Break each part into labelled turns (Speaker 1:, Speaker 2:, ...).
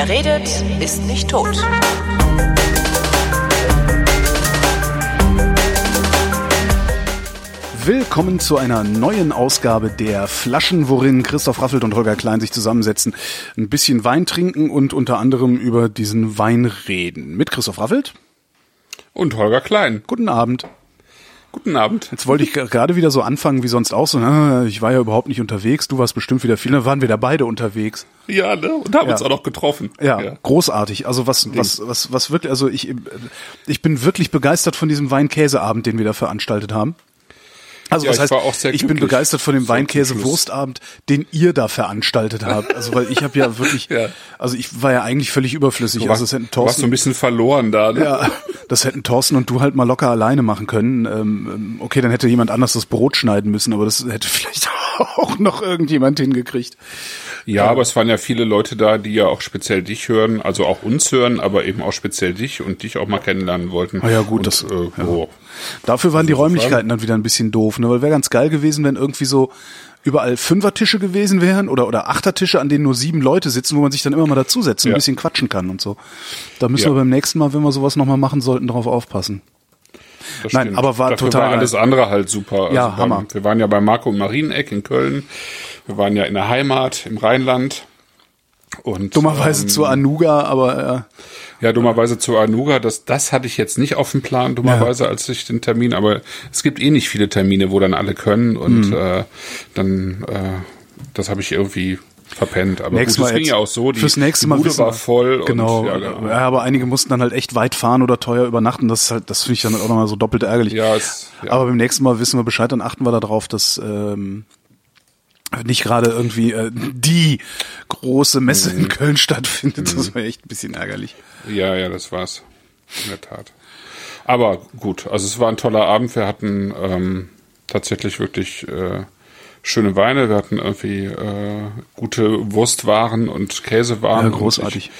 Speaker 1: Wer redet, ist nicht tot.
Speaker 2: Willkommen zu einer neuen Ausgabe der Flaschen, worin Christoph Raffelt und Holger Klein sich zusammensetzen, ein bisschen Wein trinken und unter anderem über diesen Wein reden. Mit Christoph Raffelt
Speaker 3: und Holger Klein.
Speaker 2: Guten Abend.
Speaker 3: Guten Abend.
Speaker 2: Jetzt wollte ich gerade wieder so anfangen wie sonst auch so. Na, ich war ja überhaupt nicht unterwegs. Du warst bestimmt wieder viel. Dann waren wir da beide unterwegs.
Speaker 3: Ja, ne? Und haben
Speaker 2: Ja.
Speaker 3: uns auch noch getroffen.
Speaker 2: Ja, großartig. Also was, was, was, was wird, also ich, ich bin wirklich begeistert von diesem Weinkäseabend, den wir da veranstaltet haben. Also
Speaker 3: Ja, ich
Speaker 2: heißt,
Speaker 3: sehr
Speaker 2: ich bin begeistert von dem
Speaker 3: So
Speaker 2: Weinkäse-Wurstabend, den ihr da veranstaltet habt. Also weil ich habe ja wirklich,
Speaker 3: Ja.
Speaker 2: also ich war ja eigentlich völlig überflüssig.
Speaker 3: Du
Speaker 2: also
Speaker 3: warst,
Speaker 2: das hätten
Speaker 3: du warst so ein
Speaker 2: Thorsten,
Speaker 3: bisschen verloren da, ne?
Speaker 2: ja, das hätten Thorsten und du halt mal locker alleine machen können. Ähm, okay, dann hätte jemand anders das Brot schneiden müssen, aber das hätte vielleicht auch noch irgendjemand hingekriegt.
Speaker 3: Ja, aber es waren ja viele Leute da, die ja auch speziell dich hören, also auch uns hören, aber eben auch speziell dich und dich auch mal kennenlernen wollten.
Speaker 2: Ah ja, gut,
Speaker 3: und,
Speaker 2: das-
Speaker 3: äh,
Speaker 2: ja.
Speaker 3: oh.
Speaker 2: Dafür waren die Räumlichkeiten dann wieder ein bisschen doof, ne? Weil wäre ganz geil gewesen, wenn irgendwie so überall Fünfertische gewesen wären oder oder Achtertische, an denen nur sieben Leute sitzen, wo man sich dann immer mal dazusetzen, ein
Speaker 3: Ja.
Speaker 2: bisschen quatschen kann und so. Da müssen
Speaker 3: Ja.
Speaker 2: wir beim nächsten Mal, wenn wir sowas nochmal machen sollten, drauf aufpassen.
Speaker 3: Das
Speaker 2: Nein,
Speaker 3: stimmt.
Speaker 2: aber war
Speaker 3: Dafür
Speaker 2: total
Speaker 3: war alles andere halt super. Also
Speaker 2: Ja,
Speaker 3: beim-
Speaker 2: Hammer.
Speaker 3: Wir waren ja bei Marco und Marieneck in Köln. Wir waren ja in der Heimat im Rheinland. Und,
Speaker 2: Dummerweise
Speaker 3: ähm,
Speaker 2: zur Anuga, aber äh,
Speaker 3: Ja, dummerweise zu Anuga, das, das hatte ich jetzt nicht auf dem Plan, dummerweise, als ich den Termin, aber es gibt eh nicht viele Termine, wo dann alle können und
Speaker 2: Mhm.
Speaker 3: äh, dann, äh, das habe ich irgendwie verpennt. Aber
Speaker 2: nächstes
Speaker 3: gut,
Speaker 2: Mal
Speaker 3: es ging ja auch so, die,
Speaker 2: fürs nächste
Speaker 3: die
Speaker 2: Mal
Speaker 3: Bude war voll.
Speaker 2: Genau,
Speaker 3: Und, ja,
Speaker 2: ja,
Speaker 3: genau.
Speaker 2: aber einige mussten dann halt echt weit fahren oder teuer übernachten. Das ist halt, das finde ich dann auch nochmal so doppelt ärgerlich.
Speaker 3: Ja, es, ja.
Speaker 2: Aber beim nächsten Mal wissen wir Bescheid, dann achten wir darauf, dass ähm, nicht gerade irgendwie äh, die große Messe
Speaker 3: Mhm.
Speaker 2: in Köln stattfindet. Das wäre echt ein bisschen ärgerlich.
Speaker 3: Ja, ja, das war's. In der Tat. Aber gut, also es war ein toller Abend. Wir hatten ähm, tatsächlich wirklich äh, schöne Weine. Wir hatten irgendwie äh, gute Wurstwaren und Käsewaren.
Speaker 2: Ja,
Speaker 3: Und
Speaker 2: großartig.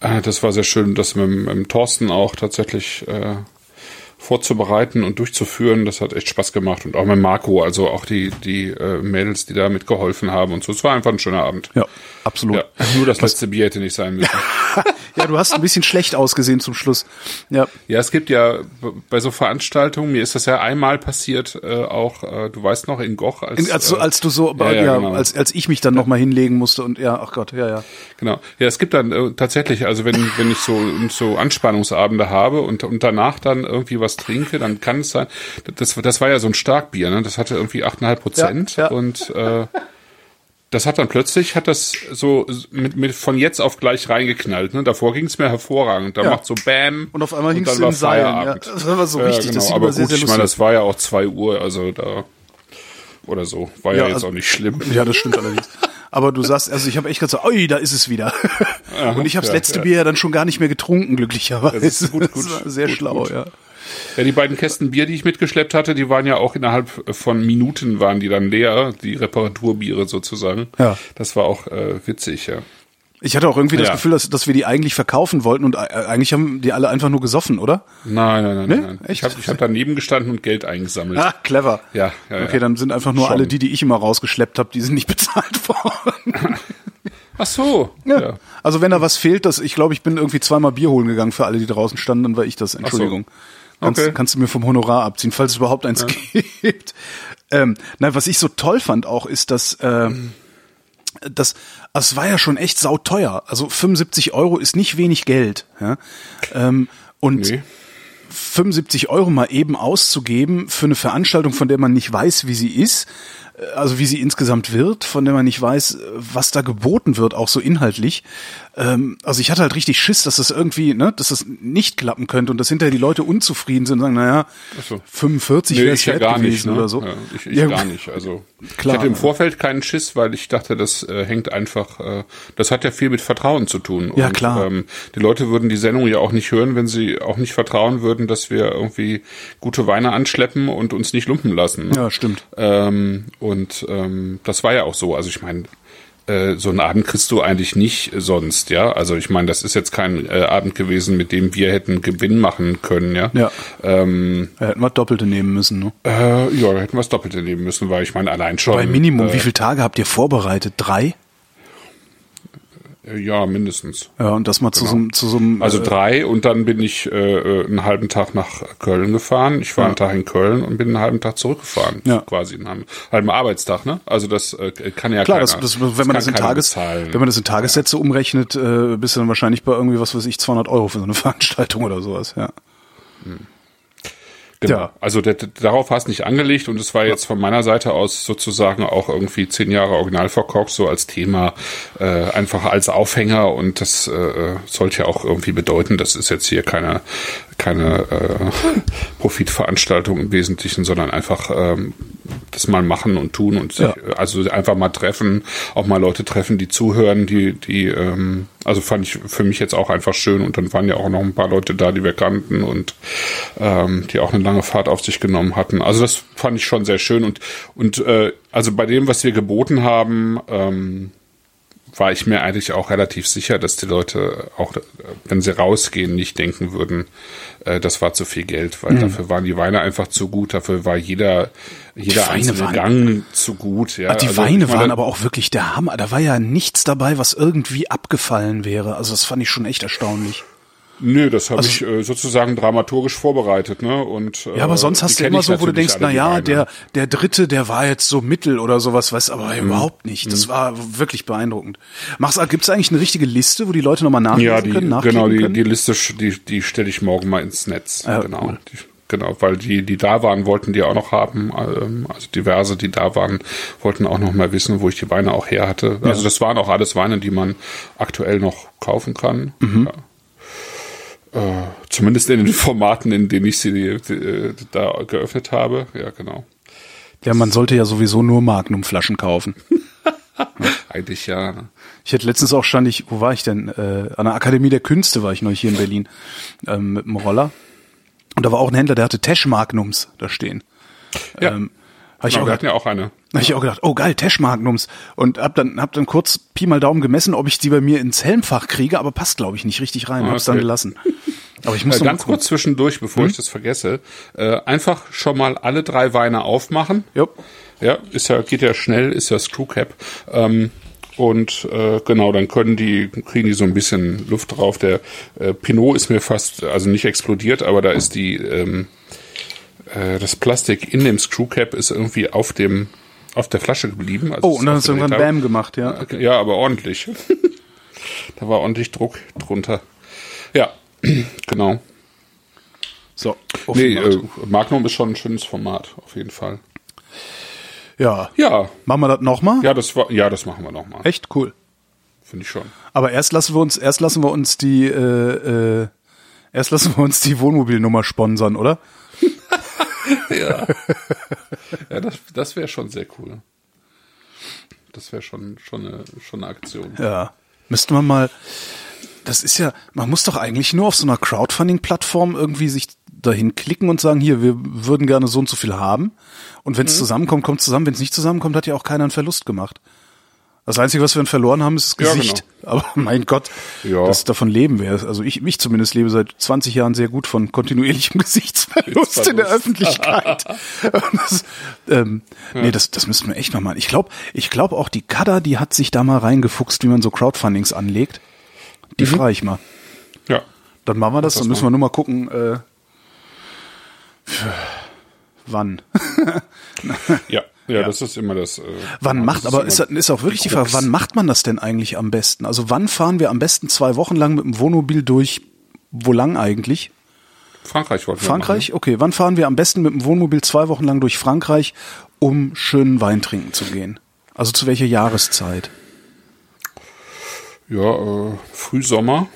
Speaker 3: Ich, äh, das war sehr schön, das mit, mit Thorsten auch tatsächlich äh, vorzubereiten und durchzuführen. Das hat echt Spaß gemacht. Und auch mit Marco, also auch die, die äh, Mädels, die da mitgeholfen haben und so. Es war einfach ein schöner Abend.
Speaker 2: Ja, absolut.
Speaker 3: Ja, nur das letzte Bier hätte nicht sein müssen.
Speaker 2: Ja, du hast ein bisschen schlecht ausgesehen zum Schluss. Ja,
Speaker 3: Ja, es gibt ja bei so Veranstaltungen, mir ist das ja einmal passiert, äh, auch, äh, du weißt noch, in Goch, als,
Speaker 2: als, du-
Speaker 3: äh,
Speaker 2: als du so, ja,
Speaker 3: ja, ja, genau.
Speaker 2: als, als ich mich dann nochmal hinlegen musste und ja, ach Gott, ja, ja.
Speaker 3: genau. Ja, es gibt dann äh, tatsächlich, also wenn, wenn ich so, so Anspannungsabende habe und, und danach dann irgendwie was trinke, dann kann es sein, das, das war ja so ein Starkbier, ne? das hatte irgendwie 8,5 Prozent
Speaker 2: Ja, ja.
Speaker 3: und äh, das hat dann plötzlich, hat das so mit, mit von jetzt auf gleich reingeknallt. Ne? Davor ging es mir hervorragend. Da
Speaker 2: Ja.
Speaker 3: macht so Bam.
Speaker 2: Und auf einmal du
Speaker 3: war
Speaker 2: in Seilen. Ja, das war so richtig.
Speaker 3: Ja,
Speaker 2: Das
Speaker 3: genau.
Speaker 2: sieht
Speaker 3: Aber
Speaker 2: sehr,
Speaker 3: gut,
Speaker 2: sehr
Speaker 3: ich meine, das war ja auch zwei Uhr, also da oder so. War ja,
Speaker 2: Ja,
Speaker 3: jetzt
Speaker 2: also-
Speaker 3: auch nicht schlimm.
Speaker 2: Ja, das stimmt allerdings. Aber du sagst, also ich habe echt gesagt, oi, da ist es wieder. und ich habe das
Speaker 3: ja,
Speaker 2: letzte
Speaker 3: ja.
Speaker 2: Bier ja dann schon gar nicht mehr getrunken, glücklicherweise.
Speaker 3: Das ist gut,
Speaker 2: Das
Speaker 3: gut,
Speaker 2: war sehr
Speaker 3: gut,
Speaker 2: schlau,
Speaker 3: gut.
Speaker 2: ja.
Speaker 3: Ja, die beiden Kästen Bier, die ich mitgeschleppt hatte, die waren ja auch innerhalb von Minuten waren die dann leer, die Reparaturbiere sozusagen.
Speaker 2: Ja.
Speaker 3: Das war auch äh, witzig, ja.
Speaker 2: Ich hatte auch irgendwie das
Speaker 3: Ja.
Speaker 2: Gefühl, dass, dass wir die eigentlich verkaufen wollten und äh, eigentlich haben die alle einfach nur gesoffen, oder?
Speaker 3: Nein, nein, nein,
Speaker 2: Ne?
Speaker 3: nein.
Speaker 2: Echt?
Speaker 3: Ich habe ich hab daneben gestanden und Geld eingesammelt.
Speaker 2: Ah, clever.
Speaker 3: Ja, ja, ja.
Speaker 2: Okay, dann sind einfach nur
Speaker 3: Schon.
Speaker 2: alle die, die ich immer rausgeschleppt habe, die sind nicht bezahlt worden.
Speaker 3: Ach so.
Speaker 2: Ja. Also wenn da was fehlt, das, ich glaube, ich bin irgendwie zweimal Bier holen gegangen für alle, die draußen standen, dann war ich das. Entschuldigung. Kannst,
Speaker 3: Okay.
Speaker 2: kannst du mir vom Honorar abziehen, falls es überhaupt eins gibt. Ähm, nein, was ich so toll fand auch, ist, dass äh, das, also es war ja schon echt sauteuer. Also 75 Euro ist nicht wenig Geld. Ja? Ähm, und
Speaker 3: Nee.
Speaker 2: 75 Euro mal eben auszugeben für eine Veranstaltung, von der man nicht weiß, wie sie ist, äh, also wie sie insgesamt wird, von der man nicht weiß, äh, was da geboten wird, auch so inhaltlich. Ähm, also ich hatte halt richtig Schiss, dass das irgendwie, ne, dass das nicht klappen könnte und dass hinterher die Leute unzufrieden sind und sagen, naja,
Speaker 3: so.
Speaker 2: 45
Speaker 3: Nee,
Speaker 2: wäre es
Speaker 3: ja gar
Speaker 2: gewesen
Speaker 3: nicht, ne?
Speaker 2: oder so.
Speaker 3: Ja, ich ich
Speaker 2: Ja,
Speaker 3: gar nicht. Also
Speaker 2: Klar,
Speaker 3: ich hatte im
Speaker 2: ja.
Speaker 3: Vorfeld keinen Schiss, weil ich dachte, das äh, hängt einfach, äh, das hat ja viel mit Vertrauen zu tun.
Speaker 2: Ja,
Speaker 3: Und,
Speaker 2: klar.
Speaker 3: Ähm, die Leute würden die Sendung ja auch nicht hören, wenn sie auch nicht vertrauen würden, dass wir irgendwie gute Weine anschleppen und uns nicht lumpen lassen. Ne?
Speaker 2: Ja, stimmt.
Speaker 3: Ähm, und ähm, das war ja auch so. Also ich meine, äh, so einen Abend kriegst du eigentlich nicht sonst, ja. Also ich meine, das ist jetzt kein äh, Abend gewesen, mit dem wir hätten Gewinn machen können, ja.
Speaker 2: Ja.
Speaker 3: Ähm,
Speaker 2: Ja, hätten wir Doppelte nehmen müssen. Ne?
Speaker 3: äh, ja, da hätten wir das Doppelte nehmen müssen, weil ich meine, allein schon.
Speaker 2: Bei Minimum,
Speaker 3: äh,
Speaker 2: wie viele Tage habt ihr vorbereitet? Drei?
Speaker 3: Äh, Ja, mindestens.
Speaker 2: Ja, und das mal zu so einem, zu so einem,
Speaker 3: Also
Speaker 2: äh,
Speaker 3: drei und dann bin ich äh, äh, einen halben Tag nach Köln gefahren. Ich war einen Tag in Köln und bin einen halben Tag zurückgefahren.
Speaker 2: Ja.
Speaker 3: Quasi einen halben, halben Arbeitstag, ne? Also das äh, kann ja
Speaker 2: Klar,
Speaker 3: keiner.
Speaker 2: das, das, wenn man das in Tages,
Speaker 3: bezahlen.
Speaker 2: wenn man das in Tagessätze umrechnet, äh, bist du dann wahrscheinlich bei irgendwie was weiß ich 200 Euro für so eine Veranstaltung oder sowas. Ja.
Speaker 3: Genau.
Speaker 2: Ja.
Speaker 3: Also der, darauf hast nicht angelegt und es war jetzt von meiner Seite aus sozusagen auch irgendwie zehn Jahre Originalverkorks so als Thema, äh, einfach als Aufhänger und das äh, sollte ja auch irgendwie bedeuten, das ist jetzt hier keine, keine äh, Profitveranstaltung im Wesentlichen, sondern einfach ähm, das mal machen und tun und sich,
Speaker 2: Ja.
Speaker 3: also einfach mal treffen, auch mal Leute treffen, die zuhören, die, die, ähm, also fand ich für mich jetzt auch einfach schön und dann waren ja auch noch ein paar Leute da, die wir kannten und ähm, die auch eine lange Fahrt auf sich genommen hatten. Also das fand ich schon sehr schön und und äh, also bei dem, was wir geboten haben, ähm, war ich mir eigentlich auch relativ sicher, dass die Leute auch, wenn sie rausgehen, nicht denken würden, äh, das war zu viel Geld, weil dafür waren die Weine einfach zu gut, dafür war jeder, jeder einzelne
Speaker 2: waren-
Speaker 3: Gang zu gut. Ja.
Speaker 2: Ah, die
Speaker 3: Also,
Speaker 2: Weine waren aber auch wirklich der Hammer. Da war ja nichts dabei, was irgendwie abgefallen wäre. Also das fand ich schon echt erstaunlich.
Speaker 3: Nö, das habe
Speaker 2: Also-
Speaker 3: ich äh, sozusagen dramaturgisch vorbereitet, ne? Und äh,
Speaker 2: Ja, aber sonst hast du immer so, wo du denkst, na ja, der, der dritte, der war jetzt so mittel oder sowas, weißt aber
Speaker 3: Mhm.
Speaker 2: überhaupt nicht. Das war wirklich beeindruckend. Machst, gibt's eigentlich eine richtige Liste, wo die Leute nochmal nachlesen
Speaker 3: Ja, die,
Speaker 2: können,
Speaker 3: genau, die,
Speaker 2: können?
Speaker 3: die Liste, die, die stelle ich morgen mal ins Netz.
Speaker 2: Ja,
Speaker 3: genau.
Speaker 2: cool.
Speaker 3: Die, genau, weil die, die da waren, wollten die auch noch haben. Ähm, Also diverse, die da waren, wollten auch noch mal wissen, wo ich die Weine auch her hatte. Also das waren auch alles Weine, die man aktuell noch kaufen kann.
Speaker 2: Mhm.
Speaker 3: Ja. Äh, zumindest in den Formaten, in denen ich sie äh, da geöffnet habe. Ja, genau.
Speaker 2: ja, man sollte ja sowieso nur Magnum-Flaschen kaufen.
Speaker 3: Eigentlich ja. ne?
Speaker 2: Ich hätte letztens auch stand ich, wo war ich denn? Äh, an der Akademie der Künste war ich neulich hier in Berlin ähm, mit dem Roller. Und da war auch ein Händler, der hatte Tesch Magnums da stehen.
Speaker 3: Ja.
Speaker 2: Ähm, hab ich
Speaker 3: Genau,
Speaker 2: auch
Speaker 3: wir
Speaker 2: gedacht,
Speaker 3: hatten ja auch eine.
Speaker 2: hab ich auch gedacht, oh geil, Tesch Magnums. Und hab dann, hab dann kurz Pi mal Daumen gemessen, ob ich die bei mir ins Helmfach kriege, aber passt glaube ich nicht richtig rein. Hab's dann gelassen. Aber ich muss
Speaker 3: Äh, ganz kurz zwischendurch, bevor
Speaker 2: Hm?
Speaker 3: ich das vergesse, äh, einfach schon mal alle drei Weine aufmachen.
Speaker 2: Jupp.
Speaker 3: Ja, ist ja, geht ja schnell, ist ja Screwcap. Ähm, und äh, genau, dann können die, kriegen die so ein bisschen Luft drauf. Der äh, Pinot ist mir fast, also nicht explodiert, aber da ist die, ähm, äh, das Plastik in dem Screwcap ist irgendwie auf dem, auf der Flasche geblieben. Also
Speaker 2: Oh, und dann
Speaker 3: ist
Speaker 2: hast du irgendwann. Bam gemacht, ja.
Speaker 3: Ja, aber ordentlich. da war ordentlich Druck drunter. Ja, genau.
Speaker 2: So.
Speaker 3: Nee, äh, Magnum ist schon ein schönes Format, auf jeden Fall.
Speaker 2: ja.
Speaker 3: Ja,
Speaker 2: Machen wir das nochmal?
Speaker 3: ja, das war, ja, das machen wir nochmal.
Speaker 2: Echt cool.
Speaker 3: Finde ich schon.
Speaker 2: Aber erst lassen wir uns, erst lassen wir uns die, äh, äh, erst lassen wir uns die Wohnmobilnummer sponsern, oder?
Speaker 3: Ja, ja das, das wäre schon sehr cool. Das wäre schon, schon, eine, schon eine Aktion.
Speaker 2: Ja. Müsste man mal, das ist ja, man muss doch eigentlich nur auf so einer Crowdfunding-Plattform irgendwie sich dahin klicken und sagen, hier, wir würden gerne so und so viel haben. Und
Speaker 3: Mhm.
Speaker 2: wenn es zusammenkommt, kommt zusammen. Wenn es nicht zusammenkommt, hat ja auch keiner einen Verlust gemacht. Das Einzige, was wir dann verloren haben, ist das
Speaker 3: Ja,
Speaker 2: Gesicht. Aber mein Gott,
Speaker 3: Ja.
Speaker 2: das davon leben wir. Also ich, ich zumindest lebe seit 20 Jahren sehr gut von kontinuierlichem Gesichtsverlust in der. Öffentlichkeit. Das, ähm, Nee, das, das müssen wir echt mal machen. Ich glaube, ich glaube auch die Kada, die hat sich da mal reingefuchst, wie man so Crowdfundings anlegt. Die frage ich mal.
Speaker 3: Ja.
Speaker 2: Dann machen wir das,
Speaker 3: das
Speaker 2: dann müssen
Speaker 3: mal.
Speaker 2: wir nur mal gucken, äh, wann.
Speaker 3: Ja, ja, das ist immer das. Äh,
Speaker 2: Wann macht, aber ist, ist auch wirklich die Frage, wann macht man das denn eigentlich am besten? Also wann fahren wir am besten zwei Wochen lang mit dem Wohnmobil durch, wo lang eigentlich?
Speaker 3: Frankreich wollten wir
Speaker 2: Frankreich? Okay, wann fahren wir am besten mit dem Wohnmobil zwei Wochen lang durch Frankreich, um schönen Wein trinken zu gehen? Also zu welcher Jahreszeit?
Speaker 3: machen. Ja, äh, Frühsommer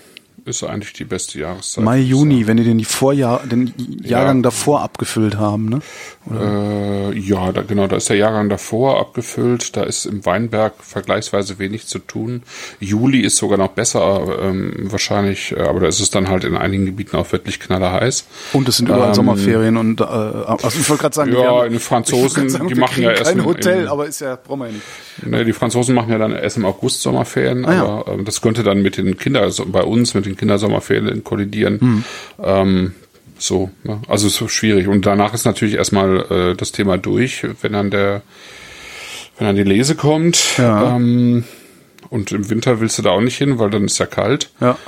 Speaker 3: ist eigentlich die beste Jahreszeit.
Speaker 2: Mai, Juni, wenn die den, die Vorjahr, den Jahrgang davor abgefüllt haben, ne?
Speaker 3: Äh, ja, da, genau, da ist der Jahrgang davor abgefüllt. Da ist im Weinberg vergleichsweise wenig zu tun. Juli ist sogar noch besser, ähm, wahrscheinlich, äh, aber da ist es dann halt in einigen Gebieten auch wirklich knallerheiß.
Speaker 2: Und es sind überall
Speaker 3: Ähm,
Speaker 2: Sommerferien und äh, also ich wollte gerade sagen,
Speaker 3: Ja,
Speaker 2: haben,
Speaker 3: die Franzosen,
Speaker 2: sagen,
Speaker 3: die machen ja erst
Speaker 2: kein Hotel,
Speaker 3: im-
Speaker 2: aber ist ja brauchen wir ja nicht.
Speaker 3: Ne, die Franzosen machen ja dann erst im August Sommerferien,
Speaker 2: Ah, ja.
Speaker 3: aber ähm, das könnte dann mit den Kinder, also bei uns mit den Kindersommerferien kollidieren.
Speaker 2: Hm.
Speaker 3: Ähm, so, ne? also es ist schwierig. Und danach ist natürlich erstmal äh, das Thema durch, wenn dann der, wenn dann die Lese kommt.
Speaker 2: Ja.
Speaker 3: Ähm, Und im Winter willst du da auch nicht hin, weil dann ist ja kalt.
Speaker 2: Ja.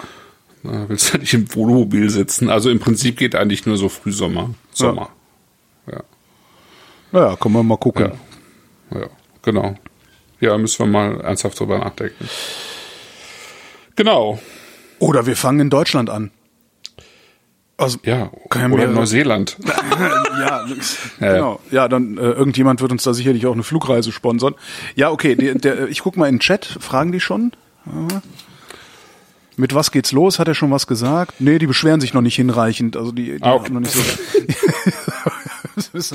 Speaker 3: Da willst du nicht im Wohnmobil sitzen. Also im Prinzip geht eigentlich nur so Frühsommer. Sommer. Ja.
Speaker 2: Naja, können wir mal gucken.
Speaker 3: Ja, ja genau. Ja, müssen wir mal ernsthaft drüber nachdenken. Genau.
Speaker 2: Oder wir fangen in Deutschland an. Also,
Speaker 3: Ja,
Speaker 2: Kann
Speaker 3: oder
Speaker 2: mehrere-
Speaker 3: Neuseeland.
Speaker 2: ja, genau. Ja, dann äh, irgendjemand wird uns da sicherlich auch eine Flugreise sponsern. Ja, okay, der, der, ich guck mal in den Chat, fragen die schon? Ja. Mit was geht's los? Hat er schon was gesagt? Nee, die beschweren sich noch nicht hinreichend. Also die, die
Speaker 3: Ah, okay.
Speaker 2: haben noch nicht so.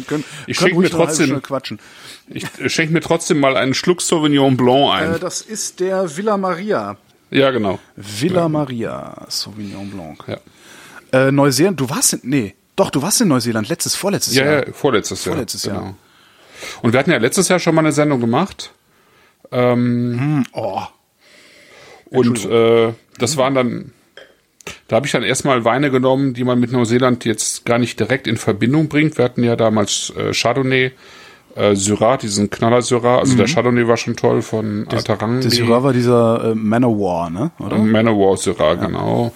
Speaker 2: Können,
Speaker 3: Ich
Speaker 2: können
Speaker 3: schenk
Speaker 2: ruhig
Speaker 3: mir trotzdem-
Speaker 2: quatschen.
Speaker 3: Ich äh, schenke mir trotzdem mal einen Schluck Sauvignon Blanc ein.
Speaker 2: Äh, das ist der Villa Maria.
Speaker 3: Ja, genau.
Speaker 2: Villa Maria Sauvignon Blanc.
Speaker 3: Ja,
Speaker 2: Äh, Neuseeland, du warst in, nee, doch, du warst in Neuseeland letztes, vorletztes
Speaker 3: ja,
Speaker 2: Jahr.
Speaker 3: ja vorletztes Jahr.
Speaker 2: Vorletztes Jahr.
Speaker 3: genau. Und wir hatten ja letztes Jahr schon mal eine Sendung gemacht.
Speaker 2: Oh,
Speaker 3: Und äh, das waren dann, da habe ich dann erstmal Weine genommen, die man mit Neuseeland jetzt gar nicht direkt in Verbindung bringt. Wir hatten ja damals äh, Chardonnay, äh, Syrah, diesen Knaller Syrah. Also der Chardonnay war schon toll von Atarang.
Speaker 2: Mhm. der Syrah war dieser äh, Manowar, ne? Oder?
Speaker 3: Manowar Syrah, genau.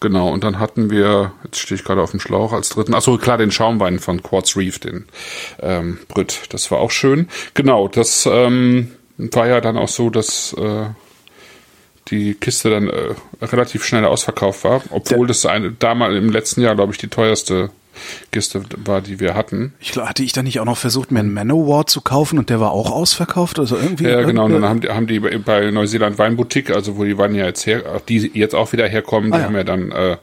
Speaker 3: Genau, und dann hatten wir, jetzt stehe ich gerade auf dem Schlauch als dritten, achso, klar, den Schaumwein von Quartz Reef, den ähm, Brüt, das war auch schön. Genau, das ähm, war ja dann auch so, dass äh, die Kiste dann äh, relativ schnell ausverkauft war, obwohl das eine, damals im letzten Jahr, glaube ich, die teuerste Kiste war, die wir hatten.
Speaker 2: Ich glaub, hatte ich da nicht auch noch versucht, mir einen Manowar zu kaufen und der war auch ausverkauft? Also irgendwie.
Speaker 3: Ja, genau. Und dann haben die, haben die bei- Neuseeland Weinboutique, also wo die Weine ja jetzt her, die jetzt auch wieder herkommen, die
Speaker 2: Ah, ja.
Speaker 3: haben ja dann äh,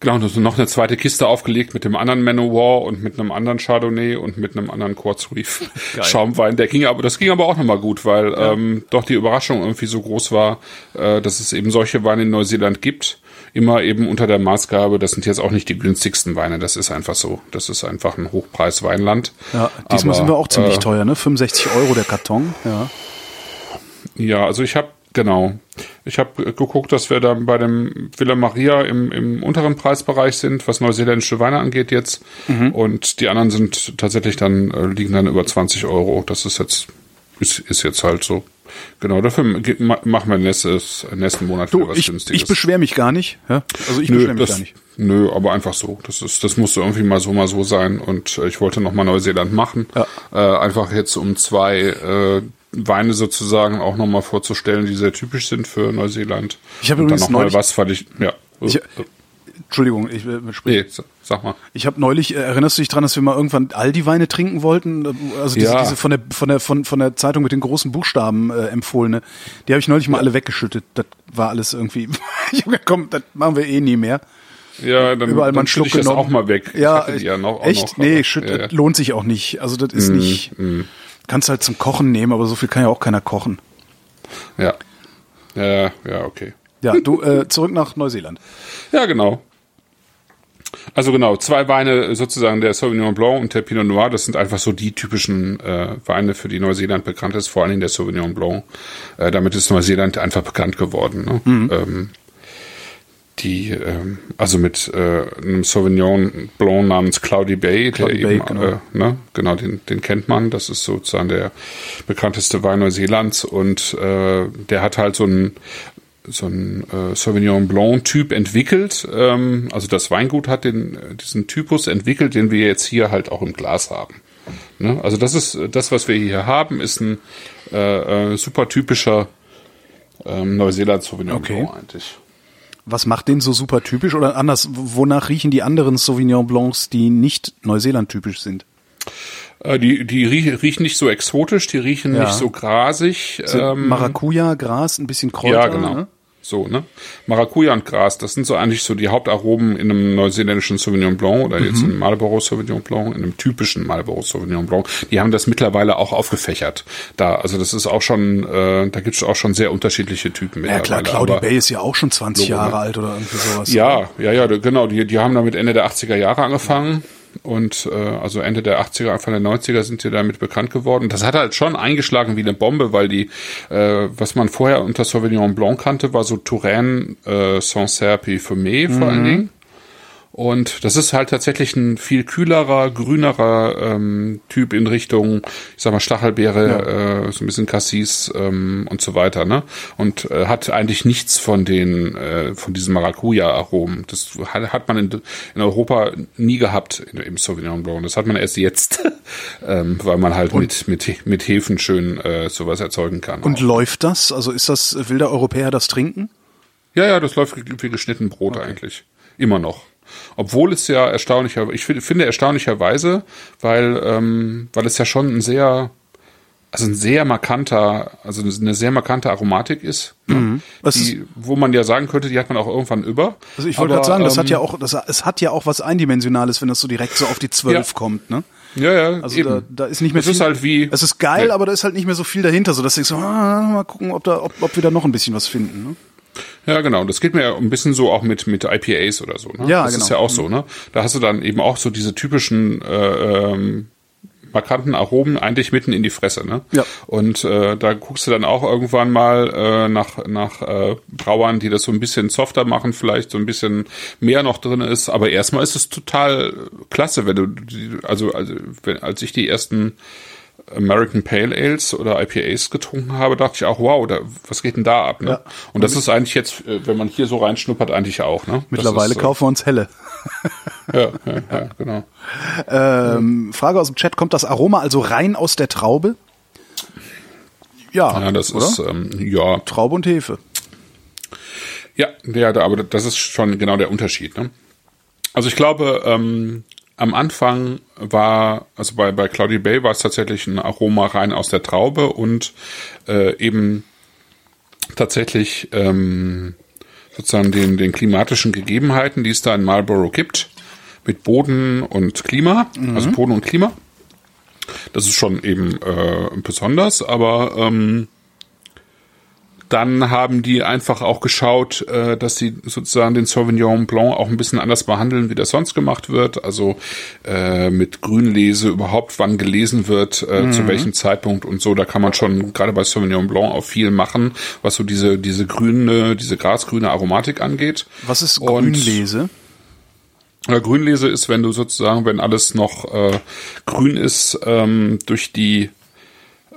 Speaker 3: genau noch eine zweite Kiste aufgelegt mit dem anderen Manowar und mit einem anderen Chardonnay und mit einem anderen Quartz Reef Schaumwein. Der ging aber, das ging aber auch nochmal gut, weil ähm, doch die Überraschung irgendwie so groß war, äh, dass es eben solche Weine in Neuseeland gibt. Immer eben unter der Maßgabe, das sind jetzt auch nicht die günstigsten Weine, das ist einfach so. Das ist einfach ein Hochpreis-Weinland.
Speaker 2: ja, diesmal
Speaker 3: Aber,
Speaker 2: sind wir auch ziemlich
Speaker 3: äh,
Speaker 2: teuer, ne? 65 Euro der Karton, ja.
Speaker 3: Ja, also ich habe genau, ich habe geguckt, dass wir dann bei dem Villa Maria im, im unteren Preisbereich sind, was neuseeländische Weine angeht jetzt, und die anderen sind tatsächlich dann äh, liegen dann über 20 Euro. Das ist jetzt ist, ist jetzt halt so. Genau, dafür machen wir nächstes, nächsten Monat wieder
Speaker 2: Du,
Speaker 3: was
Speaker 2: ich,
Speaker 3: Günstiges.
Speaker 2: ich beschwere mich gar nicht. Ja? Also ich beschwere mich
Speaker 3: das,
Speaker 2: gar nicht.
Speaker 3: nö, aber einfach so. Das ist, das musste irgendwie mal so, mal so sein. Und äh, ich wollte noch mal Neuseeland machen.
Speaker 2: Ja.
Speaker 3: Äh, einfach jetzt um zwei äh, Weine sozusagen auch noch mal vorzustellen, die sehr typisch sind für Neuseeland.
Speaker 2: Ich habe übrigens
Speaker 3: noch mal was, weil ich, ja.
Speaker 2: Ich, Entschuldigung, ich äh, sprich.
Speaker 3: nee, sa- sag mal.
Speaker 2: Ich habe neulich, äh, erinnerst du dich dran, dass wir mal irgendwann Aldi-Weine trinken wollten? Also diese,
Speaker 3: Ja.
Speaker 2: diese von der von der von, von der Zeitung mit den großen Buchstaben äh, empfohlene. Die habe ich neulich mal alle weggeschüttet. Das war alles irgendwie. ich hab gedacht, komm, das machen wir eh nie mehr.
Speaker 3: Ja, dann,
Speaker 2: Überall mal
Speaker 3: dann
Speaker 2: Schluck
Speaker 3: schütte ich das auch mal weg.
Speaker 2: Ja,
Speaker 3: ja noch,
Speaker 2: echt?
Speaker 3: noch,
Speaker 2: nee, schütt,
Speaker 3: ja, Mm,
Speaker 2: das lohnt sich auch nicht. Also das ist nicht. Kannst halt zum Kochen nehmen, aber so viel kann ja auch keiner kochen.
Speaker 3: ja. Ja, ja, okay.
Speaker 2: Ja, du äh, zurück nach Neuseeland.
Speaker 3: Ja, genau. Also genau, zwei Weine sozusagen, der Sauvignon Blanc und der Pinot Noir, das sind einfach so die typischen äh, Weine, für die Neuseeland bekannt ist, vor allen Dingen der Sauvignon Blanc. Äh, damit ist Neuseeland einfach bekannt geworden. Ne? Ähm, die, ähm, also mit äh, einem Sauvignon Blanc namens Cloudy Bay,
Speaker 2: Cloudy
Speaker 3: der
Speaker 2: Bay,
Speaker 3: eben,
Speaker 2: genau.
Speaker 3: äh, ne, genau, den, den kennt man. Das ist sozusagen der bekannteste Wein Neuseelands und äh, der hat halt so ein so ein äh, Sauvignon Blanc Typ entwickelt. Ähm, also das Weingut hat den äh, diesen Typus entwickelt, den wir jetzt hier halt auch im Glas haben. Ne? Also das ist äh, das, was wir hier haben, ist ein äh, äh, super typischer ähm, Neuseeland Sauvignon
Speaker 2: Okay.
Speaker 3: Blanc eigentlich.
Speaker 2: Was macht den so super typisch oder anders? Wonach riechen die anderen Sauvignon Blancs, die nicht Neuseeland typisch sind?
Speaker 3: Äh, die die rie- riechen nicht so exotisch, die riechen
Speaker 2: Ja.
Speaker 3: nicht so grasig. Ähm,
Speaker 2: Maracuja, Gras, ein bisschen Kräuter.
Speaker 3: ja, genau.
Speaker 2: Ne?
Speaker 3: So, ne? Maracuja und Gras, das sind so eigentlich so die Hauptaromen in einem neuseeländischen Sauvignon Blanc oder jetzt
Speaker 2: Mhm.
Speaker 3: in einem Marlborough Sauvignon Blanc, in einem typischen Marlborough Sauvignon Blanc. Die haben das mittlerweile auch aufgefächert. Da, also das ist auch schon, äh, da gibt es auch schon sehr unterschiedliche Typen
Speaker 2: Ja klar. Cloudy Bay ist ja auch schon 20
Speaker 3: Logo,
Speaker 2: Jahre
Speaker 3: ne?
Speaker 2: alt oder irgendwie sowas.
Speaker 3: Ja, ja, ja, genau. Die, die haben damit Ende der 80er Jahre angefangen. Und äh, also Ende der 80er, Anfang der 90er sind die damit bekannt geworden. Das hat halt schon eingeschlagen wie eine Bombe, weil die, äh, was man vorher unter Sauvignon Blanc kannte, war so Touraine, äh, Sancerre, Parfumé vor allen Dingen. Und das ist halt tatsächlich ein viel kühlerer, grünerer ähm, Typ in Richtung, ich sag mal, Stachelbeere, ja. äh, so ein bisschen Cassis ähm, und so weiter, ne? Und äh, hat eigentlich nichts von den, äh, von diesem Maracuja-Aromen. Das hat, hat man in, in Europa nie gehabt in, im Sauvignon Blanc. Das hat man erst jetzt, ähm, weil man halt mit, mit, mit Hefen schön äh, sowas erzeugen kann.
Speaker 2: Und auch. läuft das? Also ist das, will der Europäer das trinken?
Speaker 3: Ja, ja, das läuft wie geschnitten Brot okay. eigentlich. Immer noch. Obwohl es ja erstaunlicher, ich finde erstaunlicherweise, weil, ähm, weil es ja schon ein sehr, also ein sehr markanter, also eine sehr markante Aromatik ist, ne? mhm. die, wo man ja sagen könnte, die hat man auch irgendwann über.
Speaker 2: Also ich wollte gerade sagen, das ähm, hat ja auch, das, es hat ja auch was Eindimensionales, wenn das so direkt so auf die Zwölf ja. kommt, ne?
Speaker 3: Ja, ja.
Speaker 2: Also. Da, da ist nicht mehr
Speaker 3: es viel. ist halt wie.
Speaker 2: Es ist geil, nee. aber da ist halt nicht mehr so viel dahinter, so dass ich so, ah, mal gucken, ob da, ob, ob wir da noch ein bisschen was finden. Ne?
Speaker 3: Ja, genau. Das geht mir ja ein bisschen so auch mit, mit IPAs oder so. Ne?
Speaker 2: Ja,
Speaker 3: das
Speaker 2: genau.
Speaker 3: ist ja auch so, ne? Da hast du dann eben auch so diese typischen äh, ähm, markanten Aromen eigentlich mitten in die Fresse, ne?
Speaker 2: Ja.
Speaker 3: Und äh, da guckst du dann auch irgendwann mal äh, nach nach äh, Brauern, die das so ein bisschen softer machen, vielleicht so ein bisschen mehr noch drin ist. Aber erstmal ist es total klasse, wenn du also also wenn, als ich die ersten American Pale Ales oder IPAs getrunken habe, dachte ich auch, wow, da, was geht denn da ab? Ne? Ja. Und das ist eigentlich jetzt, äh, wenn man hier so reinschnuppert, eigentlich auch. Ne?
Speaker 2: Mittlerweile
Speaker 3: ist,
Speaker 2: kaufen wir uns helle.
Speaker 3: ja, ja, ja, genau.
Speaker 2: Ähm, Frage aus dem Chat, kommt das Aroma also rein aus der Traube?
Speaker 3: Ja, ja das oder? ist, ähm, ja.
Speaker 2: Traube und Hefe.
Speaker 3: Ja, ja, aber das ist schon genau der Unterschied. Ne? Also ich glaube, ähm, am Anfang war, also bei, bei Cloudy Bay war es tatsächlich ein Aroma rein aus der Traube und äh, eben tatsächlich ähm, sozusagen den, den klimatischen Gegebenheiten, die es da in Marlborough gibt, mit Boden und Klima, mhm. also Boden und Klima. Das ist schon eben äh, besonders, aber ähm, dann haben die einfach auch geschaut, äh, dass sie sozusagen den Sauvignon Blanc auch ein bisschen anders behandeln, wie das sonst gemacht wird. Also äh, mit Grünlese überhaupt, wann gelesen wird, äh, mhm. zu welchem Zeitpunkt und so. Da kann man schon gerade bei Sauvignon Blanc auch viel machen, was so diese diese grüne, diese grasgrüne Aromatik angeht.
Speaker 2: Was ist Grünlese?
Speaker 3: Und, Grünlese ist, wenn du sozusagen, wenn alles noch äh, grün ist, ähm, durch die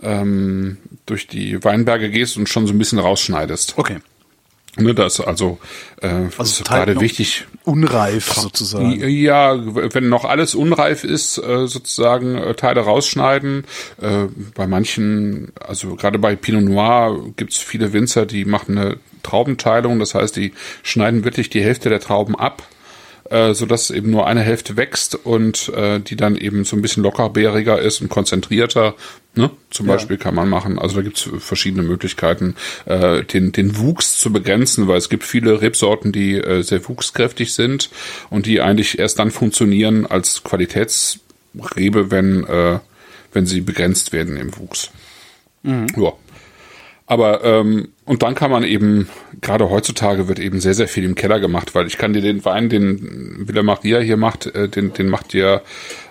Speaker 3: ähm, durch die Weinberge gehst und schon so ein bisschen rausschneidest.
Speaker 2: Okay.
Speaker 3: Ne, das also, äh, also ist gerade wichtig.
Speaker 2: Unreif sozusagen.
Speaker 3: Ja, wenn noch alles unreif ist, äh, sozusagen äh, Teile rausschneiden. Äh, bei manchen, also gerade bei Pinot Noir gibt's viele Winzer, die machen eine Traubenteilung. Das heißt, die schneiden wirklich die Hälfte der Trauben ab äh, so dass eben nur eine Hälfte wächst und äh, die dann eben so ein bisschen lockerbeeriger ist und konzentrierter. Ne? Zum ja. Beispiel kann man machen. Also da gibt es verschiedene Möglichkeiten, äh, den, den Wuchs zu begrenzen, weil es gibt viele Rebsorten, die äh, sehr wuchskräftig sind und die eigentlich erst dann funktionieren als Qualitätsrebe, wenn, äh, wenn sie begrenzt werden im Wuchs. Mhm. Ja. Aber ähm, und dann kann man eben, gerade heutzutage wird eben sehr, sehr viel im Keller gemacht, weil ich kann dir den Wein, den Villa Maria hier macht, äh, den, den macht dir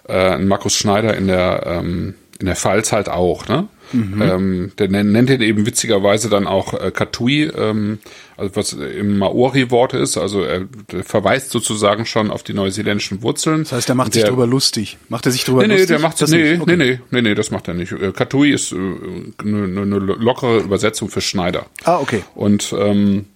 Speaker 3: äh, Markus Schneider in der ähm, in der Pfalz halt auch, ne? Mhm. Ähm, der nennt ihn eben witzigerweise dann auch äh, Katui, ähm, also was im Maori-Wort ist, also er verweist sozusagen schon auf die neuseeländischen Wurzeln.
Speaker 2: Das heißt, der macht der, sich drüber lustig. Macht er sich drüber
Speaker 3: nee, nee,
Speaker 2: lustig?
Speaker 3: Der macht, das nee, okay. nee, nee, nee, nee, das macht er nicht. Äh, Katui ist äh, eine, eine lockere Übersetzung für Schneider.
Speaker 2: Ah, okay.
Speaker 3: Und ähm,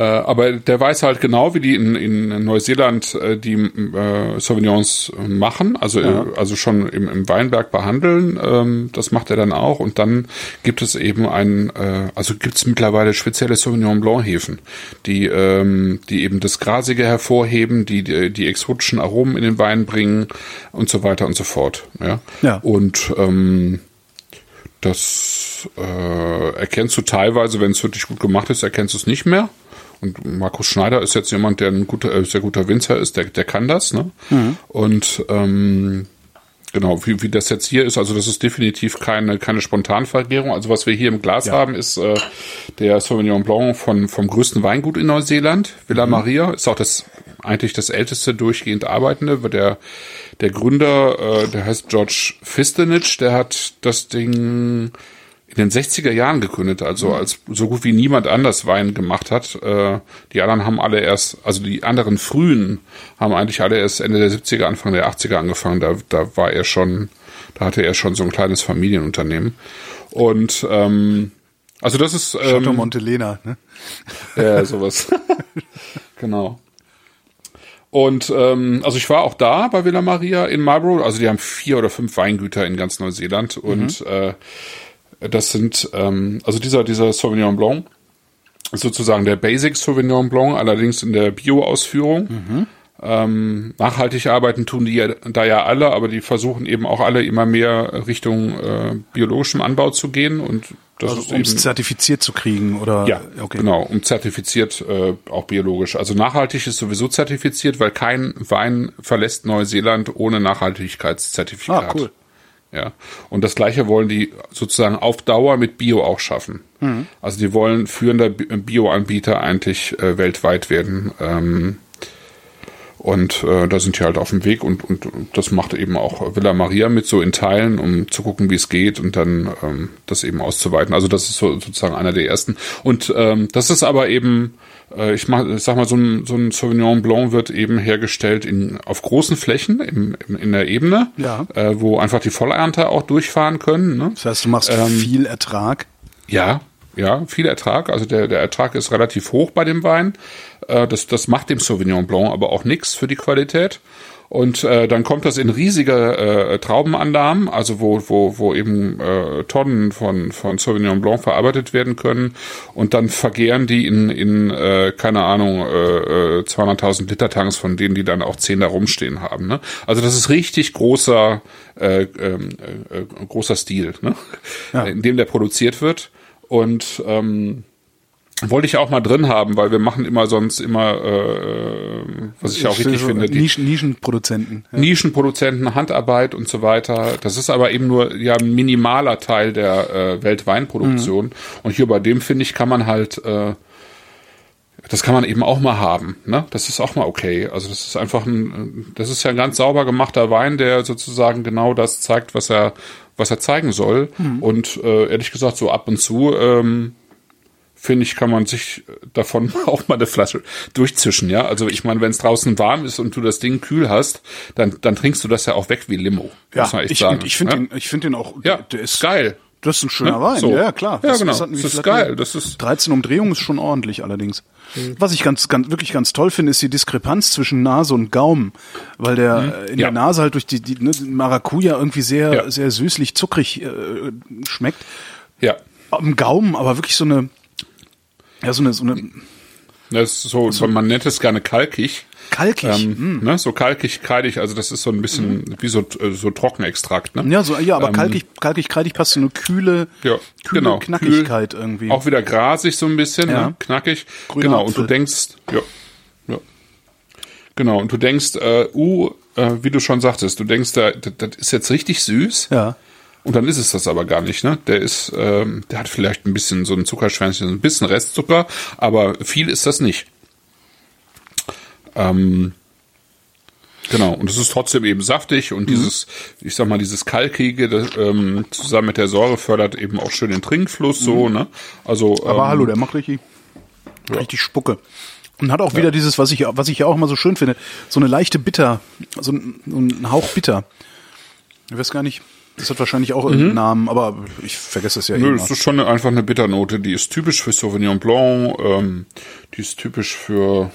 Speaker 3: äh, aber der weiß halt genau, wie die in, in Neuseeland äh, die äh, Sauvignons machen, also ja. äh, also schon im, im Weinberg behandeln. Ähm, das macht er dann auch. Und dann gibt es eben ein, äh, also gibt es mittlerweile spezielle Sauvignon Blanc Hefen, die ähm, die eben das Grasige hervorheben, die, die die exotischen Aromen in den Wein bringen und so weiter und so fort. Ja.
Speaker 2: ja.
Speaker 3: Und ähm, das äh, erkennst du teilweise, wenn es wirklich gut gemacht ist, erkennst du es nicht mehr. Und Markus Schneider ist jetzt jemand, der ein guter, äh, sehr guter Winzer ist, der, der kann das. Ne? Mhm. Und ähm, genau, wie, wie das jetzt hier ist, also das ist definitiv keine, keine Spontanvergärung. Also was wir hier im Glas ja. haben, ist äh, der Sauvignon Blanc von, vom größten Weingut in Neuseeland, Villa mhm. Maria. Ist auch das eigentlich das älteste durchgehend arbeitende. Der, der Gründer, äh, der heißt George Fistenich, der hat das Ding in den 60er Jahren gegründet, also als so gut wie niemand anders Wein gemacht hat. Äh, die anderen haben alle erst, also die anderen frühen haben eigentlich alle erst Ende der 70er, Anfang der 80er angefangen. Da, da war er schon, da hatte er schon so ein kleines Familienunternehmen. Und ähm, also das ist
Speaker 2: Chateau
Speaker 3: ähm,
Speaker 2: Montelena, ne?
Speaker 3: ja, sowas. genau. Und ähm, also ich war auch da bei Villa Maria in Marlborough. Also die haben vier oder fünf Weingüter in ganz Neuseeland und äh, das sind ähm, also dieser dieser Sauvignon Blanc ist sozusagen der Basic Sauvignon Blanc, allerdings in der Bio-Ausführung. Ähm, nachhaltig arbeiten tun die ja, da ja alle, aber die versuchen eben auch alle immer mehr Richtung äh, biologischem Anbau zu gehen und das
Speaker 2: Also, um es zertifiziert zu kriegen oder
Speaker 3: ja,
Speaker 2: okay.
Speaker 3: genau, um zertifiziert äh, auch biologisch. Also nachhaltig ist sowieso zertifiziert, weil kein Wein verlässt Neuseeland ohne Nachhaltigkeitszertifikat.
Speaker 2: Ah, cool.
Speaker 3: Ja, und das gleiche wollen die sozusagen auf Dauer mit Bio auch schaffen.
Speaker 2: Mhm.
Speaker 3: Also die wollen führender Bi- Bio-Anbieter eigentlich äh, weltweit werden. Ähm, und äh, da sind die halt auf dem Weg und, und das macht eben auch Villa Maria mit so in Teilen, um zu gucken, wie es geht und dann ähm, das eben auszuweiten. Also das ist so, sozusagen einer der ersten. Und ähm, das ist aber eben, äh, ich, mach, ich sag mal, so ein, so ein Sauvignon Blanc wird eben hergestellt in, auf großen Flächen im, im, in der Ebene,
Speaker 2: Ja.
Speaker 3: äh, wo einfach die Vollernte auch durchfahren können. Ne?
Speaker 2: Das heißt, du machst
Speaker 3: Ähm,
Speaker 2: viel Ertrag.
Speaker 3: Ja, ja, viel Ertrag. Also der, der Ertrag ist relativ hoch bei dem Wein. Äh, das, das macht dem Sauvignon Blanc aber auch nichts für die Qualität. Und äh, dann kommt das in riesige äh, Traubenannahmen, also wo, wo, wo eben äh, Tonnen von, von Sauvignon Blanc verarbeitet werden können. Und dann vergehren die in, in äh, keine Ahnung, äh, äh, 200.000 Liter Tanks, von denen die dann auch zehn da rumstehen haben. Ne? Also das ist richtig großer, äh, ähm, äh, äh, großer Stil, ne?
Speaker 2: Ja.
Speaker 3: in dem der produziert wird. Und ähm, wollte ich auch mal drin haben, weil wir machen immer sonst immer, äh, was ich auch
Speaker 2: Für
Speaker 3: richtig
Speaker 2: so
Speaker 3: finde, die
Speaker 2: Nischen, Nischenproduzenten. Ja.
Speaker 3: Nischenproduzenten, Handarbeit und so weiter. Das ist aber eben nur ja ein minimaler Teil der äh, Weltweinproduktion.
Speaker 2: Mhm.
Speaker 3: Und hier bei dem finde ich kann man halt, äh, das kann man eben auch mal haben. Ne? Das ist auch mal okay. Also das ist einfach ein, das ist ja ein ganz sauber gemachter Wein, der sozusagen genau das zeigt, was er, was er zeigen soll.
Speaker 2: Mhm.
Speaker 3: Und äh, ehrlich gesagt so ab und zu. Ähm, finde ich, kann man sich davon auch mal eine Flasche durchzischen, ja. Also ich meine, wenn es draußen warm ist und du das Ding kühl hast, dann, dann trinkst du das ja auch weg wie Limo.
Speaker 2: Ja, ich,
Speaker 3: sagen.
Speaker 2: ich finde
Speaker 3: ja?
Speaker 2: den, ich finde den auch,
Speaker 3: ja,
Speaker 2: der ist
Speaker 3: geil.
Speaker 2: Das ist ein schöner
Speaker 3: Ne?
Speaker 2: Wein,
Speaker 3: So.
Speaker 2: ja, ja, klar.
Speaker 3: Ja, genau. Das
Speaker 2: wie
Speaker 3: ist geil. Das ist-
Speaker 2: 13 Umdrehungen ist schon ordentlich allerdings. Was ich ganz, ganz, wirklich ganz toll finde, ist die Diskrepanz zwischen Nase und Gaumen, weil der äh, in
Speaker 3: Mhm. Ja.
Speaker 2: der Nase halt durch die, die ne, Maracuja irgendwie sehr,
Speaker 3: Ja.
Speaker 2: sehr süßlich, zuckrig äh, schmeckt.
Speaker 3: Ja.
Speaker 2: Am Gaumen aber wirklich so eine, ja, so eine, so eine
Speaker 3: Das ist so, man nennt es gerne kalkig.
Speaker 2: kalkig.
Speaker 3: Ähm, ne, so kalkig, kreidig, also das ist so ein bisschen wie so, äh, so Trockenextrakt, ne?
Speaker 2: ja, so, ja, aber
Speaker 3: ähm,
Speaker 2: kalkig, kalkig, kreidig passt so eine kühle,
Speaker 3: Ja,
Speaker 2: kühle
Speaker 3: genau.
Speaker 2: Knackigkeit irgendwie.
Speaker 3: Auch wieder grasig so ein bisschen,
Speaker 2: Ja.
Speaker 3: ne? knackig.
Speaker 2: Grüner
Speaker 3: genau, und
Speaker 2: Apfel.
Speaker 3: du denkst, ja, ja. Genau, und du denkst, äh, uh, äh, wie du schon sagtest, du denkst, da, das ist jetzt richtig süß.
Speaker 2: ja.
Speaker 3: Und dann ist es das aber gar nicht, ne? Der ist, ähm, der hat vielleicht ein bisschen so ein Zuckerschwänzchen, ein bisschen Restzucker, aber viel ist das nicht. Ähm, genau, und es ist trotzdem eben saftig
Speaker 2: Mhm.
Speaker 3: und dieses, ich sag mal, dieses Kalkige das, ähm, zusammen mit der Säure fördert eben auch schön den Trinkfluss so, ne? Also,
Speaker 2: Mhm. Aber
Speaker 3: ähm,
Speaker 2: hallo, der macht richtig, richtig Spucke. Und hat auch wieder dieses, was ich, was ich ja auch immer so schön finde, so eine leichte Bitter, so ein, so ein Hauch Bitter. Ich weiß gar nicht, das hat wahrscheinlich auch irgendeinen Namen, aber ich vergesse es ja
Speaker 3: Mhm. Nö,
Speaker 2: immer.
Speaker 3: das ist schon einfach eine Bitternote, die ist typisch für Sauvignon Blanc, ähm, die ist typisch für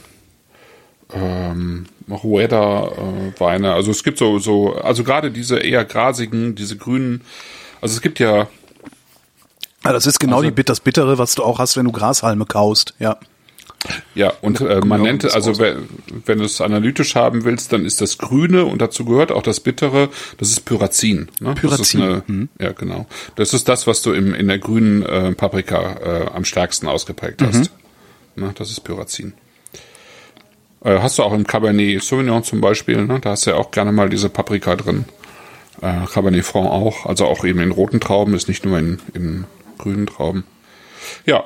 Speaker 3: ähm, Rueda äh, Weine. Also es gibt so, so, also gerade diese eher grasigen, diese grünen, also es gibt ja,
Speaker 2: Ja, das ist genau
Speaker 3: Also-
Speaker 2: die Bit das Bittere, was du auch hast, wenn du Grashalme kaust, ja.
Speaker 3: Ja, und äh,
Speaker 2: kommen
Speaker 3: man nennt, also wenn, wenn du es analytisch haben willst, dann ist das Grüne und dazu gehört auch das Bittere, das ist Pyrazin. Ne? Das ist
Speaker 2: Pyrazin,
Speaker 3: eine, Ja, genau. Das ist das, was du im, in der grünen äh, Paprika äh, am stärksten ausgeprägt hast. Ne? Das ist Pyrazin. Äh, hast du auch im Cabernet Sauvignon zum Beispiel, ne? da hast du ja auch gerne mal diese Paprika drin. Äh, Cabernet Franc auch, also auch eben in roten Trauben, ist nicht nur in, in grünen Trauben. Ja,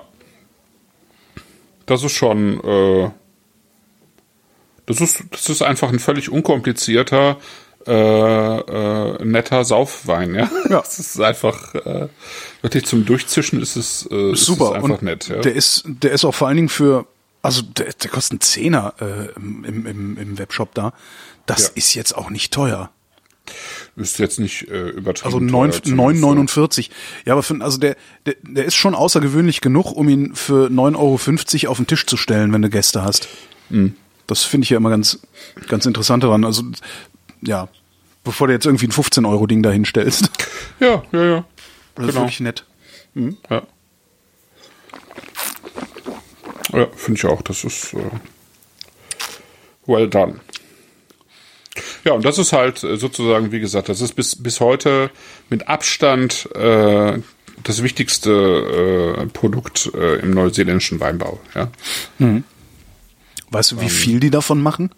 Speaker 3: das ist schon, äh, das ist, das ist einfach ein völlig unkomplizierter, äh, äh, netter Saufwein, ja.
Speaker 2: Ja.
Speaker 3: Es ist einfach äh, wirklich zum Durchzischen ist es, äh, ist
Speaker 2: Super.
Speaker 3: es einfach
Speaker 2: und
Speaker 3: nett. Ja.
Speaker 2: Der ist, der ist auch vor allen Dingen für, also der, der kostet einen Zehner äh, im, im, im Webshop da. Das
Speaker 3: Ja.
Speaker 2: ist jetzt auch nicht teuer.
Speaker 3: Ist jetzt nicht äh, übertrieben.
Speaker 2: Also
Speaker 3: teuer
Speaker 2: 9
Speaker 3: zumindest,
Speaker 2: 9,49. Ja, aber für, also der, der, der ist schon außergewöhnlich genug, um ihn für 9,50 Euro auf den Tisch zu stellen, wenn du Gäste hast.
Speaker 3: Mhm.
Speaker 2: Das finde ich ja immer ganz, ganz interessant daran. Also, ja, bevor du jetzt irgendwie ein 15 Euro Ding dahin stellst.
Speaker 3: Ja, ja, ja.
Speaker 2: Das ist
Speaker 3: Genau.
Speaker 2: wirklich nett.
Speaker 3: Ja, ja finde ich auch. Das ist äh, well done. Ja, und das ist halt äh, sozusagen, wie gesagt, das ist bis, bis heute mit Abstand äh, das wichtigste äh, Produkt äh, im neuseeländischen Weinbau. Ja.
Speaker 2: Weißt
Speaker 3: Ähm.
Speaker 2: du, wie viel die davon machen?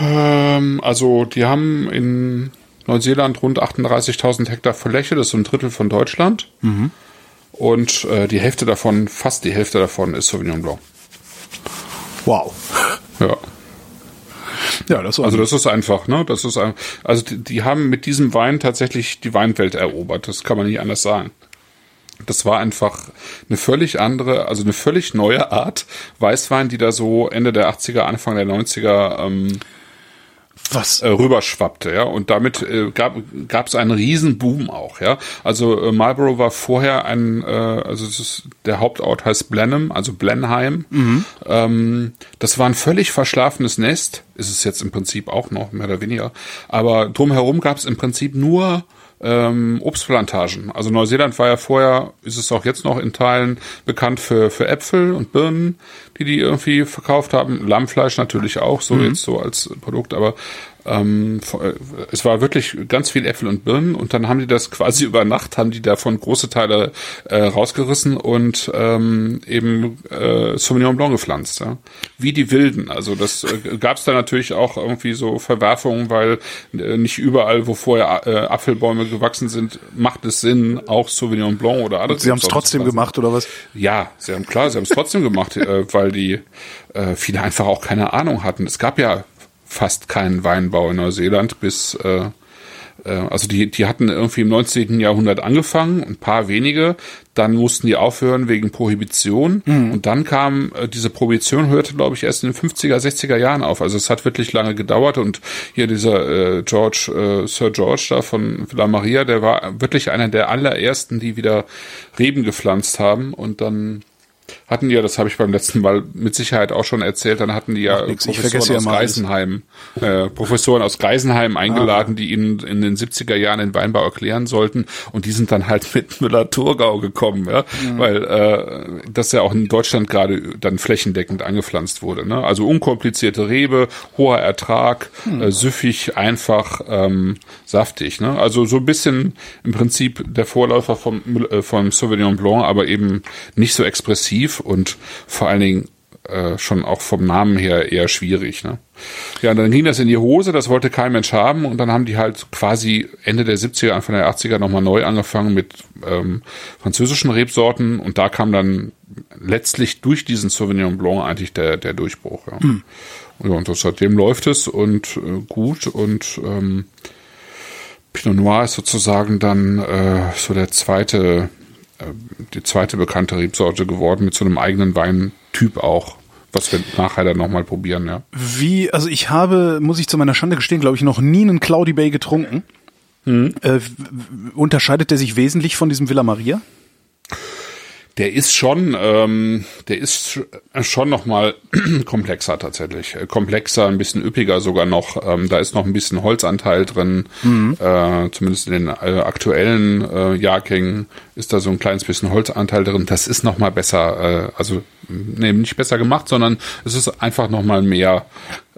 Speaker 3: Ähm, also die haben in Neuseeland rund 38.000 Hektar Fläche, das ist so ein Drittel von Deutschland. Und äh, die Hälfte davon, fast die Hälfte davon ist Sauvignon Blanc.
Speaker 2: Wow.
Speaker 3: Ja.
Speaker 2: Ja, das
Speaker 3: Also das ist einfach, ne? Das ist ein, also die, die haben mit diesem Wein tatsächlich die Weinwelt erobert. Das kann man nicht anders sagen. Das war einfach eine völlig andere, also eine völlig neue Art Weißwein, die da so Ende der 80er, Anfang der 90er ähm,
Speaker 2: was.
Speaker 3: äh, rüberschwappte, ja. Und damit äh, gab es einen riesen Boom auch, ja. Also äh, Marlborough war vorher ein, äh, also ist, der Hauptort heißt Blenheim, also Blenheim. Ähm, das war ein völlig verschlafenes Nest, ist es jetzt im Prinzip auch noch mehr oder weniger. Aber drumherum gab es im Prinzip nur ähm, Obstplantagen. Also Neuseeland war ja vorher, ist es auch jetzt noch in Teilen bekannt für, für Äpfel und Birnen, die die irgendwie verkauft haben. Lammfleisch natürlich auch, so jetzt so als Produkt, aber ähm, äh, es war wirklich ganz viel Äpfel und Birnen und dann haben die das quasi über Nacht, haben die davon große Teile äh, rausgerissen und ähm, eben äh, Sauvignon Blanc gepflanzt. Ja? Wie die Wilden. Also das äh, gab es da natürlich auch irgendwie so Verwerfungen, weil äh, nicht überall, wo vorher äh, Apfelbäume gewachsen sind, macht es Sinn, auch Sauvignon Blanc oder andere
Speaker 2: Sie haben es trotzdem gemacht, oder was?
Speaker 3: Ja, sie haben klar, sie haben es trotzdem gemacht, äh, weil die äh, viele einfach auch keine Ahnung hatten. Es gab ja fast keinen Weinbau in Neuseeland bis äh, äh, also die, die hatten irgendwie im 19. Jahrhundert angefangen, ein paar wenige, dann mussten die aufhören wegen Prohibition und dann kam äh, diese Prohibition hörte, glaube ich, erst in den 50er, 60er Jahren auf. Also es hat wirklich lange gedauert und hier dieser äh, George, äh, Sir George da von Villa Maria, der war wirklich einer der allerersten, die wieder Reben gepflanzt haben und dann hatten die ja, das habe ich beim letzten Mal mit Sicherheit auch schon erzählt, dann hatten die ja
Speaker 2: nix,
Speaker 3: Professoren
Speaker 2: ja
Speaker 3: aus
Speaker 2: mal alles.
Speaker 3: Geisenheim, äh, Professoren aus Geisenheim eingeladen, die ihnen in den 70er Jahren den Weinbau erklären sollten und die sind dann halt mit Müller-Thurgau gekommen, ja, weil äh, das ja auch in Deutschland gerade dann flächendeckend angepflanzt wurde, ne? Also unkomplizierte Rebe, hoher Ertrag, äh, süffig, einfach, ähm, saftig, ne? Also so ein bisschen im Prinzip der Vorläufer vom, äh, vom Sauvignon Blanc, aber eben nicht so expressiv und vor allen Dingen äh, schon auch vom Namen her eher schwierig. Ne? Ja, und dann ging das in die Hose, das wollte kein Mensch haben und dann haben die halt quasi Ende der 70er, Anfang der 80er nochmal neu angefangen mit ähm, französischen Rebsorten und da kam dann letztlich durch diesen Sauvignon Blanc eigentlich der, der Durchbruch. Ja. Ja, und seitdem läuft es und äh, gut und ähm, Pinot Noir ist sozusagen dann äh, so der zweite, die zweite bekannte Rebsorte geworden mit so einem eigenen Weintyp auch, was wir nachher dann nochmal probieren, ja.
Speaker 2: Wie, also ich habe, muss ich zu meiner Schande gestehen, glaube ich, noch nie einen Cloudy Bay getrunken.
Speaker 3: Mhm.
Speaker 2: Äh, unterscheidet der sich wesentlich von diesem Villa Maria?
Speaker 3: Der ist schon, ähm, der ist sch- schon noch mal komplexer tatsächlich, Äh, komplexer, ein bisschen üppiger sogar noch. Ähm, da ist noch ein bisschen Holzanteil drin, äh, zumindest in den äh, aktuellen äh, Jahrgängen ist da so ein kleines bisschen Holzanteil drin. Das ist noch mal besser, äh, also nee, nicht besser gemacht, sondern es ist einfach noch mal mehr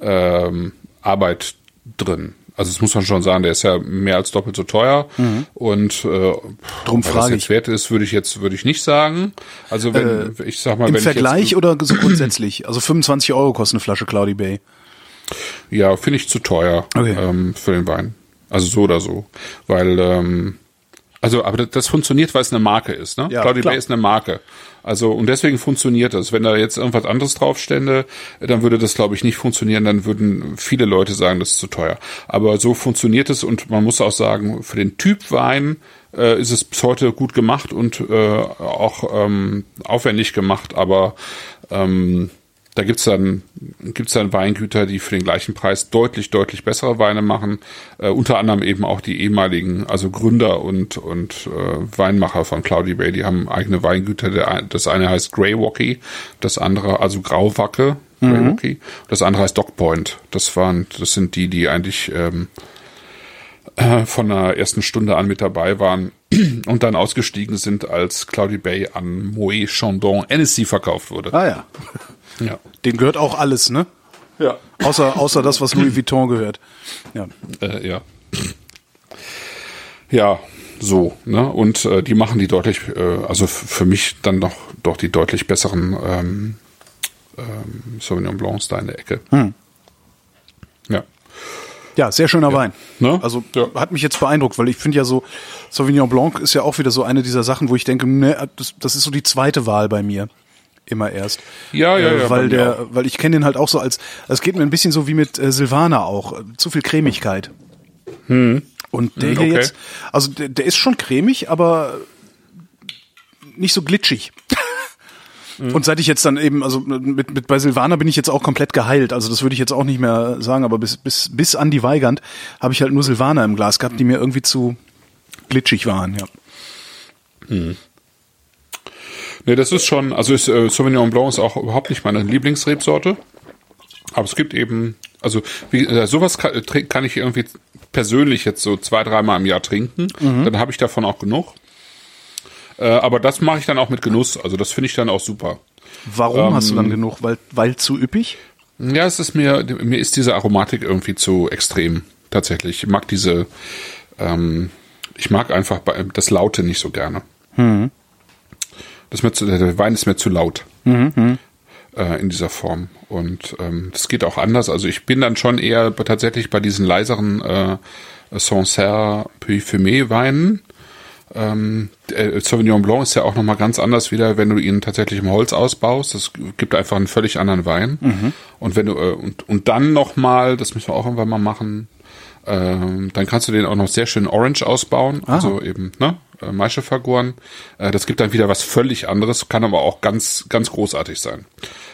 Speaker 3: ähm, Arbeit drin. Also das muss man schon sagen, der ist ja mehr als doppelt so teuer und äh,
Speaker 2: Drum
Speaker 3: er das
Speaker 2: frage
Speaker 3: jetzt
Speaker 2: ich.
Speaker 3: wert ist, würde ich jetzt würde ich nicht sagen. Also wenn ich sag mal,
Speaker 2: Im
Speaker 3: wenn
Speaker 2: Vergleich
Speaker 3: ich jetzt,
Speaker 2: oder so grundsätzlich? Also 25 Euro kostet eine Flasche Cloudy Bay.
Speaker 3: ja, finde ich zu teuer
Speaker 2: Okay.
Speaker 3: ähm, für den Wein. Also so oder so, weil ähm, Also, aber das, funktioniert, weil es eine Marke ist, ne?
Speaker 2: Ja,
Speaker 3: Cloudy. Bay ist eine Marke. Also, und deswegen funktioniert das. Wenn da jetzt irgendwas anderes draufstände, dann würde das, glaube ich, nicht funktionieren. Dann würden viele Leute sagen, das ist zu teuer. Aber so funktioniert es und man muss auch sagen, für den Typ Wein äh, ist es bis heute gut gemacht und äh, auch ähm, aufwendig gemacht, aber ähm, da gibt's dann, gibt's dann Weingüter, die für den gleichen Preis deutlich, deutlich bessere Weine machen. Äh, unter anderem eben auch die ehemaligen, also Gründer und, und äh, Weinmacher von Cloudy Bay, die haben eigene Weingüter. Der, das eine heißt Grey Walkie, das andere, also Grauwacke, Grey Walkie. Das andere heißt Dog Point. Das waren, das sind die, die eigentlich ähm, äh, von der ersten Stunde an mit dabei waren und dann ausgestiegen sind, als Cloudy Bay an Moet Chandon Hennessy verkauft wurde.
Speaker 2: Ah ja.
Speaker 3: Ja.
Speaker 2: Den gehört auch alles, ne?
Speaker 3: Ja.
Speaker 2: Außer, außer das, was Louis Vuitton gehört. Ja.
Speaker 3: Äh, ja. Ja, so, ne? Und äh, die machen die deutlich, äh, also für mich dann noch doch die deutlich besseren ähm, ähm, Sauvignon Blancs da in der Ecke. Ja.
Speaker 2: Ja, sehr schöner Wein.
Speaker 3: Ne?
Speaker 2: Also
Speaker 3: Ja.
Speaker 2: hat mich jetzt beeindruckt, weil ich finde ja so, Sauvignon Blanc ist ja auch wieder so eine dieser Sachen, wo ich denke, ne, das, das ist so die zweite Wahl bei mir. Immer erst.
Speaker 3: Ja, ja,
Speaker 2: Äh,
Speaker 3: ja,
Speaker 2: Weil der,
Speaker 3: auch.
Speaker 2: weil ich kenne den halt auch so als, es geht mir ein bisschen so wie mit äh, Silvaner auch. äh, Zu viel Cremigkeit. Und der
Speaker 3: Hm,
Speaker 2: hier
Speaker 3: okay.
Speaker 2: jetzt, also der, der ist schon cremig, aber nicht so glitschig.
Speaker 3: Hm.
Speaker 2: Und seit ich jetzt dann eben, also mit, mit bei Silvaner bin ich jetzt auch komplett geheilt. Also das würde ich jetzt auch nicht mehr sagen, aber bis, bis, bis an die Weigand habe ich halt nur Silvaner im Glas gehabt, die mir irgendwie zu glitschig waren, ja.
Speaker 3: Nee, das ist schon, also ist, äh, Sauvignon Blanc ist auch überhaupt nicht meine Lieblingsrebsorte. Aber es gibt eben, also wie, äh, sowas kann, äh, kann ich irgendwie persönlich jetzt so zwei, dreimal im Jahr trinken. Dann habe ich davon auch genug. Äh, aber das mache ich dann auch mit Genuss. Also das finde ich dann auch super.
Speaker 2: Warum hast du
Speaker 3: Ähm.
Speaker 2: dann genug? Weil, weil zu üppig?
Speaker 3: Ja, es ist mir, mir ist diese Aromatik irgendwie zu extrem, tatsächlich. Ich mag diese, ähm, ich mag einfach das Laute nicht so gerne. Das mir zu, der Wein ist mir zu laut. Äh, in dieser Form. Und ähm, das geht auch anders. Also ich bin dann schon eher tatsächlich bei diesen leiseren äh, Sancerre Parfumé Weinen. Ähm, der Sauvignon Blanc ist ja auch nochmal ganz anders wieder, wenn du ihn tatsächlich im Holz ausbaust. Das gibt einfach einen völlig anderen Wein. Und wenn du äh, und, und dann nochmal, das müssen wir auch irgendwann mal machen, ähm, dann kannst du den auch noch sehr schön orange ausbauen, also eben, ne? Äh, Maische vergoren. Äh, das gibt dann wieder was völlig anderes, kann aber auch ganz, ganz großartig sein.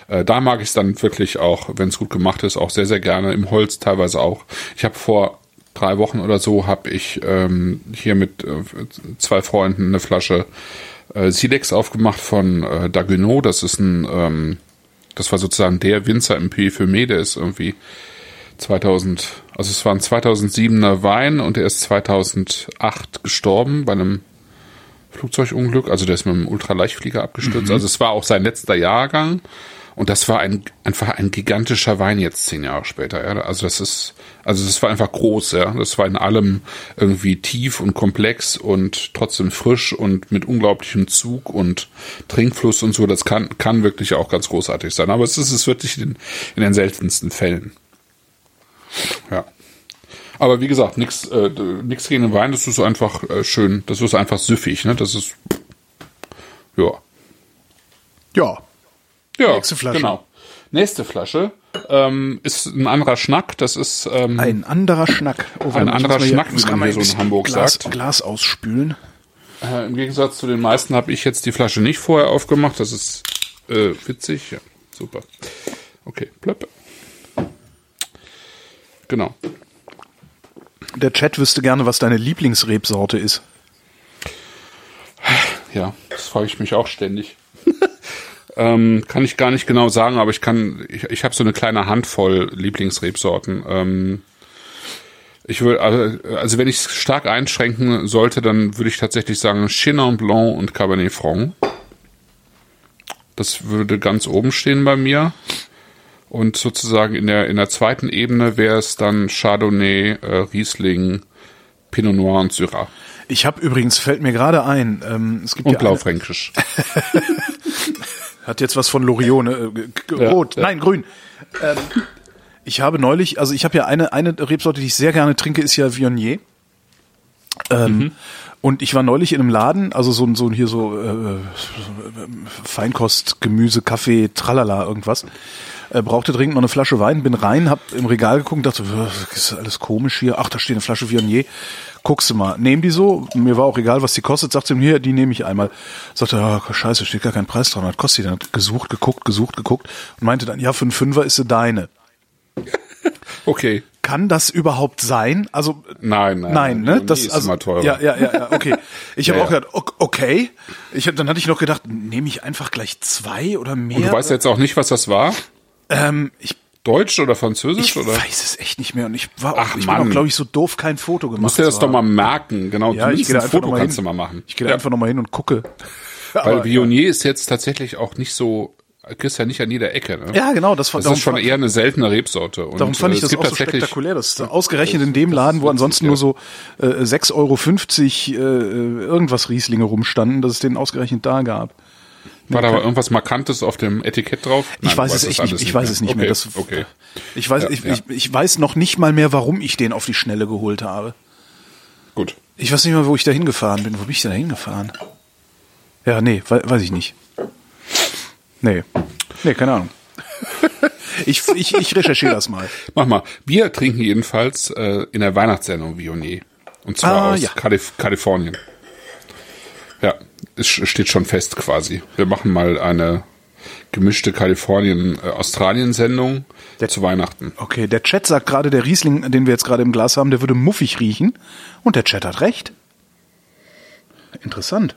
Speaker 3: Äh, da mag ich es dann wirklich auch, wenn es gut gemacht ist, auch sehr, sehr gerne. Im Holz teilweise auch. Ich habe vor drei Wochen oder so habe ich ähm, hier mit äh, zwei Freunden eine Flasche äh, Silex aufgemacht von äh, Daguenot. Das ist ein, ähm, das war sozusagen der Winzer im Puy Fumé, der ist irgendwie 2000, also es war ein 2007er Wein und er ist 2008 gestorben bei einem Flugzeugunglück. Also der ist mit einem Ultraleichtflieger abgestürzt. Also es war auch sein letzter Jahrgang. Und das war ein, einfach ein gigantischer Wein jetzt zehn Jahre später. Ja. Also das ist, also das war einfach groß. Ja. Das war in allem irgendwie tief und komplex und trotzdem frisch und mit unglaublichem Zug und Trinkfluss und so. Das kann, kann wirklich auch ganz großartig sein. Aber es ist es wirklich in, in den seltensten Fällen. Ja. Aber wie gesagt, nichts äh, nix gegen den Wein, das ist einfach äh, schön, das ist einfach süffig, ne? Das ist ja.
Speaker 2: Ja.
Speaker 3: Ja,
Speaker 2: Nächste Flasche.
Speaker 3: genau. Nächste Flasche ähm, ist ein anderer Schnack, das ist ähm,
Speaker 2: Ein anderer Schnack. Oh, ich
Speaker 3: anderer Schnack, wie man hier so in
Speaker 2: ein
Speaker 3: Hamburg
Speaker 2: Glas,
Speaker 3: sagt.
Speaker 2: Glas ausspülen.
Speaker 3: äh, im Gegensatz zu den meisten habe ich jetzt die Flasche nicht vorher aufgemacht, das ist äh, witzig, ja, super. Okay, plöpp. Genau.
Speaker 2: Der Chat wüsste gerne, was deine Lieblingsrebsorte ist.
Speaker 3: Ja, das frage ich mich auch ständig. ähm, kann ich gar nicht genau sagen, aber ich kann, ich, ich habe so eine kleine Handvoll Lieblingsrebsorten. Ähm, ich würde, also, also wenn ich es stark einschränken sollte, dann würde ich tatsächlich sagen Chenin Blanc und Cabernet Franc. Das würde ganz oben stehen bei mir. Und sozusagen in der, in der zweiten Ebene wäre es dann Chardonnay, äh, Riesling, Pinot Noir und Syrah.
Speaker 2: Ich habe übrigens, fällt mir gerade ein, ähm, es gibt
Speaker 3: Und
Speaker 2: ja
Speaker 3: Blaufränkisch.
Speaker 2: hat jetzt was von Loriot, ne?
Speaker 3: Ja,
Speaker 2: Rot,
Speaker 3: ja.
Speaker 2: nein, grün. Ähm, ich habe neulich, also ich habe ja eine, eine Rebsorte, die ich sehr gerne trinke, ist ja Viognier. Ähm, Und ich war neulich in einem Laden, also so, so hier so äh, Feinkost, Gemüse, Kaffee, Tralala, irgendwas. Äh, brauchte dringend noch eine Flasche Wein, bin rein, hab im Regal geguckt, dachte, das ist alles komisch hier. Ach, da steht eine Flasche Viognier. Guckst du mal, nehm die so, mir war auch egal, was die kostet, sagt sie mir, hier, die nehme ich einmal. Sagte, oh, scheiße, steht gar kein Preis dran, was kostet die denn? Hat gesucht, geguckt, gesucht, geguckt und meinte dann, ja, für einen Fünfer ist sie deine.
Speaker 3: Okay.
Speaker 2: Kann das überhaupt sein? Also
Speaker 3: Nein, nein.
Speaker 2: nein, ne? Das
Speaker 3: ist
Speaker 2: also
Speaker 3: immer teurer.
Speaker 2: ja, ja, ja, ja, okay. Ich habe
Speaker 3: Ja,
Speaker 2: auch
Speaker 3: ja.
Speaker 2: gedacht, ok- okay. Ich hab, dann hatte ich noch gedacht, nehme ich einfach gleich zwei oder mehr?
Speaker 3: Und du weißt jetzt auch nicht, was das war?
Speaker 2: Ähm, ich
Speaker 3: Deutsch oder Französisch?
Speaker 2: ich
Speaker 3: oder?
Speaker 2: weiß es echt nicht mehr und ich war auch,
Speaker 3: Ach,
Speaker 2: ich
Speaker 3: Mann.
Speaker 2: bin auch, glaube ich, so doof, kein Foto gemacht.
Speaker 3: Musst dir das
Speaker 2: zu
Speaker 3: doch mal merken. Genau,
Speaker 2: Ja, ich gehe
Speaker 3: ein Foto kannst
Speaker 2: hin.
Speaker 3: du mal machen.
Speaker 2: Ich gehe
Speaker 3: Ja.
Speaker 2: einfach noch mal hin und gucke.
Speaker 3: Weil
Speaker 2: Aber,
Speaker 3: Viognier ist jetzt tatsächlich auch nicht so, kriegst ja nicht an jeder Ecke. Ne?
Speaker 2: ja, genau, das, war-
Speaker 3: Das ist schon
Speaker 2: fand-
Speaker 3: eher eine seltene Rebsorte. Und,
Speaker 2: Darum fand
Speaker 3: äh,
Speaker 2: ich das auch so spektakulär. Das ist ausgerechnet in dem Laden, wo ansonsten nur so äh, 6,50 Euro äh, irgendwas Rieslinge rumstanden, dass es den ausgerechnet da gab.
Speaker 3: War da aber irgendwas Markantes auf dem Etikett drauf?
Speaker 2: Ich
Speaker 3: Nein,
Speaker 2: weiß
Speaker 3: du
Speaker 2: es echt
Speaker 3: das
Speaker 2: nicht. Ich weiß es nicht
Speaker 3: okay,
Speaker 2: mehr. Das,
Speaker 3: okay.
Speaker 2: Ich weiß,
Speaker 3: Ja,
Speaker 2: ich,
Speaker 3: ja.
Speaker 2: Ich, ich weiß noch nicht mal mehr, warum ich den auf die Schnelle geholt habe.
Speaker 3: Gut.
Speaker 2: Ich weiß nicht mal, wo ich da hingefahren bin. Wo bin ich denn da hingefahren? Ja, nee, we weiß ich nicht. Nee. Nee, keine Ahnung. ich, ich, ich recherchiere das mal.
Speaker 3: Mach mal. Wir trinken jedenfalls äh, in der Weihnachtssendung Viognier. Und zwar
Speaker 2: Ah,
Speaker 3: aus
Speaker 2: ja.
Speaker 3: Kalif Kalifornien. Ja, es steht schon fest quasi. Wir machen mal eine gemischte Kalifornien-Australien-Sendung zu Weihnachten.
Speaker 2: Okay, der Chat sagt gerade, der Riesling, den wir jetzt gerade im Glas haben, der würde muffig riechen. Und der Chat hat recht. Interessant.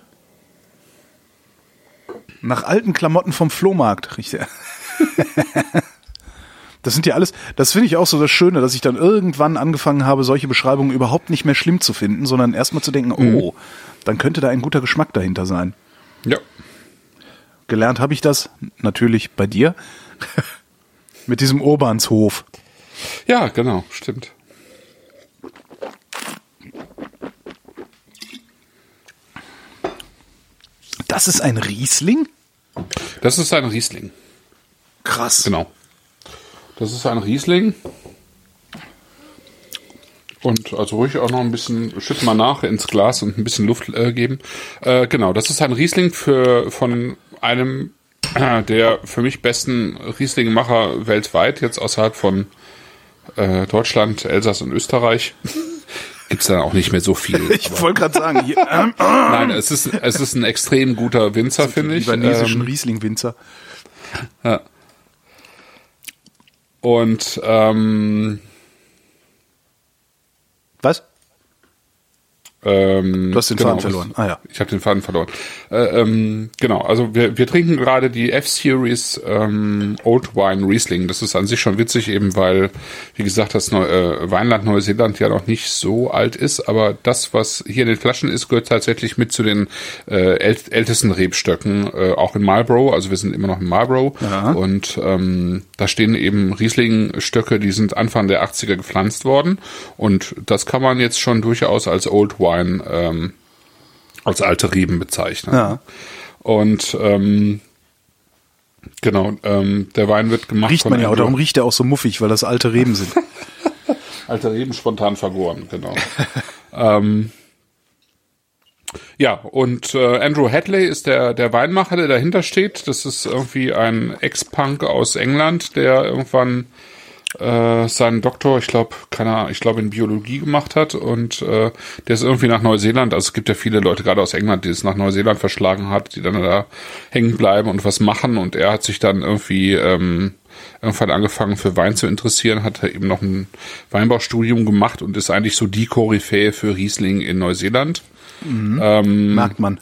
Speaker 2: Nach alten Klamotten vom Flohmarkt riecht er. Das sind ja alles, das finde ich auch so das Schöne, dass ich dann irgendwann angefangen habe, solche Beschreibungen überhaupt nicht mehr schlimm zu finden, sondern erstmal zu denken, oh, dann könnte da ein guter Geschmack dahinter sein.
Speaker 3: Ja.
Speaker 2: Gelernt habe ich das natürlich bei dir mit diesem Urbanshof.
Speaker 3: Ja, genau, stimmt.
Speaker 2: Das ist ein Riesling?
Speaker 3: Das ist ein Riesling.
Speaker 2: Krass.
Speaker 3: Genau. Das ist ein Riesling. Und also ruhig auch noch ein bisschen, schütt mal nach ins Glas und ein bisschen Luft äh, geben. Äh, genau, das ist ein Riesling für von einem äh, der für mich besten Rieslingmacher weltweit, jetzt außerhalb von äh, Deutschland, Elsass und Österreich. Gibt's dann auch nicht mehr so viel.
Speaker 2: Ich wollte gerade sagen, hier, ähm,
Speaker 3: Nein, es ist, es ist ein extrem guter Winzer, finde
Speaker 2: die
Speaker 3: ich.
Speaker 2: libanesischen
Speaker 3: Ähm,
Speaker 2: Riesling-Winzer.
Speaker 3: und ähm,
Speaker 2: Was?
Speaker 3: Ähm,
Speaker 2: Du hast den
Speaker 3: genau,
Speaker 2: Faden verloren. Ah ja.
Speaker 3: Ich habe den Faden verloren. Äh, ähm, genau, also wir, wir trinken gerade die F-Series ähm, Old Wine Riesling. Das ist an sich schon witzig, eben weil, wie gesagt, das Neu äh, Weinland Neuseeland ja noch nicht so alt ist, aber das, was hier in den Flaschen ist, gehört tatsächlich mit zu den äh, äl ältesten Rebstöcken, äh, auch in Marlborough. Also wir sind immer noch in Marlborough.
Speaker 2: Ja.
Speaker 3: Und ähm, da stehen eben Riesling-Stöcke, die sind Anfang der 80er gepflanzt worden. Und das kann man jetzt schon durchaus als Old Wine, ähm, als alte Reben bezeichnen.
Speaker 2: Ja.
Speaker 3: Und ähm, genau, ähm, der Wein wird gemacht
Speaker 2: Riecht man ja darum riecht er auch so muffig, weil das alte Reben sind.
Speaker 3: Alte Reben spontan vergoren, genau. ähm, ja, und äh, Andrew Hadley ist der, der Weinmacher, der dahinter steht. Das ist irgendwie ein Ex-Punk aus England, der irgendwann äh, seinen Doktor, ich glaube, keine Ahnung, ich glaube in Biologie gemacht hat und äh, der ist irgendwie nach Neuseeland, also es gibt ja viele Leute gerade aus England, die es nach Neuseeland verschlagen hat, die dann da hängen bleiben und was machen und er hat sich dann irgendwie ähm, irgendwann angefangen für Wein zu interessieren, hat eben noch ein Weinbaustudium gemacht und ist eigentlich so die Koryphäe für Riesling in Neuseeland.
Speaker 2: Merkt man.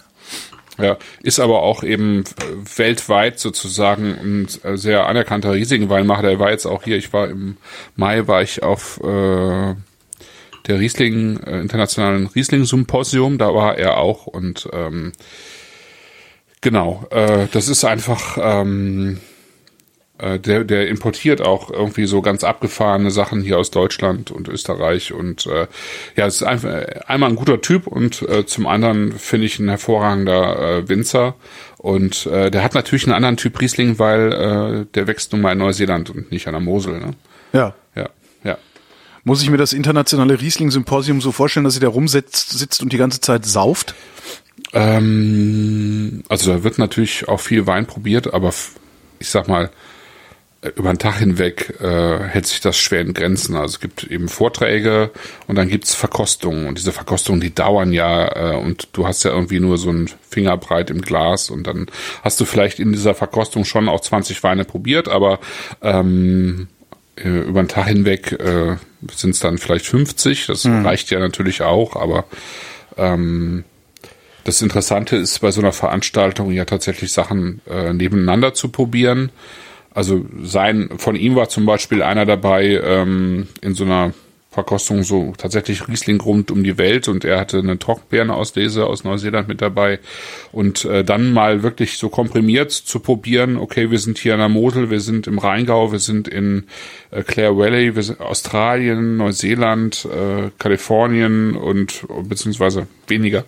Speaker 3: Ja, ist aber auch eben äh, weltweit sozusagen ein äh, sehr anerkannter Riesling-Weinmacher. Der war jetzt auch hier, ich war im Mai, war ich auf äh, der Riesling, äh, internationalen Riesling-Symposium, da war er auch und ähm, genau, äh, das ist einfach, ähm, äh, der, der importiert auch irgendwie so ganz abgefahrene Sachen hier aus Deutschland und Österreich und äh, ja, es ist einfach einmal ein guter Typ und äh, zum anderen finde ich ein hervorragender äh, Winzer und äh, der hat natürlich einen anderen Typ Riesling, weil äh, der wächst nun mal in Neuseeland und nicht an der Mosel, ne?
Speaker 2: Ja.
Speaker 3: Ja, ja.
Speaker 2: Muss ich mir das internationale Riesling-Symposium so vorstellen, dass sie da rumsitzt sitzt und die ganze Zeit sauft?
Speaker 3: Ähm, also da wird natürlich auch viel Wein probiert, aber ich sag mal, über den Tag hinweg äh, hält sich das schwer in Grenzen. Also es gibt eben Vorträge und dann gibt's Verkostungen und diese Verkostungen, die dauern ja äh, und du hast ja irgendwie nur so ein Fingerbreit im Glas und dann hast du vielleicht in dieser Verkostung schon auch 20 Weine probiert, aber ähm, äh, über den Tag hinweg äh, sind es dann vielleicht 50. Das mhm. reicht ja natürlich auch, aber ähm, das Interessante ist bei so einer Veranstaltung ja tatsächlich Sachen äh, nebeneinander zu probieren. Also sein, von ihm war zum Beispiel einer dabei ähm, in so einer Verkostung so tatsächlich Riesling rund um die Welt und er hatte eine Trockenbeerenauslese aus Neuseeland mit dabei. Und äh, dann mal wirklich so komprimiert zu probieren, okay, wir sind hier in der Mosel, wir sind im Rheingau, wir sind in äh, Clare Valley, wir sind Australien, Neuseeland, äh, Kalifornien und beziehungsweise weniger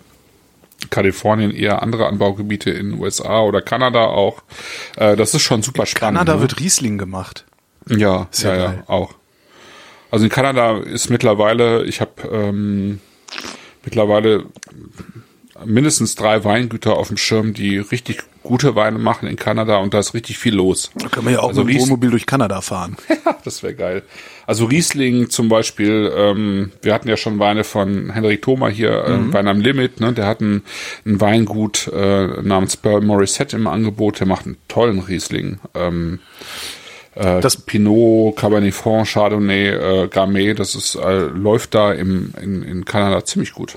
Speaker 3: Kalifornien eher andere Anbaugebiete in USA oder Kanada auch. Äh, das ist schon super spannend.
Speaker 2: Kanada ne? wird Riesling gemacht.
Speaker 3: Ja, ja, ja, auch. Also in Kanada ist mittlerweile, ich habe ähm, mittlerweile mindestens drei Weingüter auf dem Schirm, die richtig gute Weine machen in Kanada und da ist richtig viel los.
Speaker 2: Da können wir ja auch also mit dem Wohnmobil durch Kanada fahren.
Speaker 3: ja, das wäre geil. Also Riesling zum Beispiel, ähm, wir hatten ja schon Weine von Henrik Thoma hier, äh, mhm. Wein am Limit, ne? der hat ein, ein Weingut äh, namens Pearl Morissette im Angebot, der macht einen tollen Riesling. Ähm, äh, das Pinot, Cabernet Franc, Chardonnay, äh, Gamay, das ist äh, läuft da im in, in Kanada ziemlich gut.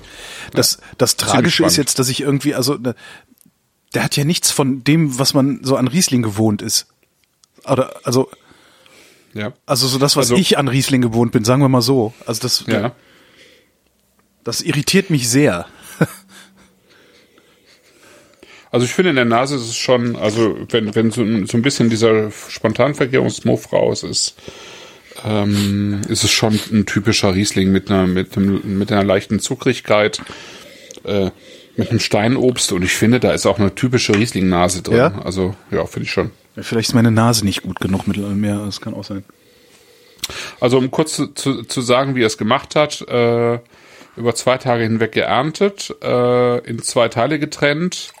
Speaker 2: Das das Tragische ist jetzt, dass ich irgendwie also ne, der hat ja nichts von dem, was man so an Riesling gewohnt ist. Oder also ja. Also so das, was also, ich an Riesling gewohnt bin, sagen wir mal so. Also das ja. das irritiert mich sehr.
Speaker 3: Also ich finde in der Nase ist es schon, also wenn, wenn so, so ein bisschen dieser Spontanvergärungsmuff raus ist, ähm, ist es schon ein typischer Riesling mit einer, mit einem, mit einer leichten Zuckrigkeit, äh, mit einem Steinobst und ich finde, da ist auch eine typische Riesling-Nase drin. Ja? Also ja, finde ich schon.
Speaker 2: Vielleicht ist meine Nase nicht gut genug mit mehr, das kann auch sein.
Speaker 3: Also um kurz zu, zu, zu sagen, wie er es gemacht hat, äh, über zwei Tage hinweg geerntet, äh, in zwei Teile getrennt,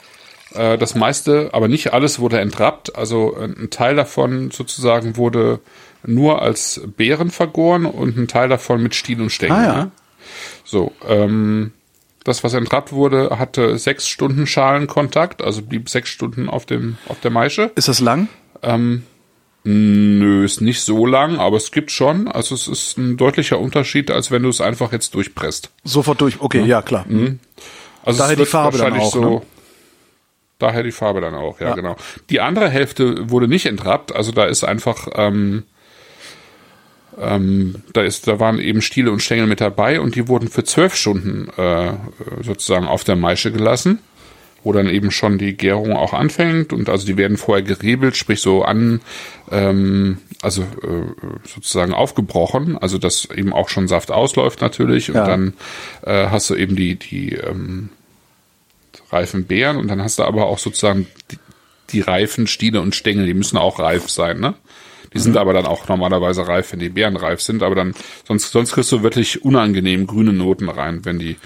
Speaker 3: äh, das meiste, aber nicht alles wurde entrappt. Also ein Teil davon sozusagen wurde nur als Beeren vergoren und ein Teil davon mit Stiel und Stängel. Ah, ja. Ne? So, ähm, das, was entrappt wurde, hatte sechs Stunden Schalenkontakt, also blieb sechs Stunden auf dem auf der Maische.
Speaker 2: Ist das lang?
Speaker 3: Ähm, nö, ist nicht so lang, aber es gibt schon. Also es ist ein deutlicher Unterschied, als wenn du es einfach jetzt durchpresst.
Speaker 2: Sofort durch. Okay, ja, ja klar. Mhm.
Speaker 3: Also Daher die Farbe dann auch. So, ne? Daher die Farbe dann auch, ja, ja, genau. Die andere Hälfte wurde nicht entrappt, also da ist einfach, ähm, ähm, da ist, da waren eben Stiele und Stängel mit dabei und die wurden für zwölf Stunden äh, sozusagen auf der Maische gelassen, wo dann eben schon die Gärung auch anfängt und also die werden vorher geriebelt, sprich so an, ähm, also äh, sozusagen aufgebrochen, also dass eben auch schon Saft ausläuft natürlich und ja. dann äh, hast du eben die die ähm, reifen Beeren und dann hast du aber auch sozusagen die, die reifen Stiele und Stängel, die müssen auch reif sein, ne? Die mhm. sind aber dann auch normalerweise reif, wenn die Beeren reif sind, aber dann, sonst, sonst kriegst du wirklich unangenehm grüne Noten rein, wenn die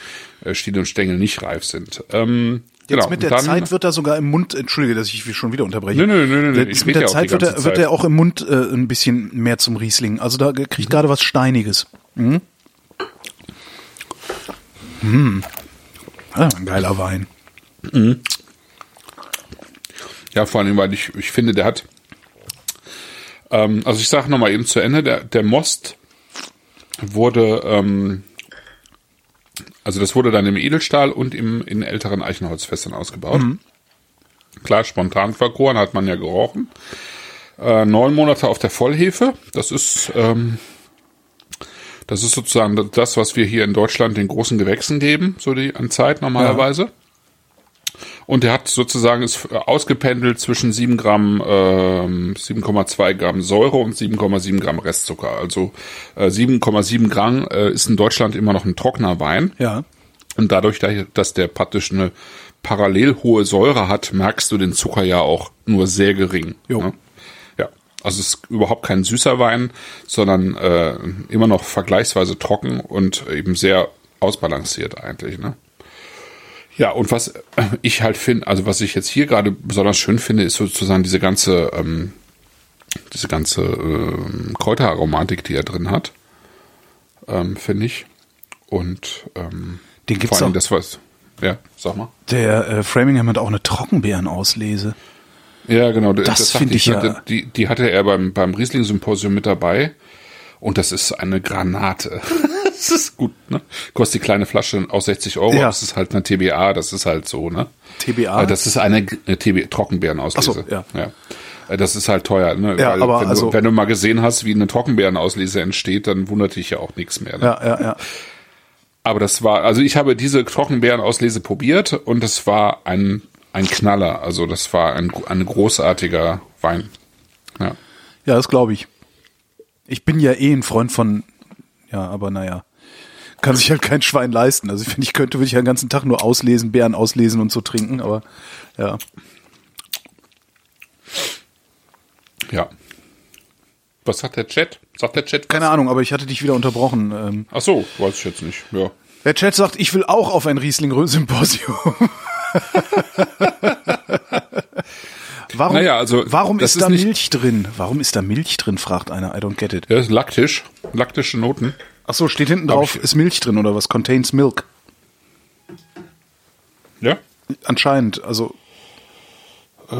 Speaker 3: äh, Stiele und Stängel nicht reif sind. Ähm,
Speaker 2: Jetzt genau. mit der dann, Zeit wird er sogar im Mund, entschuldige, dass ich schon wieder unterbreche. Nö, nö, nö, nö. Jetzt mit der Zeit wird er, wird er auch im Mund äh, ein bisschen mehr zum Riesling. Also da kriegt mhm. gerade was Steiniges. Mhm. Mhm. Ah, ein geiler Wein. Mhm.
Speaker 3: Ja, vor allem, weil ich, ich finde, der hat, ähm, also ich sage nochmal eben zu Ende, der, der Most wurde, ähm, also das wurde dann im Edelstahl und im, in älteren Eichenholzfässern ausgebaut. Mhm. Klar, spontan vergoren, hat man ja gerochen. Äh, neun Monate auf der Vollhefe, das ist, ähm, das ist sozusagen das, was wir hier in Deutschland den großen Gewächsen geben, so die an Zeit normalerweise. Ja. Und der hat sozusagen ist ausgependelt zwischen 7 Gramm, äh, 7,2 Gramm Säure und 7,7 Gramm Restzucker. Also äh, 7,7 Gramm äh, ist in Deutschland immer noch ein trockener Wein.
Speaker 2: Ja.
Speaker 3: Und dadurch, dass der praktisch eine parallel hohe Säure hat, merkst du den Zucker ja auch nur sehr gering. Jo. Ne? Ja. Also es ist überhaupt kein süßer Wein, sondern äh, immer noch vergleichsweise trocken und eben sehr ausbalanciert eigentlich. Ne? Ja, und was ich halt finde, also was ich jetzt hier gerade besonders schön finde, ist sozusagen diese ganze, ähm, diese ganze ähm, Kräuteraromatik, die er drin hat, ähm, finde ich. Und ähm,
Speaker 2: Den gibt's
Speaker 3: vor allem
Speaker 2: auch-
Speaker 3: das was. Ja, sag mal.
Speaker 2: Der äh, Framingham hat auch eine Trockenbeerenauslese.
Speaker 3: Ja, genau.
Speaker 2: Das
Speaker 3: sagte
Speaker 2: finde ich ja-
Speaker 3: Die, die hatte er beim, beim Riesling-Symposium mit dabei. Und das ist eine Granate. das ist gut, ne? Kostet die kleine Flasche auch 60 Euro.
Speaker 2: Ja.
Speaker 3: Das ist halt eine TBA, das ist halt so, ne?
Speaker 2: TBA?
Speaker 3: Äh, Das ist eine, eine TB Trockenbeerenauslese.
Speaker 2: So, ja.
Speaker 3: ja. Äh, Das ist halt teuer, ne?
Speaker 2: Ja,
Speaker 3: Weil
Speaker 2: aber
Speaker 3: wenn,
Speaker 2: also-
Speaker 3: du, wenn du mal gesehen hast, wie eine Trockenbeerenauslese entsteht, dann wundert dich ja auch nichts mehr. Ne?
Speaker 2: Ja, ja, ja.
Speaker 3: Aber das war, also ich habe diese Trockenbeerenauslese probiert und das war ein, ein Knaller. Also das war ein, ein großartiger Wein. Ja.
Speaker 2: Ja, das glaube ich. Ich bin ja eh ein Freund von, ja, aber naja, kann sich halt kein Schwein leisten. Also ich finde, ich könnte wirklich den ganzen Tag nur auslesen, Beeren auslesen und so trinken, aber ja.
Speaker 3: Ja. Was sagt der Chat? Sagt der Chat was?
Speaker 2: Keine Ahnung, aber ich hatte dich wieder unterbrochen. Ähm,
Speaker 3: Ach so, weiß ich jetzt nicht. Ja.
Speaker 2: der Chat sagt, ich will auch auf ein Riesling-Symposium. Warum,
Speaker 3: Naja, also,
Speaker 2: warum ist
Speaker 3: ist
Speaker 2: da
Speaker 3: nicht-
Speaker 2: Milch drin? Warum ist da Milch drin, fragt einer. I don't get it.
Speaker 3: Der ist laktisch. Laktische Noten.
Speaker 2: Ach so, steht hinten drauf,
Speaker 3: ich-
Speaker 2: ist Milch drin oder was? Contains Milk.
Speaker 3: Ja?
Speaker 2: Anscheinend, also äh,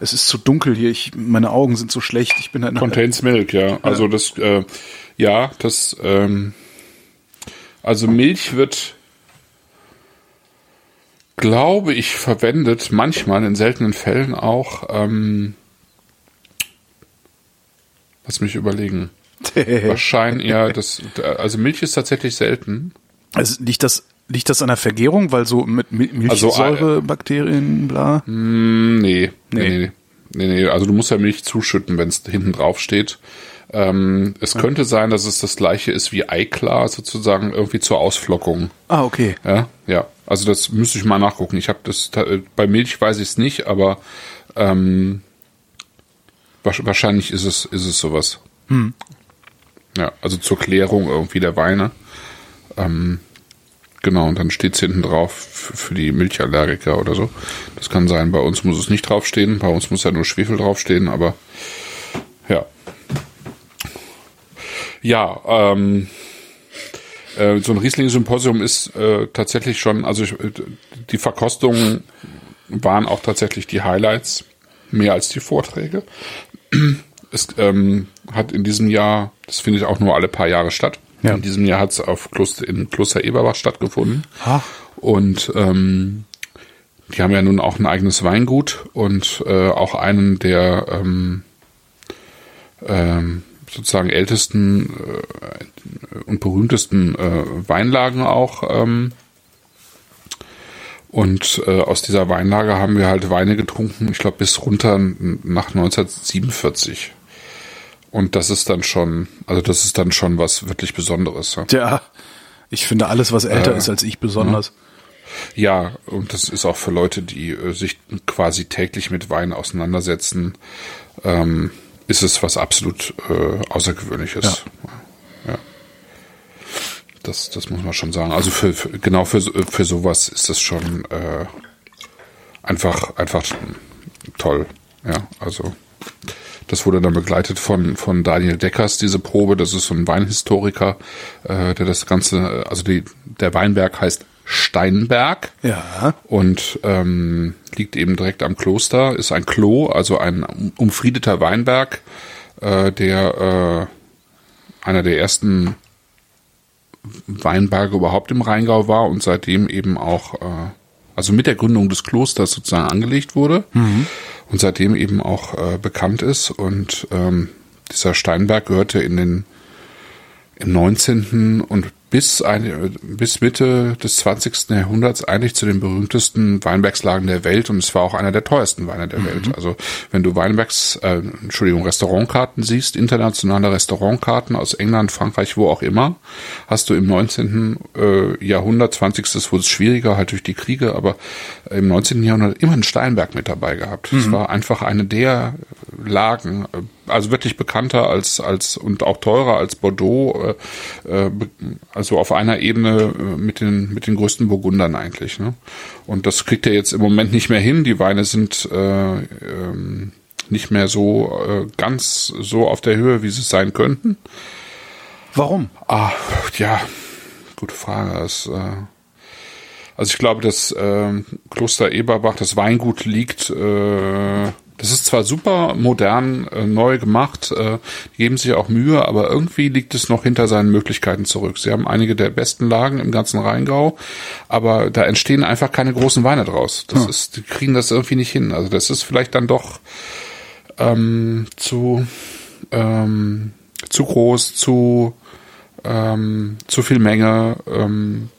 Speaker 2: es ist zu dunkel hier. Ich, meine Augen sind so schlecht. Ich bin halt
Speaker 3: Contains Milk, ja. Also das, äh, ja, das, ähm, also Milch wird, glaube ich, verwendet, manchmal in seltenen Fällen auch, ähm, lass mich überlegen. Wahrscheinlich, ja, das, also Milch ist tatsächlich selten.
Speaker 2: also liegt das liegt das an der Vergärung, weil so mit Mil-
Speaker 3: Also,
Speaker 2: Milchsäure, Bakterien, bla.
Speaker 3: Hm, Nee, nee,
Speaker 2: Nee.
Speaker 3: nee, nee, nee. Also du musst ja Milch zuschütten, wenn es hinten drauf steht. Ähm, es könnte sein, dass es das gleiche ist wie Eiklar, sozusagen irgendwie zur Ausflockung.
Speaker 2: Ah, okay.
Speaker 3: Ja, ja. Also das müsste ich mal nachgucken. Ich habe das äh, bei Milch weiß ich es nicht, aber ähm, wahrscheinlich ist es ist es sowas. Ja, also zur Klärung irgendwie der Weine. Ähm, genau, und dann steht es hinten drauf für die Milchallergiker oder so. Das kann sein. Bei uns muss es nicht draufstehen. Bei uns muss ja nur Schwefel draufstehen, aber ja. Ja, ähm, äh, so ein Riesling-Symposium ist äh, tatsächlich schon, also ich, äh, die Verkostungen waren auch tatsächlich die Highlights, mehr als die Vorträge. Es ähm, hat in diesem Jahr, das findet auch nur alle paar Jahre statt.
Speaker 2: Ja.
Speaker 3: In diesem Jahr hat es auf Kloster, in Kloster Eberbach stattgefunden.
Speaker 2: Ach.
Speaker 3: Und ähm, die haben ja nun auch ein eigenes Weingut und äh, auch einen der ähm, ähm, sozusagen ältesten äh, und berühmtesten äh, Weinlagen auch. Ähm, und äh, aus dieser Weinlage haben wir halt Weine getrunken, ich glaube bis runter nach 1947. Und das ist dann schon, also das ist dann schon was wirklich Besonderes. Ja.
Speaker 2: Tja, ich finde alles, was älter
Speaker 3: Äh,
Speaker 2: ist als ich, besonders.
Speaker 3: Ja, und das ist auch für Leute, die äh, sich quasi täglich mit Wein auseinandersetzen, ähm, ist es was absolut äh, Außergewöhnliches. Ja. Das, das muss man schon sagen. Also für, für genau für, für sowas ist das schon äh, einfach, einfach toll. Ja, also das wurde dann begleitet von, von Daniel Deckers, diese Probe. Das ist so ein Weinhistoriker, äh, der das Ganze, also die, der Weinberg heißt Steinberg
Speaker 2: Ja.
Speaker 3: und ähm, liegt eben direkt am Kloster, ist ein Klo, also ein um- umfriedeter Weinberg, äh, der äh, einer der ersten Weinberge überhaupt im Rheingau war und seitdem eben auch, äh, also mit der Gründung des Klosters sozusagen angelegt wurde und seitdem eben auch äh, bekannt ist. Und ähm, dieser Steinberg gehörte in den im 19. und bis, eine, bis Mitte des 20. Jahrhunderts eigentlich zu den berühmtesten Weinbergslagen der Welt und es war auch einer der teuersten Weine der mhm. Welt. Also wenn du Weinbergs, äh, Entschuldigung, Restaurantkarten siehst, internationale Restaurantkarten aus England, Frankreich, wo auch immer, hast du im 19. Äh, Jahrhundert, 20. wurde es schwieriger, halt durch die Kriege, aber im 19. Jahrhundert immer einen Steinberg mit dabei gehabt. Es mhm. war einfach eine der Lagen, äh, also wirklich bekannter als als und auch teurer als Bordeaux, äh, äh also auf einer Ebene äh, mit den mit den größten Burgundern eigentlich. Ne? Und das kriegt er jetzt im Moment nicht mehr hin. Die Weine sind äh, ähm, nicht mehr so äh, ganz so auf der Höhe, wie sie sein könnten.
Speaker 2: Warum?
Speaker 3: Ah, ja, gute Frage. Das, äh, also ich glaube, das äh, Kloster Eberbach, das Weingut liegt äh, das ist zwar super modern, äh, neu gemacht, äh, geben sich auch Mühe, aber irgendwie liegt es noch hinter seinen Möglichkeiten zurück. Sie haben einige der besten Lagen im ganzen Rheingau, aber da entstehen einfach keine großen Weine draus. Das ja. ist, die kriegen das irgendwie nicht hin. Also das ist vielleicht dann doch ähm, zu ähm, zu groß, zu ähm, zu viel Menge, ähm,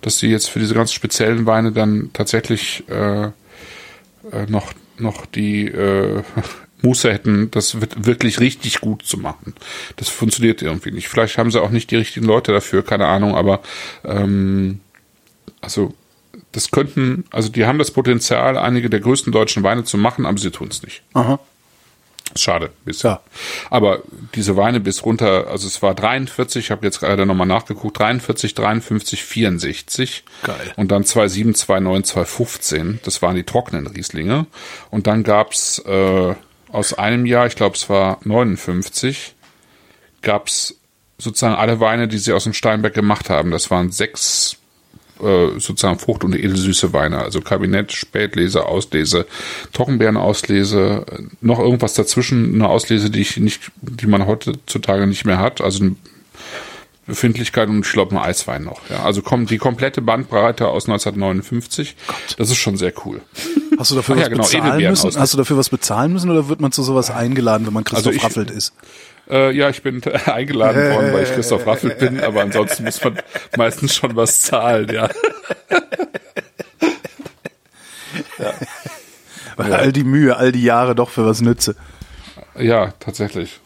Speaker 3: dass sie jetzt für diese ganz speziellen Weine dann tatsächlich äh, äh noch noch die äh, Muße hätten, das wirklich richtig gut zu machen. Das funktioniert irgendwie nicht. Vielleicht haben sie auch nicht die richtigen Leute dafür, keine Ahnung, aber ähm, also das könnten, also die haben das Potenzial, einige der größten deutschen Weine zu machen, aber sie tun es nicht.
Speaker 2: Aha.
Speaker 3: Schade, bis. Ja. Aber diese Weine bis runter, also es war 43, ich habe jetzt gerade nochmal nachgeguckt, 43, 53, 64.
Speaker 2: Geil.
Speaker 3: Und dann 27, 29, 215. Das waren die trockenen Rieslinge. Und dann gab's äh, aus einem Jahr, ich glaube es war 59, gab's sozusagen alle Weine, die sie aus dem Steinberg gemacht haben. Das waren sechs äh, sozusagen Frucht- und edelsüße Weine, also Kabinett, Spätlese, Auslese, Trockenbeerenauslese, noch irgendwas dazwischen, eine Auslese, die ich nicht, die man heutzutage nicht mehr hat, also Befindlichkeit und ich glaube ein Eiswein noch. Ja. Also kommt die komplette Bandbreite aus 1959. Gott. Das ist schon sehr cool.
Speaker 2: Hast du dafür Ach, was ja, genau, bezahlen müssen? Hast du dafür was bezahlen müssen oder wird man zu sowas eingeladen, wenn man Christoph also ich, Raffelt ist?
Speaker 3: Äh, ja, ich bin eingeladen worden, weil ich Christoph Raffelt bin, aber ansonsten muss man meistens schon was zahlen, ja.
Speaker 2: ja. Weil all die Mühe, all die Jahre doch für was nütze.
Speaker 3: Ja, tatsächlich.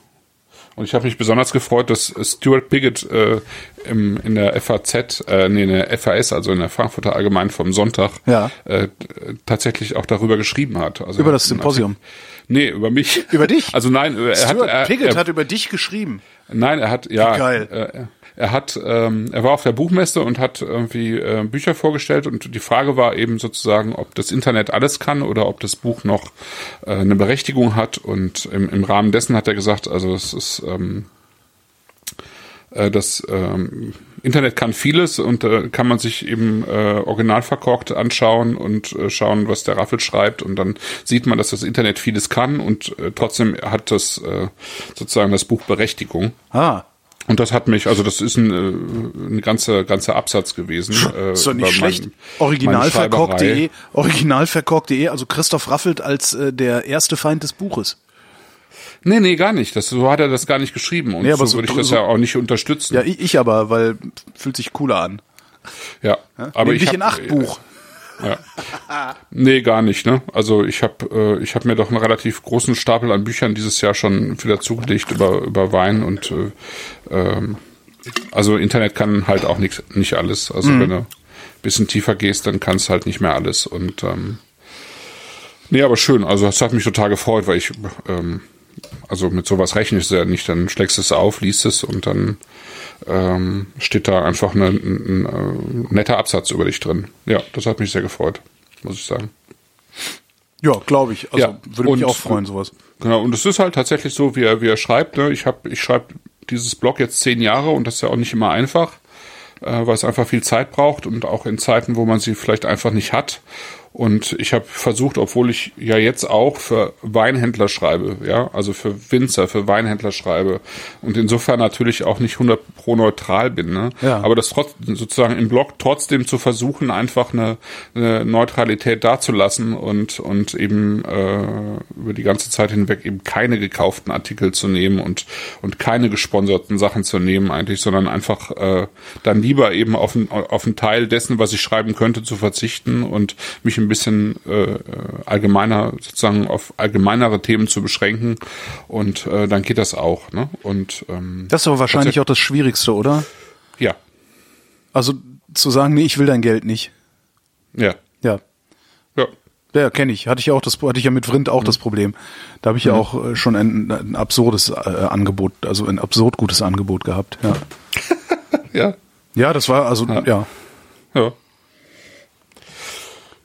Speaker 3: Und ich habe mich besonders gefreut, dass Stuart Piggott äh, im, in der FAZ, äh, nee, in der FAS, also in der Frankfurter Allgemein vom Sonntag,
Speaker 2: ja.
Speaker 3: äh, tatsächlich auch darüber geschrieben hat. Also
Speaker 2: über das Symposium.
Speaker 3: Nee, über mich.
Speaker 2: Über dich?
Speaker 3: Also nein, er
Speaker 2: Stuart
Speaker 3: hat,
Speaker 2: er, Piggott er, hat über dich geschrieben.
Speaker 3: Nein, er hat ja.
Speaker 2: Wie geil.
Speaker 3: Er, hat, ähm, er war auf der Buchmesse und hat irgendwie äh, Bücher vorgestellt und die Frage war eben sozusagen, ob das Internet alles kann oder ob das Buch noch äh, eine Berechtigung hat und im, im Rahmen dessen hat er gesagt, also es ist ähm, äh, das ähm, Internet kann vieles und äh, kann man sich eben äh, original verkorkt anschauen und äh, schauen, was der Raffel schreibt und dann sieht man, dass das Internet vieles kann und äh, trotzdem hat das äh, sozusagen das Buch Berechtigung.
Speaker 2: Ah.
Speaker 3: Und das hat mich, also das ist ein, äh, ein ganzer, ganzer Absatz gewesen.
Speaker 2: Äh, so nicht schlecht. Originalverkork.de, originalverkork.de, also Christoph Raffelt als äh, der erste Feind des Buches.
Speaker 3: Nee, nee, gar nicht. Das, so hat er das gar nicht geschrieben. Und nee, aber so, so würde ich das so, ja auch nicht unterstützen.
Speaker 2: Ja, ich, ich aber, weil fühlt sich cooler an.
Speaker 3: Ja, ja? aber
Speaker 2: Nimm
Speaker 3: ich
Speaker 2: in acht Buch.
Speaker 3: Ja. Nee, gar nicht, ne? Also ich habe äh, ich habe mir doch einen relativ großen Stapel an Büchern dieses Jahr schon wieder zugelegt über über Wein und äh, ähm, also Internet kann halt auch nicht nicht alles. Also mhm. wenn du ein bisschen tiefer gehst, dann kannst halt nicht mehr alles und ähm, Nee, aber schön. Also es hat mich total gefreut, weil ich ähm, also mit sowas rechnest du ja nicht, dann schlägst du es auf, liest es und dann ähm, steht da einfach ein, ein, ein, netter Absatz über dich drin. Ja, das hat mich sehr gefreut, muss ich sagen.
Speaker 2: Ja, glaube ich. Also ja, würde mich auch freuen, sowas.
Speaker 3: Genau, und es ist halt tatsächlich so, wie er, wie er schreibt. Ne? Ich ich schreibe dieses Blog jetzt zehn Jahre und das ist ja auch nicht immer einfach, äh, weil es einfach viel Zeit braucht und auch in Zeiten, wo man sie vielleicht einfach nicht hat. Und ich habe versucht, obwohl ich ja jetzt auch für Weinhändler schreibe, ja, also für Winzer, für Weinhändler schreibe und insofern natürlich auch nicht 100 pro neutral bin, ne?
Speaker 2: Ja.
Speaker 3: aber das trotz, sozusagen im Blog trotzdem zu versuchen, einfach eine, eine Neutralität dazulassen und, und eben äh, über die ganze Zeit hinweg eben keine gekauften Artikel zu nehmen und, und keine gesponserten Sachen zu nehmen eigentlich, sondern einfach äh, dann lieber eben auf, ein, auf einen Teil dessen, was ich schreiben könnte, zu verzichten und mich ein bisschen äh, allgemeiner, sozusagen auf allgemeinere Themen zu beschränken und äh, dann geht das auch. Ne? Und ähm,
Speaker 2: Das ist aber wahrscheinlich auch das Schwierigste, oder?
Speaker 3: ja,
Speaker 2: Also zu sagen, nee, ich will dein Geld nicht.
Speaker 3: ja,
Speaker 2: Ja.
Speaker 3: ja.
Speaker 2: Ja, kenne ich. Hatte ich auch das, hatte ich ja mit Vrind
Speaker 3: Mhm.
Speaker 2: auch das Problem. Da habe ich ja auch äh, schon ein, ein absurdes äh, Angebot, also ein absurd gutes Angebot gehabt. Ja,
Speaker 3: Ja,
Speaker 2: ja das war also ja.
Speaker 3: Ja.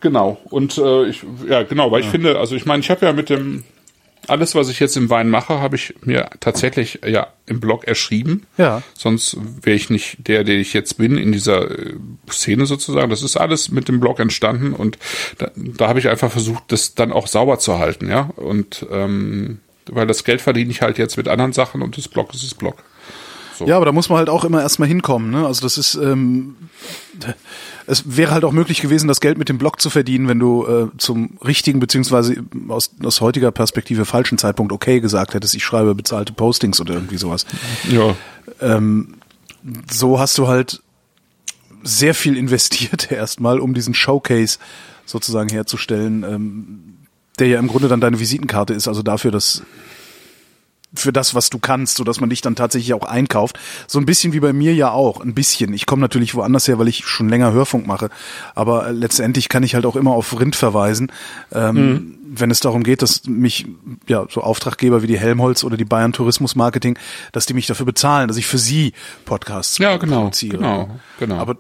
Speaker 3: Genau. Und äh, ich, ja, genau, weil ich finde, also ich meine, ich habe ja mit dem alles, was ich jetzt im Wein mache, habe ich mir tatsächlich ja im Blog erschrieben.
Speaker 2: Ja.
Speaker 3: Sonst wäre ich nicht der, der ich jetzt bin in dieser äh, Szene sozusagen. Das ist alles mit dem Blog entstanden und da, da habe ich einfach versucht, das dann auch sauber zu halten, ja. Und ähm, weil das Geld verdiene ich halt jetzt mit anderen Sachen und das Blog ist das Blog. So.
Speaker 2: Ja, aber da muss man halt auch immer erstmal hinkommen. Ne? Also das ist, ähm, es wäre halt auch möglich gewesen, das Geld mit dem Blog zu verdienen, wenn du äh, zum richtigen beziehungsweise aus, aus heutiger Perspektive falschen Zeitpunkt okay gesagt hättest, ich schreibe bezahlte Postings oder irgendwie sowas.
Speaker 3: Ja.
Speaker 2: So hast du halt sehr viel investiert erstmal, um diesen Showcase sozusagen herzustellen, ähm, der ja im Grunde dann deine Visitenkarte ist, also dafür, dass für das, was du kannst, so dass man dich dann tatsächlich auch einkauft. So ein bisschen wie bei mir ja auch, ein bisschen. Ich komme natürlich woanders her, weil ich schon länger Hörfunk mache, aber äh, letztendlich kann ich halt auch immer auf Rind verweisen, ähm, wenn es darum geht, dass mich ja so Auftraggeber wie die Helmholtz oder die Bayern Tourismus Marketing, dass die mich dafür bezahlen, dass ich für sie Podcasts
Speaker 3: Ja, genau,
Speaker 2: produziere.
Speaker 3: genau, genau.
Speaker 2: Aber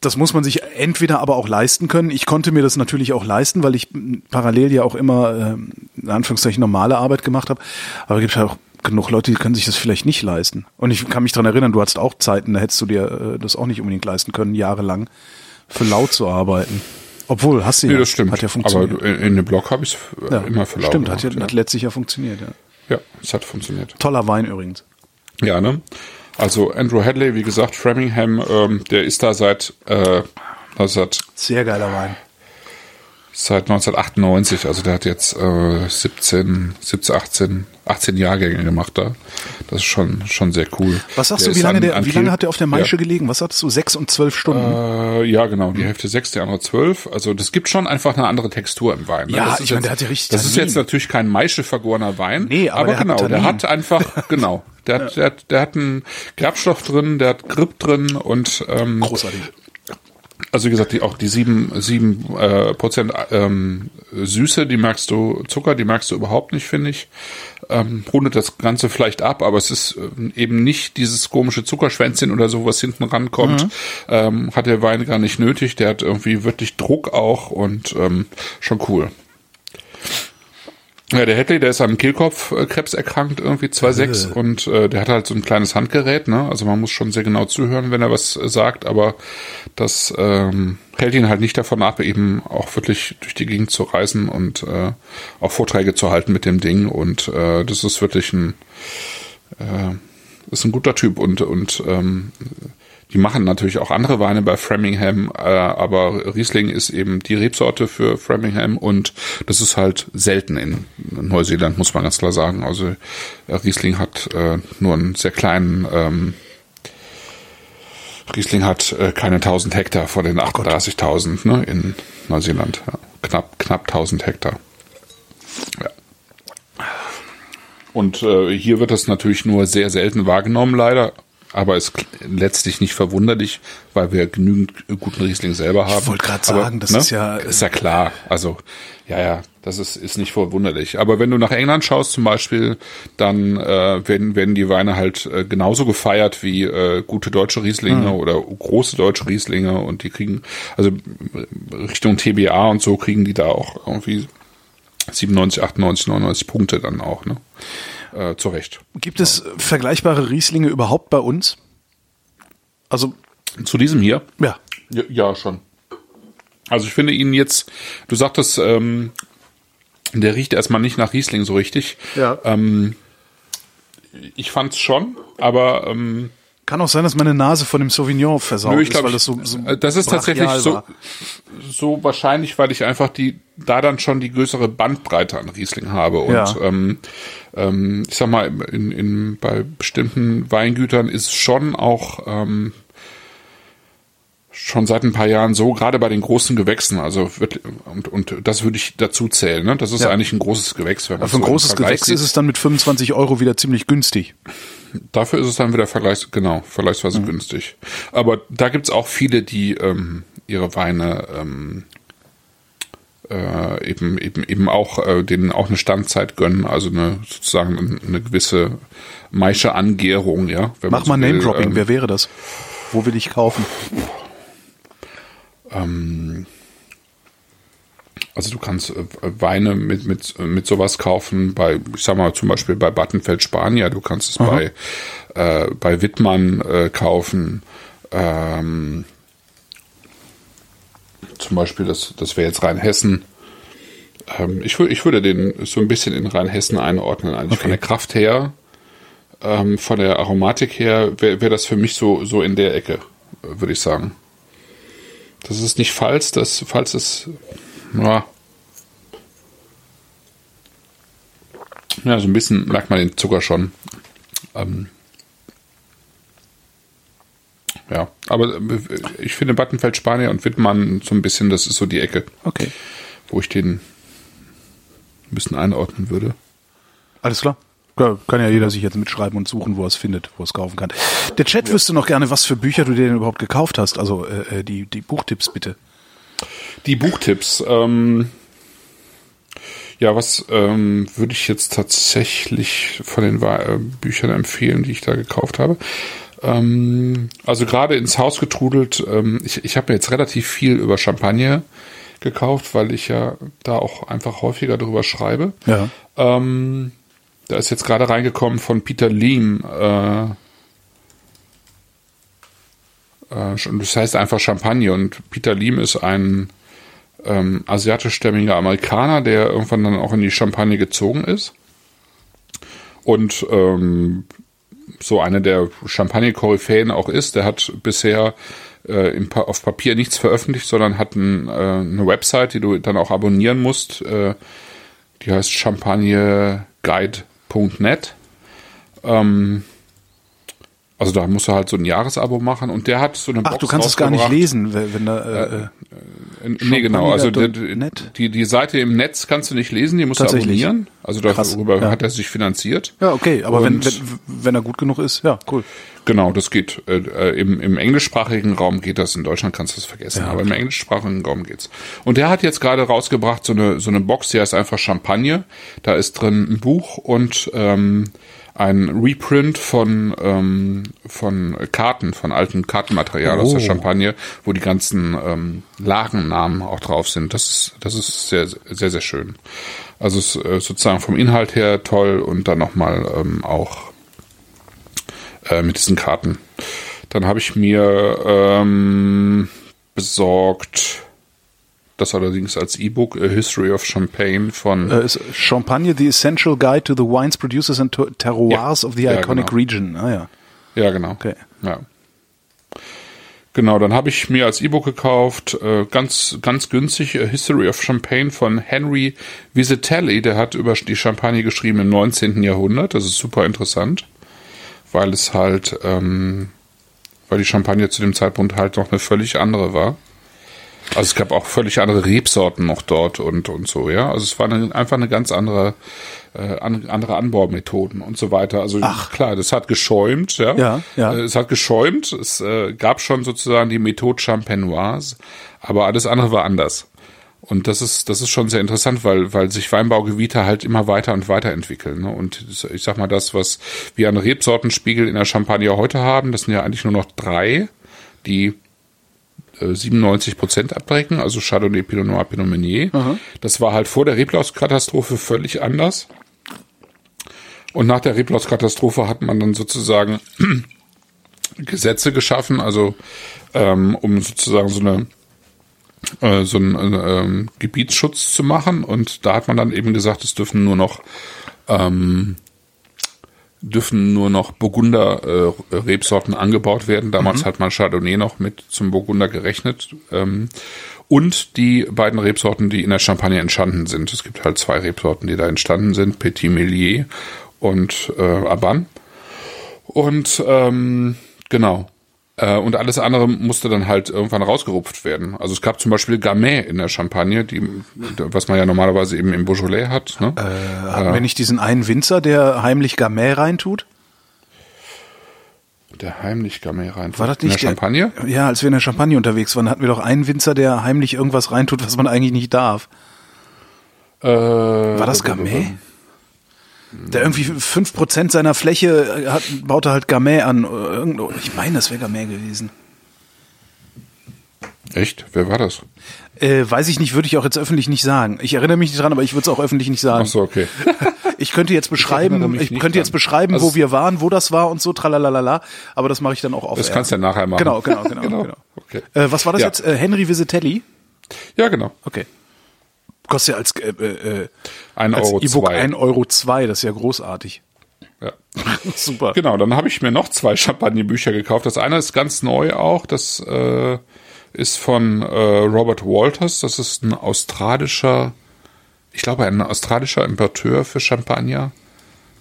Speaker 2: das muss man sich entweder aber auch leisten können. Ich konnte mir das natürlich auch leisten, weil ich parallel ja auch immer ähm, in Anführungszeichen normale Arbeit gemacht habe. Aber es gibt halt auch genug Leute, die können sich das vielleicht nicht leisten. Und ich kann mich dran erinnern, du hattest auch Zeiten, da hättest du dir äh, das auch nicht unbedingt leisten können, jahrelang für laut zu arbeiten. Obwohl, hast du ja.
Speaker 3: Nee, das stimmt.
Speaker 2: Hat ja funktioniert.
Speaker 3: Aber in, in dem Blog habe ich es
Speaker 2: ja,
Speaker 3: immer für lau
Speaker 2: Stimmt, hat, ja,
Speaker 3: gemacht,
Speaker 2: hat letztlich ja funktioniert, ja.
Speaker 3: ja. ja, es hat funktioniert.
Speaker 2: Toller Wein übrigens.
Speaker 3: Ja, ne? Also Andrew Hadley, wie gesagt, Framingham, ähm, der ist da seit, äh, seit,
Speaker 2: Sehr geiler Wein.
Speaker 3: seit 1998, also der hat jetzt äh, 17, 17, 18, 18 Jahrgänge gemacht da. Das ist schon, schon sehr cool.
Speaker 2: Was sagst
Speaker 3: Der
Speaker 2: du, wie
Speaker 3: ist
Speaker 2: lange,
Speaker 3: an-
Speaker 2: der,
Speaker 3: an
Speaker 2: wie lange hat der auf der Maische
Speaker 3: ja.
Speaker 2: gelegen? Was hattest du? Sechs und zwölf Stunden?
Speaker 3: Äh, ja, genau. Die Hälfte sechs, die andere zwölf. Also das gibt schon einfach eine andere Textur im Wein. ne?
Speaker 2: Ja,
Speaker 3: ist
Speaker 2: ich meine,
Speaker 3: jetzt-
Speaker 2: der hat ja richtig
Speaker 3: Das ist
Speaker 2: Tannin.
Speaker 3: jetzt natürlich kein Maische vergorener Wein.
Speaker 2: Nee, aber
Speaker 3: aber
Speaker 2: der hat
Speaker 3: genau, der hat einfach, genau. Der hat, der, hat, der hat einen Gerbstoff drin, der hat Grip drin und ähm,
Speaker 2: Großartig.
Speaker 3: also wie gesagt, die, auch die sieben, sieben äh, Prozent ähm, Süße, die merkst du, Zucker, die merkst du überhaupt nicht, finde ich. Ähm, rundet das Ganze vielleicht ab, aber es ist ähm, eben nicht dieses komische Zuckerschwänzchen oder so, was hinten rankommt.
Speaker 2: Mhm.
Speaker 3: Ähm, hat der Wein gar nicht nötig. Der hat irgendwie wirklich Druck auch und ähm, schon cool. Ja, der Hadley, der ist an Kehlkopfkrebs erkrankt, irgendwie 2,6 und äh, der hat halt so ein kleines Handgerät, ne? Also man muss schon sehr genau zuhören, wenn er was äh, sagt, aber das ähm, hält ihn halt nicht davon ab, eben auch wirklich durch die Gegend zu reisen und äh, auch Vorträge zu halten mit dem Ding. Und äh, das ist wirklich ein äh, ist ein guter Typ und und ähm, die machen natürlich auch andere Weine bei Framingham, äh, aber Riesling ist eben die Rebsorte für Framingham und das ist halt selten in Neuseeland, muss man ganz klar sagen. Also äh, Riesling hat äh, nur einen sehr kleinen ähm, Riesling hat äh, keine 1000 Hektar von den 38.000 ne, in Neuseeland. Ja, knapp, knapp 1000 Hektar. Ja. Und äh, hier wird das natürlich nur sehr selten wahrgenommen, leider. Aber ist letztlich nicht verwunderlich, weil wir genügend guten Riesling selber haben.
Speaker 2: wollte grad
Speaker 3: Aber,
Speaker 2: sagen, das ist ja-
Speaker 3: Ist ja klar. Also, ja, ja, das ist, ist nicht verwunderlich. Aber wenn du nach England schaust zum Beispiel, dann äh, werden, werden die Weine halt äh, genauso gefeiert wie äh, gute deutsche Rieslinge oder große deutsche Rieslinge. Und die kriegen, also Richtung TBA und so kriegen die da auch irgendwie 97, 98, 99 Punkte dann auch, ne? Äh, zu Recht.
Speaker 2: Gibt es vergleichbare Rieslinge überhaupt bei uns? Also,
Speaker 3: Zu diesem hier?
Speaker 2: ja.
Speaker 3: Ja, ja schon. Also ich finde ihn jetzt, du sagtest, ähm, der riecht erstmal nicht nach Riesling so richtig.
Speaker 2: Ja.
Speaker 3: Ähm, ich fand's schon, aber ähm,
Speaker 2: Kann auch sein, dass meine Nase von dem Sauvignon versaut
Speaker 3: Nö, ich
Speaker 2: ist,
Speaker 3: glaub,
Speaker 2: weil das so, so
Speaker 3: äh, das ist tatsächlich so,
Speaker 2: war.
Speaker 3: so wahrscheinlich, weil ich einfach die da dann schon die größere Bandbreite an Riesling habe und
Speaker 2: Ja.
Speaker 3: ähm, ähm, ich sag mal in, in bei bestimmten Weingütern ist schon auch ähm, schon seit ein paar Jahren so, gerade bei den großen Gewächsen, also wird, und, und das würde ich dazu zählen, ne? Das ist
Speaker 2: Ja.
Speaker 3: eigentlich ein großes Gewächs, wenn man
Speaker 2: Für ein
Speaker 3: so
Speaker 2: großes Gewächs
Speaker 3: sieht.
Speaker 2: ist es dann mit 25 Euro wieder ziemlich günstig.
Speaker 3: Dafür ist es dann wieder vergleichs genau,
Speaker 2: Mhm.
Speaker 3: vergleichsweise günstig. Aber da gibt's auch viele, die ähm, ihre Weine ähm, äh, eben eben eben auch äh, denen auch eine Standzeit gönnen, also eine sozusagen eine, gewisse Maische Angärung, ja. wenn man
Speaker 2: Mach
Speaker 3: so
Speaker 2: mal. Name-Dropping,
Speaker 3: Ähm,
Speaker 2: wer wäre das? Wo will ich kaufen?
Speaker 3: Also du kannst äh, Weine mit, mit, mit sowas kaufen, bei, ich sag mal zum Beispiel bei Battenfeld Spanier, du kannst es bei, äh, bei Wittmann äh, kaufen. Ähm, zum Beispiel, das, das wäre jetzt Rheinhessen. Ähm, ich, ich würde den so ein bisschen in Rheinhessen einordnen, eigentlich von der Kraft her, ähm, von der Aromatik her, wäre wär das für mich so, so in der Ecke, äh, würde ich sagen. Das ist nicht falsch, das falls ist ja. Ja, so ein bisschen merkt man den Zucker schon. Ähm, ja, aber äh, ich finde Battenfeld Spanier und Wittmann so ein bisschen, das ist so die Ecke,
Speaker 2: Okay.
Speaker 3: wo ich den ein bisschen einordnen würde.
Speaker 2: Alles klar. Ja, kann ja jeder sich jetzt mitschreiben und suchen, wo er es findet, wo er es kaufen kann. Der Chat wüsste noch gerne, was für Bücher du dir denn überhaupt gekauft hast. Also äh, äh, die, die Buchtipps bitte.
Speaker 3: Die Buchtipps. Ähm, ja, was ähm, würde ich jetzt tatsächlich von den äh, Büchern empfehlen, die ich da gekauft habe? Ähm, also gerade ins Haus getrudelt. Ähm, ich ich habe mir jetzt relativ viel über Champagner gekauft, weil ich ja da auch einfach häufiger drüber schreibe.
Speaker 2: Ja.
Speaker 3: Ähm, da ist jetzt gerade reingekommen von Peter Lehm. Äh, äh, das heißt einfach Champagner und Peter Lehm ist ein ähm, asiatischstämmiger Amerikaner, der irgendwann dann auch in die Champagne gezogen ist. Und ähm, so einer der Champagner-Koryphäen auch ist. Der hat bisher äh, pa auf Papier nichts veröffentlicht, sondern hat ein, äh, eine Website, die du dann auch abonnieren musst. Äh, die heißt champagneguide.net. Ähm, also da musst du halt so ein Jahresabo machen und der hat so eine
Speaker 2: Ach,
Speaker 3: Box
Speaker 2: du kannst es gar nicht lesen, wenn, da äh, äh,
Speaker 3: Äh, Nee, genau. Also die, die, die Seite im Netz kannst du nicht lesen, die musst du abonnieren. Also darüber
Speaker 2: ja.
Speaker 3: hat er sich finanziert.
Speaker 2: Ja, okay, aber wenn, wenn, wenn er gut genug ist, ja, cool.
Speaker 3: Genau, das geht. Äh, äh, im, Im englischsprachigen Raum geht das. In Deutschland kannst du es vergessen,
Speaker 2: Ja,
Speaker 3: aber im englischsprachigen Raum geht's. Und der hat jetzt gerade rausgebracht so eine so eine Box, die heißt einfach Champagne. Da ist drin ein Buch und ähm, ein Reprint von ähm, von Karten, von alten Kartenmaterial aus der
Speaker 2: Oh.
Speaker 3: Champagne, wo die ganzen ähm, Lagennamen auch drauf sind. Das ist das ist sehr sehr sehr schön. Also es ist äh, sozusagen vom Inhalt her toll und dann nochmal ähm, auch äh, mit diesen Karten. Dann habe ich mir ähm, besorgt, das allerdings als E-Book, A History of Champagne von
Speaker 2: Äh, Champagne, the essential guide to the wines, producers and ter- terroirs
Speaker 3: Ja.
Speaker 2: of the
Speaker 3: Ja,
Speaker 2: iconic
Speaker 3: genau.
Speaker 2: region. Ah ja.
Speaker 3: Ja, genau.
Speaker 2: Okay.
Speaker 3: Ja. Genau, dann habe ich mir als E-Book gekauft, äh, ganz, ganz günstig, A History of Champagne von Henry Visitelli. Der hat über die Champagne geschrieben im 19. Jahrhundert. Das ist super interessant, weil es halt, ähm, weil die Champagne zu dem Zeitpunkt halt noch eine völlig andere war. Also es gab auch völlig andere Rebsorten noch dort und, und so, ja. Also es war eine, einfach eine ganz andere, äh, an, andere Anbaumethoden und so weiter. Also klar, das hat geschäumt, ja.
Speaker 2: Ja, ja.
Speaker 3: Äh, Es hat geschäumt, es äh, gab schon sozusagen die Methode Champenoise, aber alles andere war anders. Und das ist, das ist schon sehr interessant, weil, weil sich Weinbaugebiete halt immer weiter und weiter entwickeln. Ne? Und ich sag mal, das, was wir an Rebsortenspiegel in der Champagne heute haben, das sind ja eigentlich nur noch drei, die 97 Prozent abdecken, also Chardonnay, Pinot Noir, Pinot Meunier. Das war halt vor der Reblauskatastrophe völlig anders. Und nach der Reblauskatastrophe hat man dann sozusagen Gesetze geschaffen, also ähm, um sozusagen so eine äh, so einen äh, ähm, Gebietsschutz zu machen und da hat man dann eben gesagt, es dürfen nur noch ähm, dürfen nur noch Burgunder äh, Rebsorten angebaut werden. Damals mhm. hat man Chardonnay noch mit zum Burgunder gerechnet. Ähm, und die beiden Rebsorten, die in der Champagne entstanden sind. Es gibt halt zwei Rebsorten, die da entstanden sind, Petit Melier und äh, Aban. Und ähm, genau. Äh, und alles andere musste dann halt irgendwann rausgerupft werden. Also es gab zum Beispiel Gamay in der Champagne, die, was man ja normalerweise eben im Beaujolais hat. Ne?
Speaker 2: Äh, hatten äh, wir nicht diesen einen Winzer, der heimlich Gamay reintut?
Speaker 3: Der heimlich Gamay reintut?
Speaker 2: War das nicht
Speaker 3: in der Champagne?
Speaker 2: Der, ja, als wir in der Champagne unterwegs waren, hatten wir doch einen Winzer, der heimlich irgendwas reintut, was man eigentlich nicht darf.
Speaker 3: Äh,
Speaker 2: War das Gamay? Der irgendwie fünf Prozent seiner Fläche hat, baute halt Gamay an. Ich meine, das wäre Gamay gewesen.
Speaker 3: Echt? Wer war das?
Speaker 2: Äh, weiß ich nicht, würde ich auch jetzt öffentlich nicht sagen. Ich erinnere mich nicht dran, aber ich würde es auch öffentlich nicht sagen.
Speaker 3: Ach so, okay.
Speaker 2: ich könnte jetzt beschreiben, ich, ich könnte jetzt beschreiben, also wo wir waren, wo das war und so, tralalala, aber das mache ich dann auch auf.
Speaker 3: Das kannst du ja nachher machen.
Speaker 2: Genau, genau, genau. genau. genau. Okay. Äh, was war das ja. jetzt? Äh, Henry Visitelli?
Speaker 3: Ja, genau.
Speaker 2: Okay kostet ja als äh, äh,
Speaker 3: ein als Euro
Speaker 2: E-Book 1 Euro zwei, das ist ja großartig.
Speaker 3: Ja. Super. Genau, dann habe ich mir noch zwei Champagnerbücher gekauft. Das eine ist ganz neu auch, das äh, ist von äh, Robert Walters, das ist ein australischer, ich glaube ein australischer Importeur für Champagner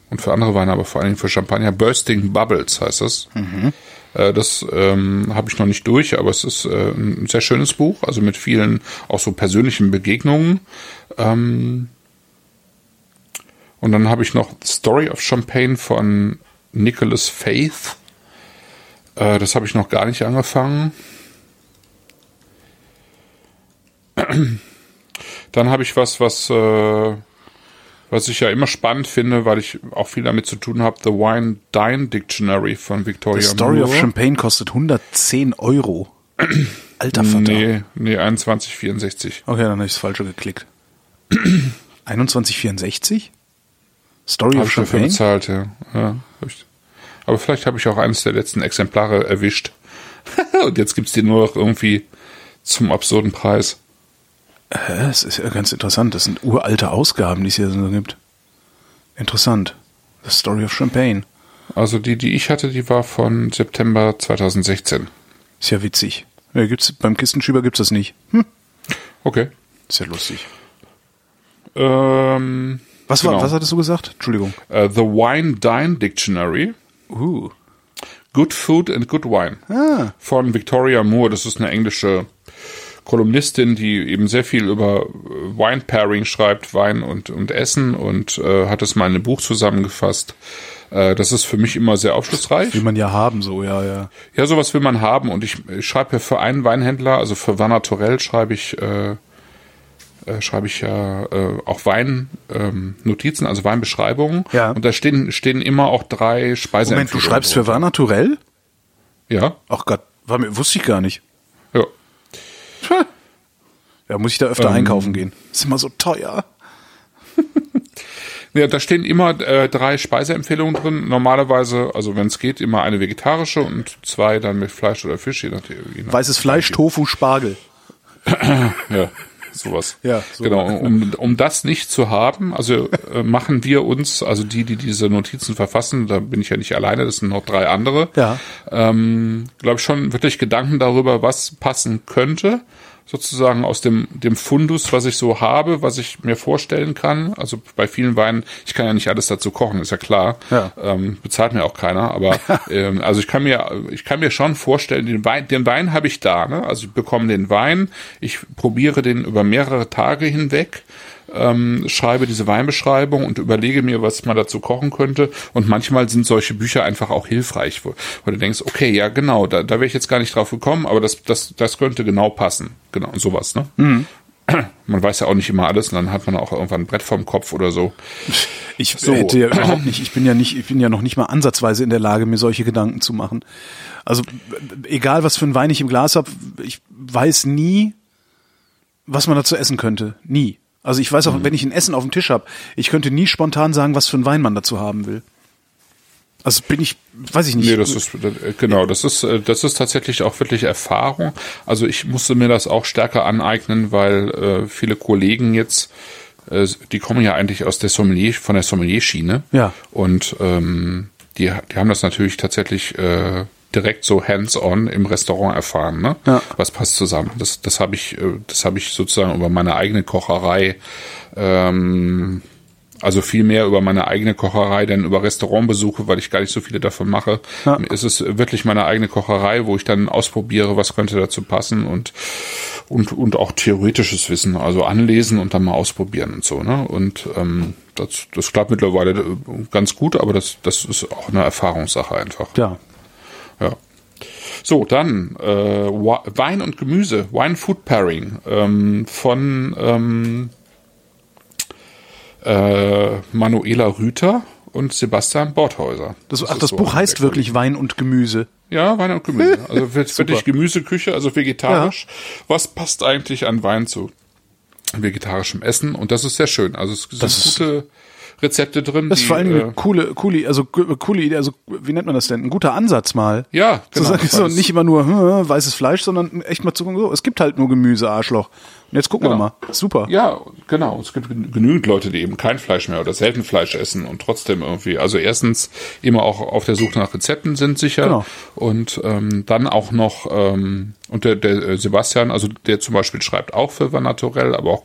Speaker 3: und für andere Weine, aber vor allen Dingen für Champagner. Bursting Bubbles heißt das. Mhm. Äh, das ähm, habe ich noch nicht durch, aber es ist äh, ein sehr schönes Buch, also mit vielen auch so persönlichen Begegnungen. Ähm, und dann habe ich noch Story of Champagne von Nicholas Faith. Äh, das habe ich noch gar nicht angefangen. Dann habe ich was, was äh, was ich ja immer spannend finde, weil ich auch viel damit zu tun habe, The Wine Dine Dictionary von Victoria
Speaker 2: The Story
Speaker 3: Moore.
Speaker 2: of Champagne kostet 110 Euro. Alter Vater.
Speaker 3: Nee, nee, 21,64.
Speaker 2: Okay, dann habe ich das falsche geklickt. 21,64? Story
Speaker 3: hab
Speaker 2: of Champagne?
Speaker 3: Ich dafür bezahlt, ja. ja Aber vielleicht habe ich auch eines der letzten Exemplare erwischt. Und jetzt gibt's die nur noch irgendwie zum absurden Preis.
Speaker 2: Das ist ja ganz interessant. Das sind uralte Ausgaben, die es hier so gibt. Interessant. The Story of Champagne.
Speaker 3: Also die, die ich hatte, die war von September 2016.
Speaker 2: Ist ja witzig. Ja, gibt's, beim Kistenschieber gibt's das nicht. Hm.
Speaker 3: Okay.
Speaker 2: Ist ja lustig.
Speaker 3: Ähm,
Speaker 2: was, war, genau. was hattest du gesagt? Entschuldigung.
Speaker 3: Uh, the Wine Dine Dictionary.
Speaker 2: Uh.
Speaker 3: Good Food and Good Wine.
Speaker 2: Ah.
Speaker 3: Von Victoria Moore. Das ist eine englische Kolumnistin, die eben sehr viel über Wine Pairing schreibt, Wein und, und Essen und äh, hat es mal in einem Buch zusammengefasst. Äh, das ist für mich immer sehr aufschlussreich.
Speaker 2: Will man ja haben, so, ja, ja.
Speaker 3: Ja, sowas will man haben und ich, ich schreibe ja für einen Weinhändler, also für Van Naturell schreibe ich, äh, äh, schreibe ich ja äh, auch Weinnotizen, ähm, also Weinbeschreibungen.
Speaker 2: Ja.
Speaker 3: Und da stehen, stehen immer auch drei Speisen.
Speaker 2: Moment, du schreibst für Van Naturell?
Speaker 3: Ja.
Speaker 2: Ach Gott, war mir, wusste ich gar nicht.
Speaker 3: Ja.
Speaker 2: Muss ich da öfter ähm, einkaufen gehen. Ist immer so teuer.
Speaker 3: ja, da stehen immer äh, drei Speiseempfehlungen drin. Normalerweise, also wenn es geht, immer eine vegetarische und zwei dann mit Fleisch oder Fisch. Je nach, je nach
Speaker 2: Weißes Fleisch, Tofu, Spargel.
Speaker 3: ja, sowas.
Speaker 2: Ja,
Speaker 3: so. genau. Um, um das nicht zu haben, also äh, machen wir uns, also die, die diese Notizen verfassen, da bin ich ja nicht alleine, das sind noch drei andere.
Speaker 2: Ja.
Speaker 3: Ähm, Glaube ich schon wirklich Gedanken darüber, was passen könnte sozusagen aus dem, dem Fundus, was ich so habe, was ich mir vorstellen kann. Also bei vielen Weinen, ich kann ja nicht alles dazu kochen, ist ja klar.
Speaker 2: Ja.
Speaker 3: Ähm, bezahlt mir auch keiner, aber ähm, also ich kann mir, ich kann mir schon vorstellen, den Wein, den Wein habe ich da, ne? Also ich bekomme den Wein, ich probiere den über mehrere Tage hinweg ähm, schreibe diese Weinbeschreibung und überlege mir, was man dazu kochen könnte. Und manchmal sind solche Bücher einfach auch hilfreich, wo, wo du denkst, okay, ja genau, da, da wäre ich jetzt gar nicht drauf gekommen, aber das, das, das könnte genau passen. Genau, sowas, ne?
Speaker 2: Mhm.
Speaker 3: Man weiß ja auch nicht immer alles und dann hat man auch irgendwann ein Brett vorm Kopf oder so.
Speaker 2: Ich so. hätte ja überhaupt nicht, ich bin ja nicht, ich bin ja noch nicht mal ansatzweise in der Lage, mir solche Gedanken zu machen. Also egal, was für ein Wein ich im Glas habe, ich weiß nie, was man dazu essen könnte. Nie. Also ich weiß auch, mhm. wenn ich ein Essen auf dem Tisch habe, ich könnte nie spontan sagen, was für ein Wein man dazu haben will. Also bin ich, weiß ich nicht.
Speaker 3: Nee, das ist äh, genau, das ist äh, das ist tatsächlich auch wirklich Erfahrung. Also ich musste mir das auch stärker aneignen, weil äh, viele Kollegen jetzt äh, die kommen ja eigentlich aus der Sommelier von der Sommelier-Schiene.
Speaker 2: Ja.
Speaker 3: Und ähm, die die haben das natürlich tatsächlich äh, direkt so hands-on im Restaurant erfahren, ne?
Speaker 2: Ja.
Speaker 3: Was passt zusammen? Das das habe ich äh, das habe ich sozusagen über meine eigene Kocherei ähm, also viel mehr über meine eigene Kocherei, denn über Restaurantbesuche, weil ich gar nicht so viele davon mache,
Speaker 2: Ja.
Speaker 3: ist es wirklich meine eigene Kocherei, wo ich dann ausprobiere, was könnte dazu passen und und und auch theoretisches Wissen, also anlesen und dann mal ausprobieren und so, ne? Und ähm, das, das klappt mittlerweile äh, ganz gut, aber das das ist auch eine Erfahrungssache einfach.
Speaker 2: Ja.
Speaker 3: Ja. So, dann äh, Wein und Gemüse, Wine Food Pairing ähm, von ähm, äh, Manuela Rüther und Sebastian Borthäuser.
Speaker 2: Das, ach,
Speaker 3: ist
Speaker 2: das
Speaker 3: so
Speaker 2: Buch heißt wirklich Wein und Gemüse.
Speaker 3: ja, Wein und Gemüse. Also wirklich Gemüseküche, also vegetarisch.
Speaker 2: Ja.
Speaker 3: Was passt eigentlich an Wein zu vegetarischem Essen? Und das ist sehr schön. Also es sind
Speaker 2: Das ist-
Speaker 3: gute Rezepte drin.
Speaker 2: Das ist
Speaker 3: die,
Speaker 2: vor allem eine
Speaker 3: äh,
Speaker 2: coole, coole, also coole Idee, also wie nennt man das denn? Ein guter Ansatz mal.
Speaker 3: ja,
Speaker 2: Zu
Speaker 3: genau.
Speaker 2: sagen, so,
Speaker 3: es-
Speaker 2: nicht immer nur hm, weißes Fleisch, sondern echt mal zu gucken, so, es gibt halt nur Gemüse, Arschloch. Und jetzt gucken
Speaker 3: Genau.
Speaker 2: wir mal. Super.
Speaker 3: Ja, genau. Es gibt gen- genügend Leute, die eben kein Fleisch mehr oder selten Fleisch essen und trotzdem irgendwie, also erstens immer auch auf der Suche nach Rezepten sind sicher
Speaker 2: Genau.
Speaker 3: und ähm, dann auch noch ähm, und der, der äh, Sebastian, also der zum Beispiel schreibt auch für Van Naturell, aber auch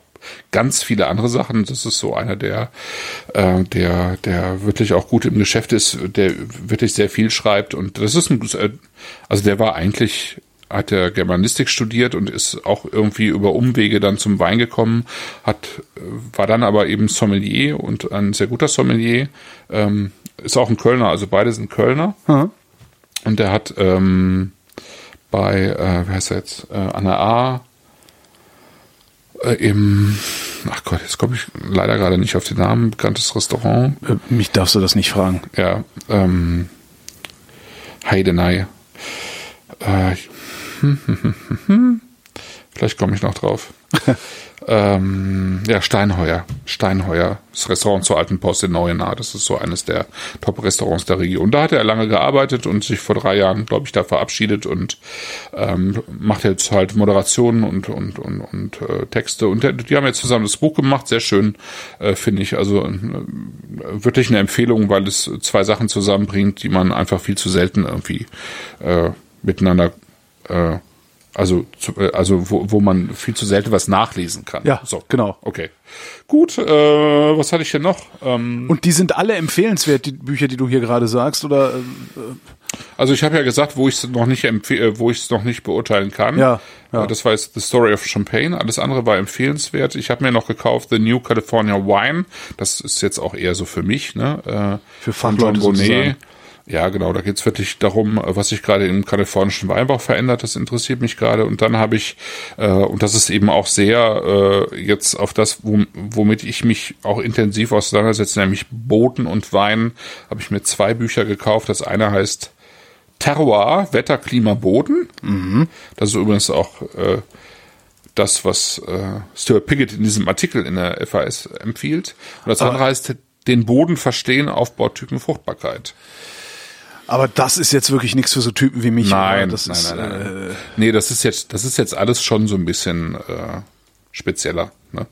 Speaker 3: ganz viele andere Sachen. Das ist so einer, der, äh, der, der wirklich auch gut im Geschäft ist, der wirklich sehr viel schreibt und das ist ein, äh, also der war eigentlich hat er Germanistik studiert und ist auch irgendwie über Umwege dann zum Wein gekommen, hat, äh, war dann aber eben Sommelier und ein sehr guter Sommelier, ähm, ist auch ein Kölner, also beide sind Kölner.
Speaker 2: Mhm.
Speaker 3: Und der hat ähm, bei, äh, wie heißt er jetzt, äh, an der A äh, im, ach Gott, jetzt komme ich leider gerade nicht auf den Namen, bekanntes Restaurant,
Speaker 2: Äh, Mich darfst du das nicht fragen.
Speaker 3: ja, ähm, Heidenei. Äh, Vielleicht komme ich noch drauf. ähm, ja, Steinheuer. Steinheuer. Das Restaurant zur Alten Post in Neuenahr. Das ist so eines der Top-Restaurants der Region. Da hat er lange gearbeitet und sich vor drei Jahren, glaube ich, da verabschiedet und ähm, macht jetzt halt Moderationen und, und, und, und äh, Texte. Und die haben jetzt zusammen das Buch gemacht. Sehr schön, äh, finde ich. Also äh, wirklich eine Empfehlung, weil es zwei Sachen zusammenbringt, die man einfach viel zu selten irgendwie äh, miteinander äh, also, zu, äh, also wo, wo man viel zu selten was nachlesen kann.
Speaker 2: Ja,
Speaker 3: so.
Speaker 2: genau.
Speaker 3: Okay. Gut, äh, was hatte ich denn noch? Ähm,
Speaker 2: Und die sind alle empfehlenswert, die Bücher, die du hier gerade sagst, oder? äh,
Speaker 3: also ich habe ja gesagt, wo ich es noch nicht empfehle, wo ich es noch nicht beurteilen kann.
Speaker 2: Ja, ja.
Speaker 3: Äh, Das war jetzt The Story of Champagne. Alles andere war empfehlenswert. Ich habe mir noch gekauft The New California Wine. Das ist jetzt auch eher so für mich, ne? Äh,
Speaker 2: Für Fachleute
Speaker 3: John Bonnet.
Speaker 2: sozusagen.
Speaker 3: Ja, genau, da geht's wirklich darum, was sich gerade im kalifornischen Weinbau verändert. Das interessiert mich gerade. Und dann habe ich, äh, und das ist eben auch sehr äh, jetzt auf das, wo, womit ich mich auch intensiv auseinandersetze, nämlich Boden und Wein, habe ich mir zwei Bücher gekauft. Das eine heißt Terroir, Wetter, Klima, Boden. Das ist übrigens auch äh, das, was äh, Stuart Piggott in diesem Artikel in der FAS empfiehlt. Und das andere heißt den Boden verstehen, Aufbautypen, Fruchtbarkeit.
Speaker 2: Aber das ist jetzt wirklich nichts für so Typen wie mich.
Speaker 3: Nein,
Speaker 2: das
Speaker 3: nein,
Speaker 2: ist,
Speaker 3: nein, nein,
Speaker 2: Äh.
Speaker 3: Nee, das ist jetzt, das ist jetzt alles schon so ein bisschen äh, spezieller. Ne?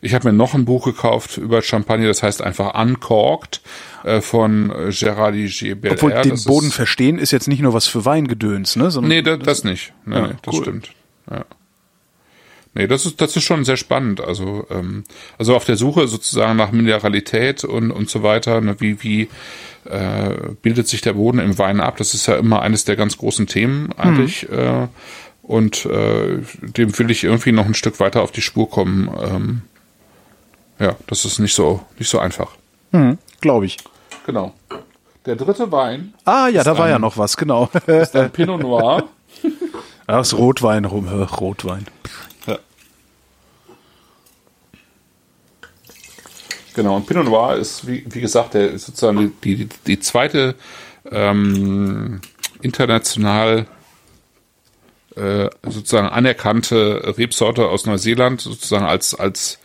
Speaker 3: Ich habe mir noch ein Buch gekauft über Champagner, das heißt einfach Uncorked äh, von äh, Gérard Gilbert.
Speaker 2: obwohl den
Speaker 3: das
Speaker 2: Boden
Speaker 3: ist,
Speaker 2: verstehen ist jetzt nicht nur was für Weingedöns, ne? Sondern
Speaker 3: Nee, das, das nicht. Nee,
Speaker 2: Ja,
Speaker 3: das
Speaker 2: cool.
Speaker 3: stimmt. Ja. Nee, das ist, das ist schon sehr spannend. Also, ähm, also auf der Suche sozusagen nach Mineralität und, und so weiter, ne, wie, wie äh, bildet sich der Boden im Wein ab? Das ist ja immer eines der ganz großen Themen eigentlich. Äh, und äh, dem will ich irgendwie noch ein Stück weiter auf die Spur kommen. Ähm, ja, das ist nicht so, nicht so einfach.
Speaker 2: hm, glaube ich.
Speaker 3: Genau. Der dritte Wein
Speaker 2: Ah ja, da war
Speaker 3: ein-
Speaker 2: ja noch was, genau.
Speaker 3: ist ein Pinot Noir.
Speaker 2: Das Rotwein rum, äh, Rotwein.
Speaker 3: Genau, und Pinot Noir ist, wie, wie gesagt, der ist sozusagen die, die, die zweite ähm, international äh, sozusagen anerkannte Rebsorte aus Neuseeland, sozusagen als, als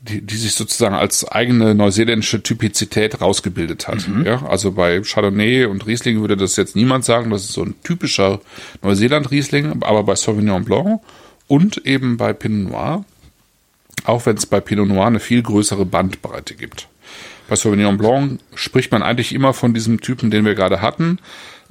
Speaker 3: die, die sich sozusagen als eigene neuseeländische Typizität rausgebildet hat. Ja, also bei Chardonnay und Riesling würde das jetzt niemand sagen, das ist so ein typischer Neuseeland-Riesling, aber bei Sauvignon Blanc und eben bei Pinot Noir, auch wenn es bei Pinot Noir eine viel größere Bandbreite gibt. Bei Sauvignon Blanc spricht man eigentlich immer von diesem Typen, den wir gerade hatten.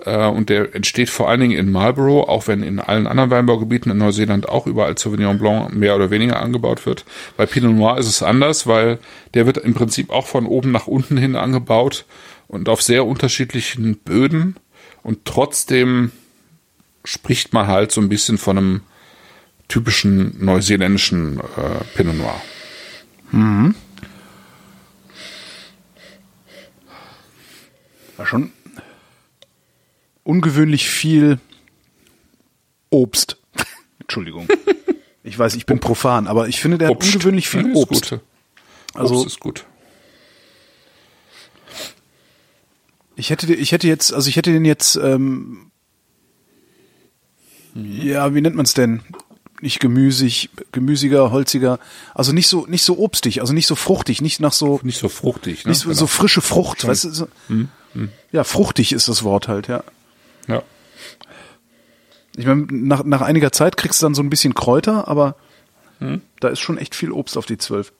Speaker 3: Äh, und der entsteht vor allen Dingen in Marlborough, auch wenn in allen anderen Weinbaugebieten in Neuseeland auch überall Sauvignon Blanc mehr oder weniger angebaut wird. Bei Pinot Noir ist es anders, weil der wird im Prinzip auch von oben nach unten hin angebaut und auf sehr unterschiedlichen Böden. Und trotzdem spricht man halt so ein bisschen von einem typischen neuseeländischen äh, Pinot Noir.
Speaker 2: War schon ungewöhnlich viel Obst. Entschuldigung. Ich weiß, ich bin profan, aber ich finde, der hat
Speaker 3: Obst.
Speaker 2: ungewöhnlich viel
Speaker 3: Ja, ist
Speaker 2: Obst.
Speaker 3: Gut.
Speaker 2: Also-
Speaker 3: Obst ist gut.
Speaker 2: Ich hätte, ich hätte jetzt, also ich hätte den jetzt, ähm, ja, wie nennt man es denn? Nicht gemüsig, gemüsiger, holziger, also nicht so, nicht so obstig, also nicht so fruchtig, nicht nach so,
Speaker 3: Nicht so fruchtig. Ne?
Speaker 2: nicht so,
Speaker 3: Genau.
Speaker 2: so frische Frucht, weißt du? So, Ja, fruchtig ist das Wort halt, ja.
Speaker 3: Ja.
Speaker 2: Ich meine, nach, nach einiger Zeit kriegst du dann so ein bisschen Kräuter, aber da ist schon echt viel Obst auf die zwölf.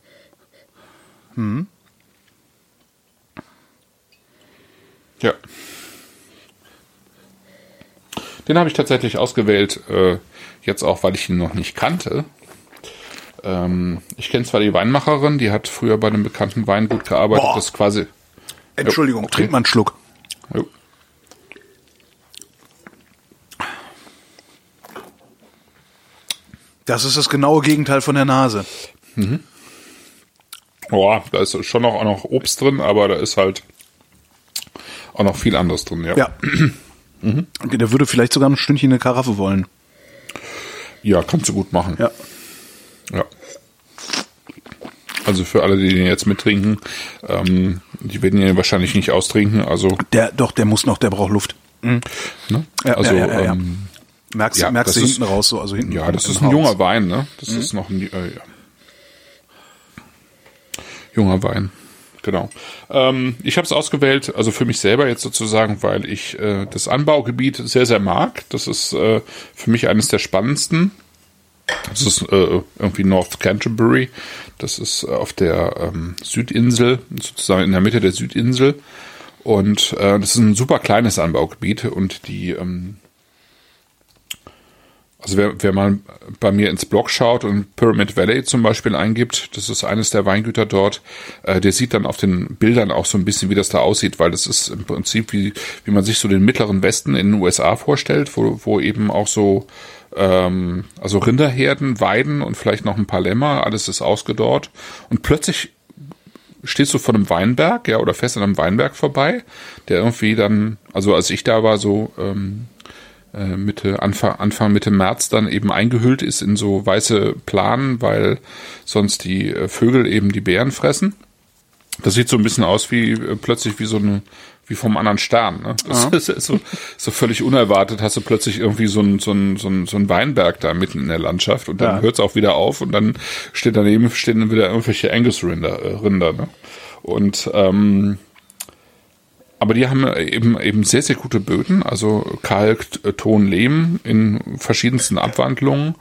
Speaker 3: Ja. Den habe ich tatsächlich ausgewählt, äh, jetzt auch, weil ich ihn noch nicht kannte. Ähm, ich kenne zwar die Weinmacherin, die hat früher bei einem bekannten Weingut gearbeitet,
Speaker 2: Boah.
Speaker 3: das quasi.
Speaker 2: Entschuldigung,
Speaker 3: okay.
Speaker 2: trink mal einen Schluck.
Speaker 3: Jo.
Speaker 2: Das ist das genaue Gegenteil von der Nase.
Speaker 3: Boah, da ist schon noch, auch noch Obst drin, aber da ist halt auch noch viel anderes drin, ja.
Speaker 2: Ja. Okay, Der würde vielleicht sogar ein Stündchen eine Karaffe wollen.
Speaker 3: Ja, kannst du gut machen.
Speaker 2: Ja.
Speaker 3: Ja. Also für alle, die den jetzt mittrinken, ähm, die werden ihn wahrscheinlich nicht austrinken, also,
Speaker 2: Der, doch, der muss noch, der braucht Luft.
Speaker 3: ne?
Speaker 2: Ja,
Speaker 3: also,
Speaker 2: ja, ja,
Speaker 3: ähm,
Speaker 2: Merkst,
Speaker 3: Ja,
Speaker 2: merkst du
Speaker 3: das ist-
Speaker 2: hinten raus, so, also hinten.
Speaker 3: Ja, das ist ein
Speaker 2: Haus.
Speaker 3: junger Wein, ne? Das ist noch ein äh, ja. junger Wein. Genau. Ähm, ich habe es ausgewählt, also für mich selber jetzt sozusagen, weil ich äh, das Anbaugebiet sehr, sehr mag. Das ist äh, für mich eines der spannendsten. Das ist äh, irgendwie North Canterbury. Das ist äh, auf der ähm, Südinsel, sozusagen in der Mitte der Südinsel. Und äh, das ist ein super kleines Anbaugebiet und die ähm, also wer, wer mal bei mir ins Blog schaut und Pyramid Valley zum Beispiel eingibt, das ist eines der Weingüter dort, äh, der sieht dann auf den Bildern auch so ein bisschen, wie das da aussieht, weil das ist im Prinzip wie, wie man sich so den mittleren Westen in den USA vorstellt, wo, wo eben auch so ähm, also Rinderherden, Weiden und vielleicht noch ein paar Lämmer, alles ist ausgedorrt. Und plötzlich stehst du vor einem Weinberg, ja, oder fährst an einem Weinberg vorbei, der irgendwie dann, also als ich da war, so ähm, äh, Mitte, Anfang, Anfang Mitte März dann eben eingehüllt ist in so weiße Planen, weil sonst die äh, Vögel eben die Beeren fressen. Das sieht so ein bisschen aus wie äh, plötzlich wie so eine wie vom anderen Stern. Ne? Das ist so, so völlig unerwartet. Hast du plötzlich irgendwie so ein so ein so ein so ein Weinberg da mitten in der Landschaft und dann
Speaker 2: Ja.
Speaker 3: hört es auch wieder auf und dann steht daneben stehen dann wieder irgendwelche Angus-Rinder. Äh, Rinder, ne? Und ähm, aber die haben eben eben sehr, sehr gute Böden, also Kalk, Ton, Lehm in verschiedensten Abwandlungen.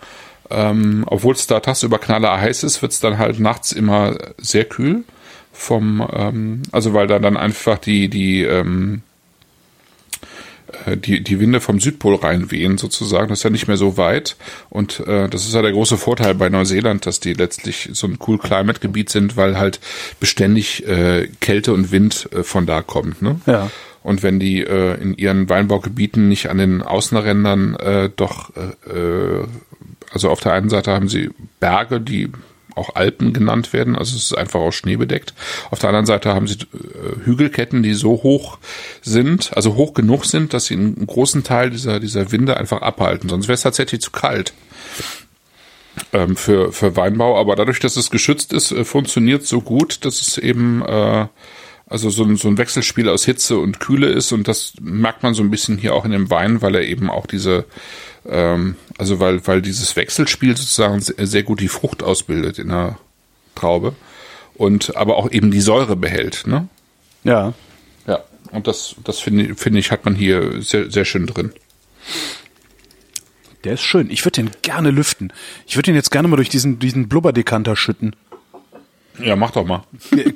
Speaker 3: Ähm, Obwohl es da tagsüber knaller heiß ist, wird es dann halt nachts immer sehr kühl. Vom, ähm, also weil da dann einfach die, die, ähm, äh, die, die Winde vom Südpol reinwehen sozusagen. Das ist ja nicht mehr so weit. Und äh, das ist ja der große Vorteil bei Neuseeland, dass die letztlich so ein Cool Climate Gebiet sind, weil halt beständig äh, Kälte und Wind äh, von da kommt. Ne?
Speaker 2: Ja.
Speaker 3: Und wenn die äh, in ihren Weinbaugebieten nicht an den Außenrändern äh, doch, äh, äh, also auf der einen Seite haben sie Berge, die auch Alpen genannt werden, also es ist einfach aus Schnee bedeckt. Auf der anderen Seite haben sie äh, Hügelketten, die so hoch sind, also hoch genug sind, dass sie einen großen Teil dieser, dieser Winde einfach abhalten. Sonst wäre es tatsächlich zu kalt ähm, für, für Weinbau. Aber dadurch, dass es geschützt ist, äh, funktioniert so gut, dass es eben äh, also so ein, so ein Wechselspiel aus Hitze und Kühle ist und das merkt man so ein bisschen hier auch in dem Wein, weil er eben auch diese, ähm, also weil, weil dieses Wechselspiel sozusagen sehr, sehr gut die Frucht ausbildet in der Traube. und aber auch eben die Säure behält. Ne?
Speaker 2: Ja.
Speaker 3: Ja. Und das, das finde finde ich, hat man hier sehr, sehr schön drin.
Speaker 2: Der ist schön. Ich würde den gerne lüften. Ich würde den jetzt gerne mal durch diesen, diesen Blubberdekanter schütten.
Speaker 3: Ja, mach doch mal.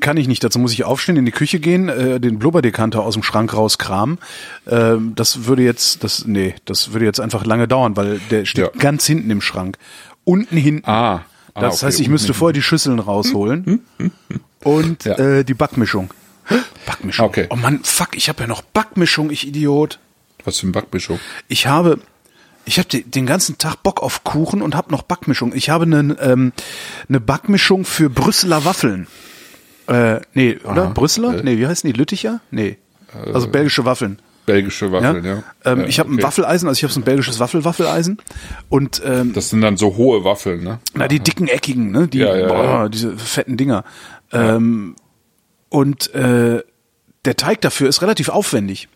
Speaker 2: Kann ich nicht. Dazu muss ich aufstehen, in die Küche gehen, äh, den Blubberdekanter aus dem Schrank rauskramen. Ähm, das würde jetzt, das, nee, das würde jetzt einfach lange dauern, weil der steht
Speaker 3: Ja.
Speaker 2: ganz hinten im Schrank. Unten hinten.
Speaker 3: Ah. ah,
Speaker 2: das
Speaker 3: okay,
Speaker 2: heißt, ich
Speaker 3: unten
Speaker 2: müsste
Speaker 3: hinten.
Speaker 2: vorher die Schüsseln rausholen. Und
Speaker 3: Ja.
Speaker 2: äh, die Backmischung. Backmischung.
Speaker 3: Okay.
Speaker 2: Oh Mann, fuck, ich habe ja noch Backmischung, ich Idiot.
Speaker 3: Was für ein Backmischung.
Speaker 2: Ich habe, ich habe den ganzen Tag Bock auf Kuchen und habe noch Backmischung. Ich habe eine ähm, eine Backmischung für Brüsseler Waffeln. Äh, nee, oder?
Speaker 3: Aha.
Speaker 2: Brüsseler?
Speaker 3: Äh.
Speaker 2: Nee, wie heißen die? Lütticher? Nee. Also belgische Waffeln.
Speaker 3: Belgische Waffeln, ja.
Speaker 2: Ähm,
Speaker 3: ja
Speaker 2: ich habe ein
Speaker 3: okay.
Speaker 2: Waffeleisen, also ich habe so ein belgisches Waffel-Waffeleisen und ähm,
Speaker 3: Das sind dann so hohe Waffeln, ne?
Speaker 2: na die dicken eckigen, ne, die
Speaker 3: Ja, ja,
Speaker 2: boah,
Speaker 3: ja.
Speaker 2: diese fetten Dinger. Ähm, und äh, der Teig dafür ist relativ aufwendig.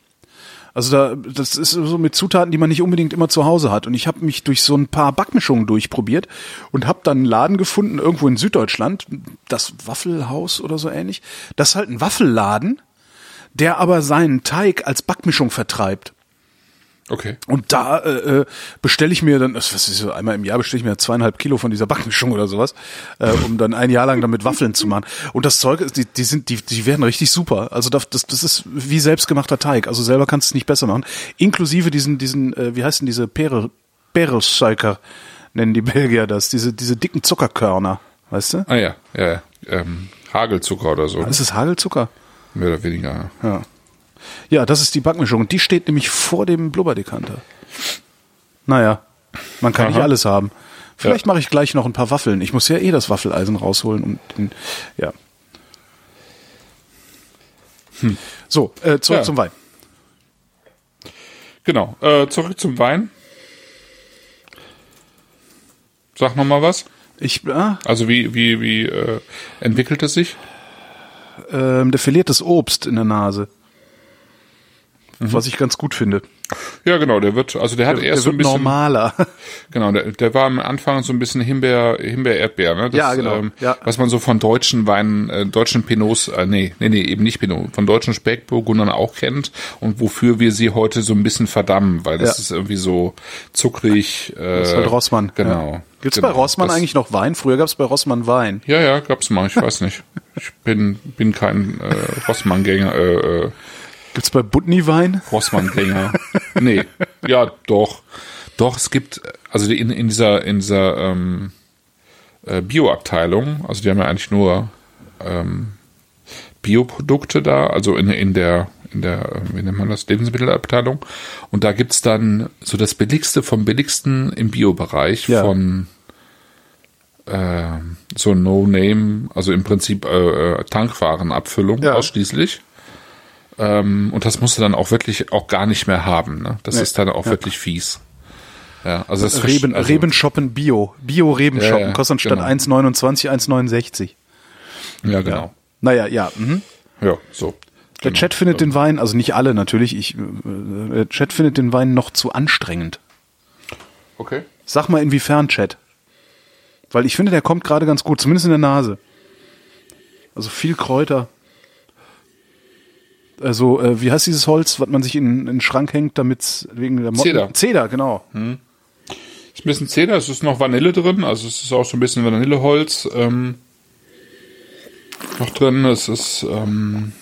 Speaker 2: Also da, das ist so mit Zutaten, die man nicht unbedingt immer zu Hause hat. Und ich habe mich durch so ein paar Backmischungen durchprobiert und habe dann einen Laden gefunden, irgendwo in Süddeutschland, das Waffelhaus oder so ähnlich. Das ist halt ein Waffelladen, der aber seinen Teig als Backmischung vertreibt.
Speaker 3: Okay.
Speaker 2: Und da äh, äh, bestelle ich mir dann, was ist so, einmal im Jahr bestelle ich mir zweieinhalb Kilo von dieser Backmischung oder sowas, äh, um dann ein Jahr lang damit Waffeln zu machen. Und das Zeug, die, die sind, die, die werden richtig super. Also das, das, ist wie selbstgemachter Teig. Also selber kannst du es nicht besser machen. Inklusive diesen, diesen, äh, wie heißen diese Perel, Perelsuiker, nennen die Belgier das, diese, diese dicken Zuckerkörner, weißt du?
Speaker 3: Ah ja, ja, ja. Ähm, Hagelzucker oder so.
Speaker 2: Das ist Hagelzucker.
Speaker 3: Mehr oder weniger.
Speaker 2: Ja. Ja, das ist die Backmischung. Die steht nämlich vor dem Blubberdekanter. Naja, man kann nicht
Speaker 3: Aha.
Speaker 2: alles haben. Vielleicht
Speaker 3: Ja.
Speaker 2: mache ich gleich noch ein paar Waffeln. Ich muss ja eh das Waffeleisen rausholen und den, ja. So, äh, zurück
Speaker 3: Ja.
Speaker 2: zum Wein.
Speaker 3: Genau. Äh, zurück zum Wein. Sag noch mal was.
Speaker 2: Ich, ah,
Speaker 3: Also wie wie wie äh, entwickelt es sich?
Speaker 2: ähm, der verliert das Obst in der Nase.
Speaker 3: Mhm.
Speaker 2: Was ich ganz gut finde.
Speaker 3: Ja, genau. Der wird also der hat
Speaker 2: Der
Speaker 3: erst so ein bisschen
Speaker 2: normaler.
Speaker 3: genau. Der, der war am Anfang so ein bisschen Himbeer Himbeer Erdbeer. Ne? Das,
Speaker 2: Ja, genau,
Speaker 3: Ähm,
Speaker 2: ja.
Speaker 3: Was man so von deutschen Weinen, äh, deutschen Pinots, äh, nee nee nee eben nicht Pinot, von deutschen Spätburgundern auch kennt und wofür wir sie heute so ein bisschen verdammen, weil das
Speaker 2: Ja.
Speaker 3: ist irgendwie so zuckrig. Äh,
Speaker 2: Das ist halt Rossmann.
Speaker 3: Genau.
Speaker 2: Ja. Gibt's
Speaker 3: genau.
Speaker 2: bei Rossmann eigentlich noch Wein? Früher gab's bei Rossmann Wein.
Speaker 3: Ja, ja, gab's mal, ich weiß nicht. Ich bin, bin kein äh, Rossmann-Gänger, äh, äh,
Speaker 2: Gibt's bei Butni Wein?
Speaker 3: Rossmann-Gänger. nee, ja, doch. Doch, es gibt, also in, in dieser, in dieser ähm, äh, Bio-Abteilung, also die haben ja eigentlich nur ähm, Bioprodukte da, also in, in der, in der, äh, wie nennt man das, Lebensmittelabteilung. Und da gibt's dann so das Billigste vom Billigsten im Bio-Bereich
Speaker 2: Ja.
Speaker 3: von äh, so No-Name, also im Prinzip äh, äh, Tankwarenabfüllung
Speaker 2: Ja.
Speaker 3: ausschließlich. Ähm, und das musst du dann auch wirklich auch gar nicht mehr haben. Ne? Das
Speaker 2: Nee.
Speaker 3: ist dann auch wirklich fies. Ja, also das
Speaker 2: Reben,
Speaker 3: also,
Speaker 2: Rebenshoppen Bio. Bio-Rebenshoppen.
Speaker 3: Ja, ja,
Speaker 2: kostet statt
Speaker 3: genau.
Speaker 2: 1,29 1,69.
Speaker 3: Ja, genau.
Speaker 2: Naja, ja. Mhm.
Speaker 3: Ja, so.
Speaker 2: Der
Speaker 3: Genau.
Speaker 2: Chat findet den Wein, also nicht alle natürlich, ich, äh, der Chat findet den Wein noch zu anstrengend.
Speaker 3: Okay.
Speaker 2: Sag mal inwiefern, Chat. Weil ich finde, der kommt gerade ganz gut, zumindest in der Nase. Also viel Kräuter. Also, äh, wie heißt dieses Holz, was man sich in, in den Schrank hängt, damit wegen der Motten...
Speaker 3: Zeder.
Speaker 2: Zeder, genau.
Speaker 3: Ist ein bisschen Zeder, es ist noch Vanille drin, also es ist auch so ein bisschen Vanilleholz ähm, noch drin. Es ist ähm,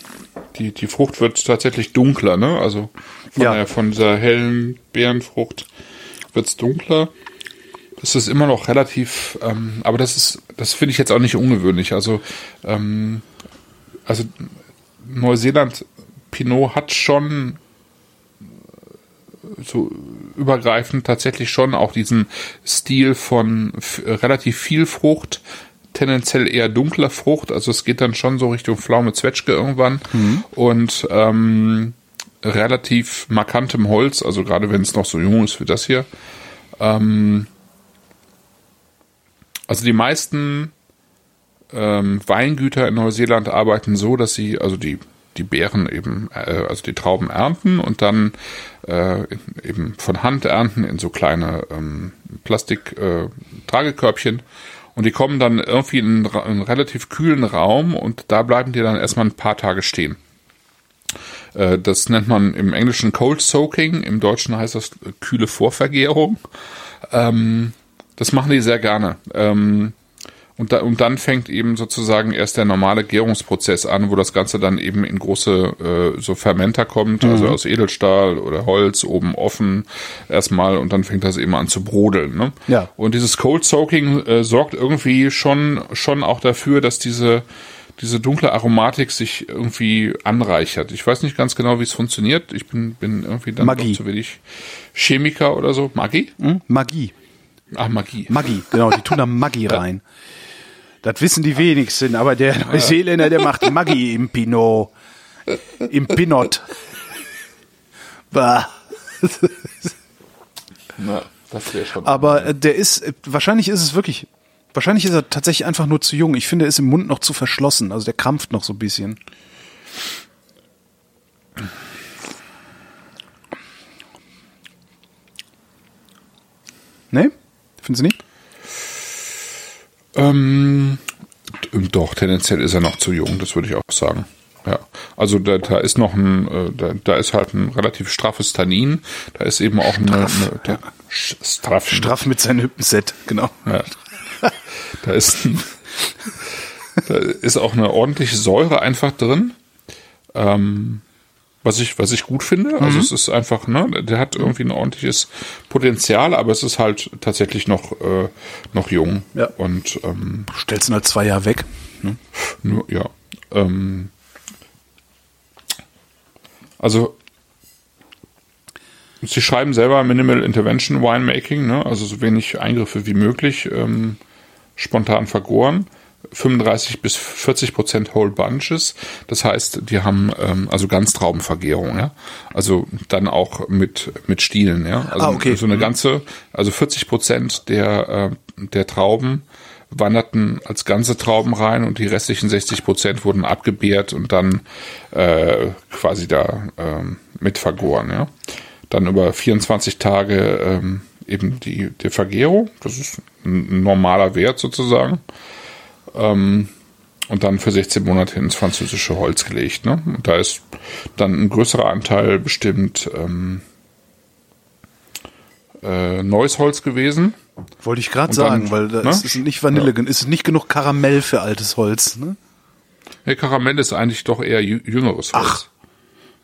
Speaker 3: die die Frucht wird tatsächlich dunkler, ne? Also von
Speaker 2: Ja.
Speaker 3: der von dieser hellen Beerenfrucht wird's dunkler. Das ist immer noch relativ, ähm, aber das ist, das finde ich jetzt auch nicht ungewöhnlich. Also, ähm, also Neuseeland Pinot hat schon so übergreifend tatsächlich schon auch diesen Stil von f- relativ viel Frucht, tendenziell eher dunkler Frucht, also es geht dann schon so Richtung Pflaume Zwetschge irgendwann. Und ähm, relativ markantem Holz, also gerade wenn es noch so jung ist wie das hier. Ähm, also die meisten ähm, Weingüter in Neuseeland arbeiten so, dass sie also die die Beeren eben, äh, also die Trauben ernten und dann äh, eben von Hand ernten in so kleine ähm, Plastik äh, Und die kommen dann irgendwie in einen, einen relativ kühlen Raum und da bleiben die dann erstmal ein paar Tage stehen. Äh, das nennt man im Englischen Cold Soaking, im Deutschen heißt das kühle Vorvergärung. Ähm, das machen die sehr gerne. Ähm, und, da, und dann fängt eben sozusagen erst der normale Gärungsprozess an, wo das Ganze dann eben in große äh, so Fermenter kommt, also aus Edelstahl oder Holz, oben offen erstmal und dann fängt das eben an zu brodeln. Ne?
Speaker 2: Ja.
Speaker 3: Und dieses Cold Soaking äh, sorgt irgendwie schon, schon auch dafür, dass diese diese dunkle Aromatik sich irgendwie anreichert. Ich weiß nicht ganz genau, wie es funktioniert. Ich bin, bin irgendwie dann
Speaker 2: Magie.
Speaker 3: doch zu wenig Chemiker oder so. Magie?
Speaker 2: Hm? Magie.
Speaker 3: Ach, Magie.
Speaker 2: Maggi, genau, die tun da Maggi rein. Das wissen die wenigsten, aber der Neuseeländer, der macht Maggi im Pinot. Im Pinot. Bah.
Speaker 3: Na, das wäre schon.
Speaker 2: Aber äh, der ist, äh, wahrscheinlich ist es wirklich, wahrscheinlich ist er tatsächlich einfach nur zu jung. Ich finde, er ist im Mund noch zu verschlossen. Also der krampft noch so ein bisschen. Ne? Finden Sie nicht?
Speaker 3: Ähm, doch, tendenziell ist er noch zu jung, das würde ich auch sagen. Ja, also da, da ist noch ein, äh, da, da ist halt ein relativ straffes Tannin, da ist eben auch eine, eine da, Sch- straff,
Speaker 2: Straff mit seinem Hüppenset, genau.
Speaker 3: Ja. Da ist, ein, da ist auch eine ordentliche Säure einfach drin. Ähm, was ich, was ich gut finde. Also
Speaker 2: Mhm.
Speaker 3: es ist einfach, ne, der hat irgendwie ein ordentliches Potenzial, aber es ist halt tatsächlich noch, äh, noch jung.
Speaker 2: Ja.
Speaker 3: Und ähm,
Speaker 2: Stellst ihn halt zwei Jahre weg.
Speaker 3: nur, ja. Ähm, also Sie schreiben selber Minimal Intervention Winemaking, ne? also so wenig Eingriffe wie möglich, ähm, spontan vergoren. 35 bis 40 Prozent Whole Bunches. Das heißt, die haben ähm, also Ganztraubenvergärung, ja. Also dann auch mit mit Stielen, ja. Also
Speaker 2: Ah, okay.
Speaker 3: so eine ganze, also 40 Prozent der äh, der Trauben wanderten als ganze Trauben rein und die restlichen 60 Prozent wurden abgebärt und dann äh, quasi da ähm, mit vergoren, ja. Dann über 24 Tage ähm, eben die, die Vergärung, das ist ein normaler Wert sozusagen. Ähm, und dann für 16 Monate ins französische Holz gelegt. Ne? Und da ist dann ein größerer Anteil bestimmt ähm, äh, neues Holz gewesen.
Speaker 2: Wollte ich gerade
Speaker 3: dann,
Speaker 2: sagen, weil da
Speaker 3: ne?
Speaker 2: ist nicht Vanille, ist es nicht genug Karamell für altes Holz. Ne?
Speaker 3: Der Karamell ist eigentlich doch eher jü- jüngeres Holz.
Speaker 2: Ach.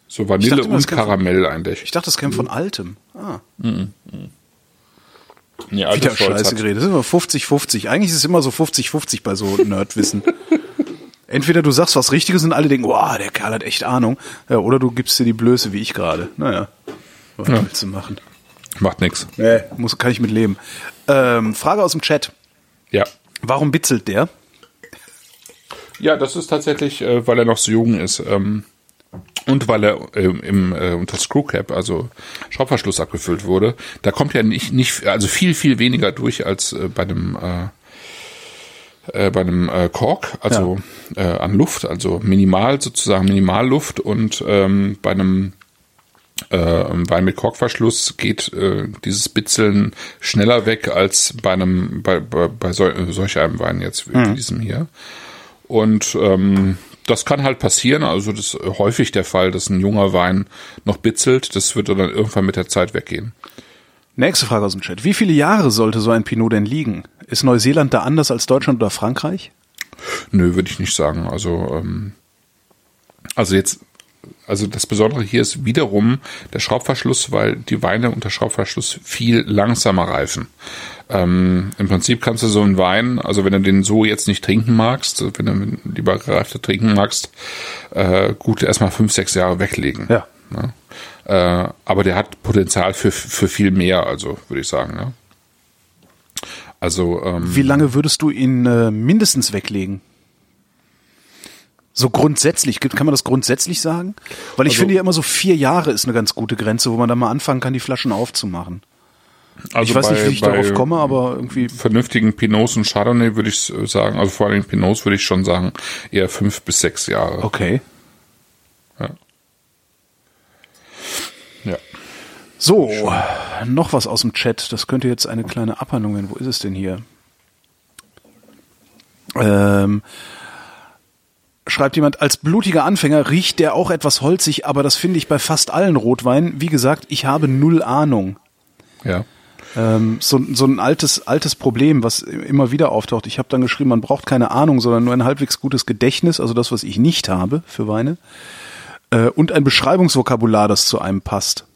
Speaker 3: So Vanille
Speaker 2: dachte
Speaker 3: und
Speaker 2: käme von-
Speaker 3: Karamell eigentlich.
Speaker 2: Ich dachte, das käme von altem. Ah,
Speaker 3: Nee,
Speaker 2: wieder
Speaker 3: altes Holz
Speaker 2: scheiße
Speaker 3: hat-
Speaker 2: geredet. Das ist immer 50-50. Eigentlich ist es immer so 50-50 bei so Nerdwissen. Entweder du sagst was Richtiges und alle denken, wow, der Kerl hat echt Ahnung. Ja, oder du gibst dir die Blöße, wie ich gerade. Naja, was
Speaker 3: Ja.
Speaker 2: willst du machen?
Speaker 3: Macht nix.
Speaker 2: Nee, muss, kann ich mit leben. Ähm, Frage aus dem Chat.
Speaker 3: Ja.
Speaker 2: Warum bitzelt der?
Speaker 3: Ja, das ist tatsächlich, äh, weil er noch so jung ist. Ähm, und weil er ähm, im äh, unter Screwcap, also Schraubverschluss abgefüllt wurde, da kommt ja nicht, nicht also viel, viel weniger durch als äh, bei einem äh, äh, bei einem äh, Kork, also äh, an Luft, also minimal sozusagen Minimalluft. Und ähm, bei einem äh, Wein mit Korkverschluss geht äh, dieses Bitzeln schneller weg als bei einem bei, bei, bei sol solch einem Wein jetzt wie diesem hier. Und ähm, das kann halt passieren, also das ist häufig der Fall, dass ein junger Wein noch bitzelt, das wird dann irgendwann mit der Zeit weggehen.
Speaker 2: Nächste Frage aus dem Chat. Wie viele Jahre sollte so ein Pinot denn liegen? Ist Neuseeland da anders als Deutschland oder Frankreich?
Speaker 3: Nö, würde ich nicht sagen. Also, ähm, also jetzt, also das Besondere hier ist wiederum der Schraubverschluss, weil die Weine unter Schraubverschluss viel langsamer reifen. Ähm, Im Prinzip kannst du so einen Wein, also wenn du den so jetzt nicht trinken magst, wenn du lieber gereifter trinken magst, äh, gut erstmal fünf, sechs Jahre weglegen.
Speaker 2: Ja.
Speaker 3: Ne? Äh, aber der hat Potenzial für, für viel mehr, also würde ich sagen. Ne? Also ähm,
Speaker 2: Wie lange würdest du ihn äh, mindestens weglegen? So grundsätzlich, kann man das grundsätzlich sagen? Weil ich
Speaker 3: Also-
Speaker 2: finde ja immer so vier Jahre ist eine ganz gute Grenze, wo man dann mal anfangen kann, die Flaschen aufzumachen.
Speaker 3: also
Speaker 2: ich weiß nicht,
Speaker 3: bei-
Speaker 2: wie ich darauf komme, aber irgendwie,
Speaker 3: vernünftigen Pinots und Chardonnay würde ich sagen, also vor allem Pinots würde ich schon sagen, eher fünf bis sechs Jahre.
Speaker 2: okay.
Speaker 3: Ja. ja.
Speaker 2: So, noch was aus dem Chat. Das könnte jetzt eine kleine Abhandlung werden. Wo ist es denn hier? Ähm, schreibt jemand, als blutiger Anfänger riecht der auch etwas holzig, aber das finde ich bei fast allen Rotweinen. Wie gesagt, ich habe null Ahnung.
Speaker 3: Ja.
Speaker 2: Ähm, so, so ein altes, altes Problem, was immer wieder auftaucht. Ich habe dann geschrieben, man braucht keine Ahnung, sondern nur ein halbwegs gutes Gedächtnis, also das, was ich nicht habe für Weine. Äh, und ein Beschreibungsvokabular, das zu einem passt.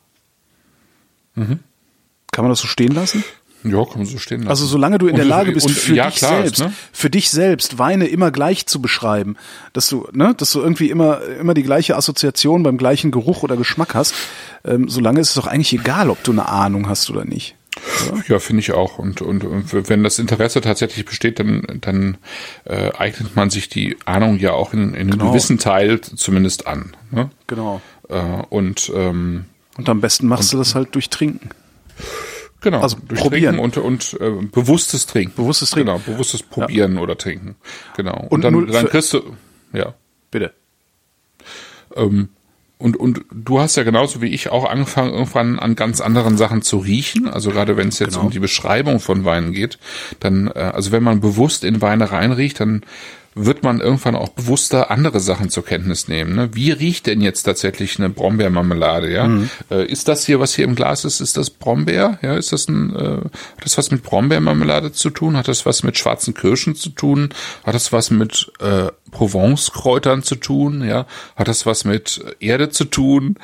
Speaker 3: Mhm.
Speaker 2: Kann man das so stehen lassen?
Speaker 3: Ja, kann man so stehen lassen.
Speaker 2: Also solange du in
Speaker 3: Und
Speaker 2: der Lage bist,
Speaker 3: und-
Speaker 2: für
Speaker 3: ja,
Speaker 2: dich
Speaker 3: klar ist,
Speaker 2: selbst,
Speaker 3: ne?
Speaker 2: für dich selbst Weine immer gleich zu beschreiben, dass du, ne, dass du irgendwie immer, immer die gleiche Assoziation beim gleichen Geruch oder Geschmack hast, ähm, solange ist es doch eigentlich egal, ob du eine Ahnung hast oder nicht.
Speaker 3: Ja, finde ich auch. Und, und, und wenn das Interesse tatsächlich besteht, dann, dann äh, eignet man sich die Ahnung ja auch in, in einem
Speaker 2: Genau.
Speaker 3: gewissen Teil zumindest an. Ne?
Speaker 2: Genau.
Speaker 3: Äh, und ähm,
Speaker 2: Und am besten machst du das halt durch Trinken.
Speaker 3: Genau,
Speaker 2: Also probieren.
Speaker 3: Und, und äh, bewusstes Trinken.
Speaker 2: Bewusstes Trinken.
Speaker 3: Genau, bewusstes Probieren oder Trinken. Genau. Und,
Speaker 2: Und
Speaker 3: dann, dann kriegst du, ja.
Speaker 2: Bitte.
Speaker 3: Ähm, und, und du hast ja genauso wie ich auch angefangen, irgendwann an ganz anderen Sachen zu riechen. Also gerade wenn es jetzt
Speaker 2: Genau.
Speaker 3: um die Beschreibung von Weinen geht, dann, äh, also wenn man bewusst in Weine reinriecht, dann wird man irgendwann auch bewusster andere Sachen zur Kenntnis nehmen. Ne? Wie riecht denn jetzt tatsächlich eine Brombeermarmelade? Ja,
Speaker 2: Mhm.
Speaker 3: äh, ist das hier, was hier im Glas ist, ist das Brombeer? Ja, ist das ein, äh, hat das was mit Brombeermarmelade zu tun? Hat das was mit schwarzen Kirschen zu tun? Hat das was mit äh, Provence-Kräutern zu tun? Ja, hat das was mit Erde zu tun?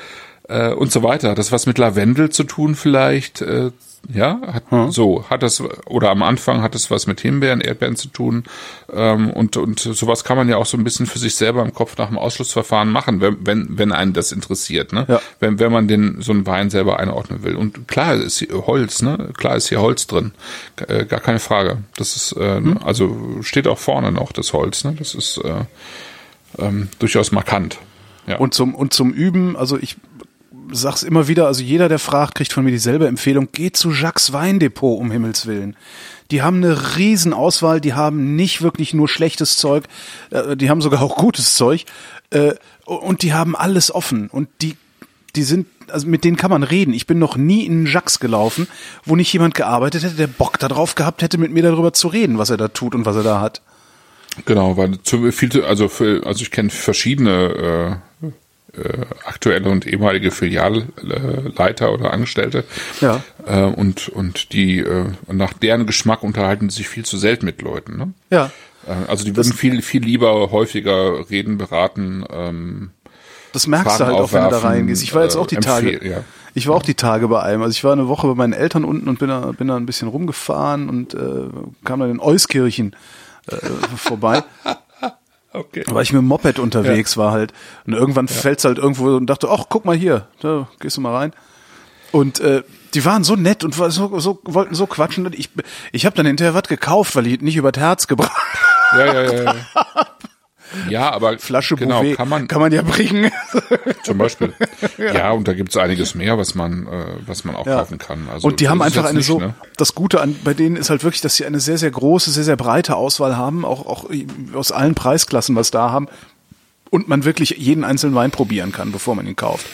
Speaker 3: Äh, und so weiter. Hat das was mit Lavendel zu tun vielleicht? Äh, ja, hat, so hat das oder am Anfang hat es was mit Himbeeren, Erdbeeren zu tun ähm, und und sowas kann man ja auch so ein bisschen für sich selber im Kopf nach dem Ausschlussverfahren machen, wenn wenn, wenn einen das interessiert, ne?
Speaker 2: Ja.
Speaker 3: Wenn wenn man den so einen Wein selber einordnen will und klar ist hier Holz, ne? Klar ist hier Holz drin, äh, gar keine Frage. Das ist äh,
Speaker 2: Mhm.
Speaker 3: also steht auch vorne noch das Holz, ne? Das ist äh, ähm, durchaus markant. Ja.
Speaker 2: Und zum, und zum Üben, also ich sag's immer wieder, also jeder, der fragt, kriegt von mir dieselbe Empfehlung, geht zu Jacques Weindepot, um Himmels Willen. Die haben eine riesen Auswahl, die haben nicht wirklich nur schlechtes Zeug, äh, die haben sogar auch gutes Zeug, äh, und die haben alles offen und die, die sind, also mit denen kann man reden. Ich bin noch nie in Jacques gelaufen, wo nicht jemand gearbeitet hätte, der Bock darauf gehabt hätte, mit mir darüber zu reden, was er da tut und was er da hat.
Speaker 3: Genau, weil zu viel, also also ich kenne verschiedene äh, äh, aktuelle und ehemalige Filialleiter oder Angestellte.
Speaker 2: Ja.
Speaker 3: Äh, und und die äh, nach deren Geschmack unterhalten sich viel zu selten mit Leuten. Ne?
Speaker 2: Ja.
Speaker 3: Äh, also die würden viel viel lieber häufiger reden, beraten. Ähm,
Speaker 2: Das merkst
Speaker 3: Fragen
Speaker 2: du halt auch, wenn du da reingehst. Ich war jetzt
Speaker 3: äh,
Speaker 2: auch die
Speaker 3: empfehl-
Speaker 2: Tage,
Speaker 3: ja.
Speaker 2: ich war auch die Tage bei einem. Also ich war eine Woche bei meinen Eltern unten und bin da, bin da ein bisschen rumgefahren und äh, kam dann in Euskirchen äh, vorbei.
Speaker 3: okay.
Speaker 2: weil ich mit dem Moped unterwegs war halt. Und irgendwann fällt's halt irgendwo und dachte, ach, guck mal hier, da gehst du mal rein. Und äh, die waren so nett und so, so wollten so quatschen. Und ich, ich habe dann hinterher was gekauft, weil ich nicht übers Herz gebracht
Speaker 3: Ja, ja, ja. ja. Ja, aber
Speaker 2: Flasche
Speaker 3: genau,
Speaker 2: Bouvet
Speaker 3: kann man
Speaker 2: kann man ja bringen.
Speaker 3: zum Beispiel. ja. und da gibt's einiges mehr, was man, äh, was man auch
Speaker 2: Ja.
Speaker 3: kaufen kann. Also
Speaker 2: und die haben einfach eine
Speaker 3: nicht,
Speaker 2: so,
Speaker 3: ne?
Speaker 2: das Gute an, bei denen ist halt wirklich, dass sie eine sehr, sehr große, sehr, sehr breite Auswahl haben, auch, auch aus allen Preisklassen was da haben. Und man wirklich jeden einzelnen Wein probieren kann, bevor man ihn kauft.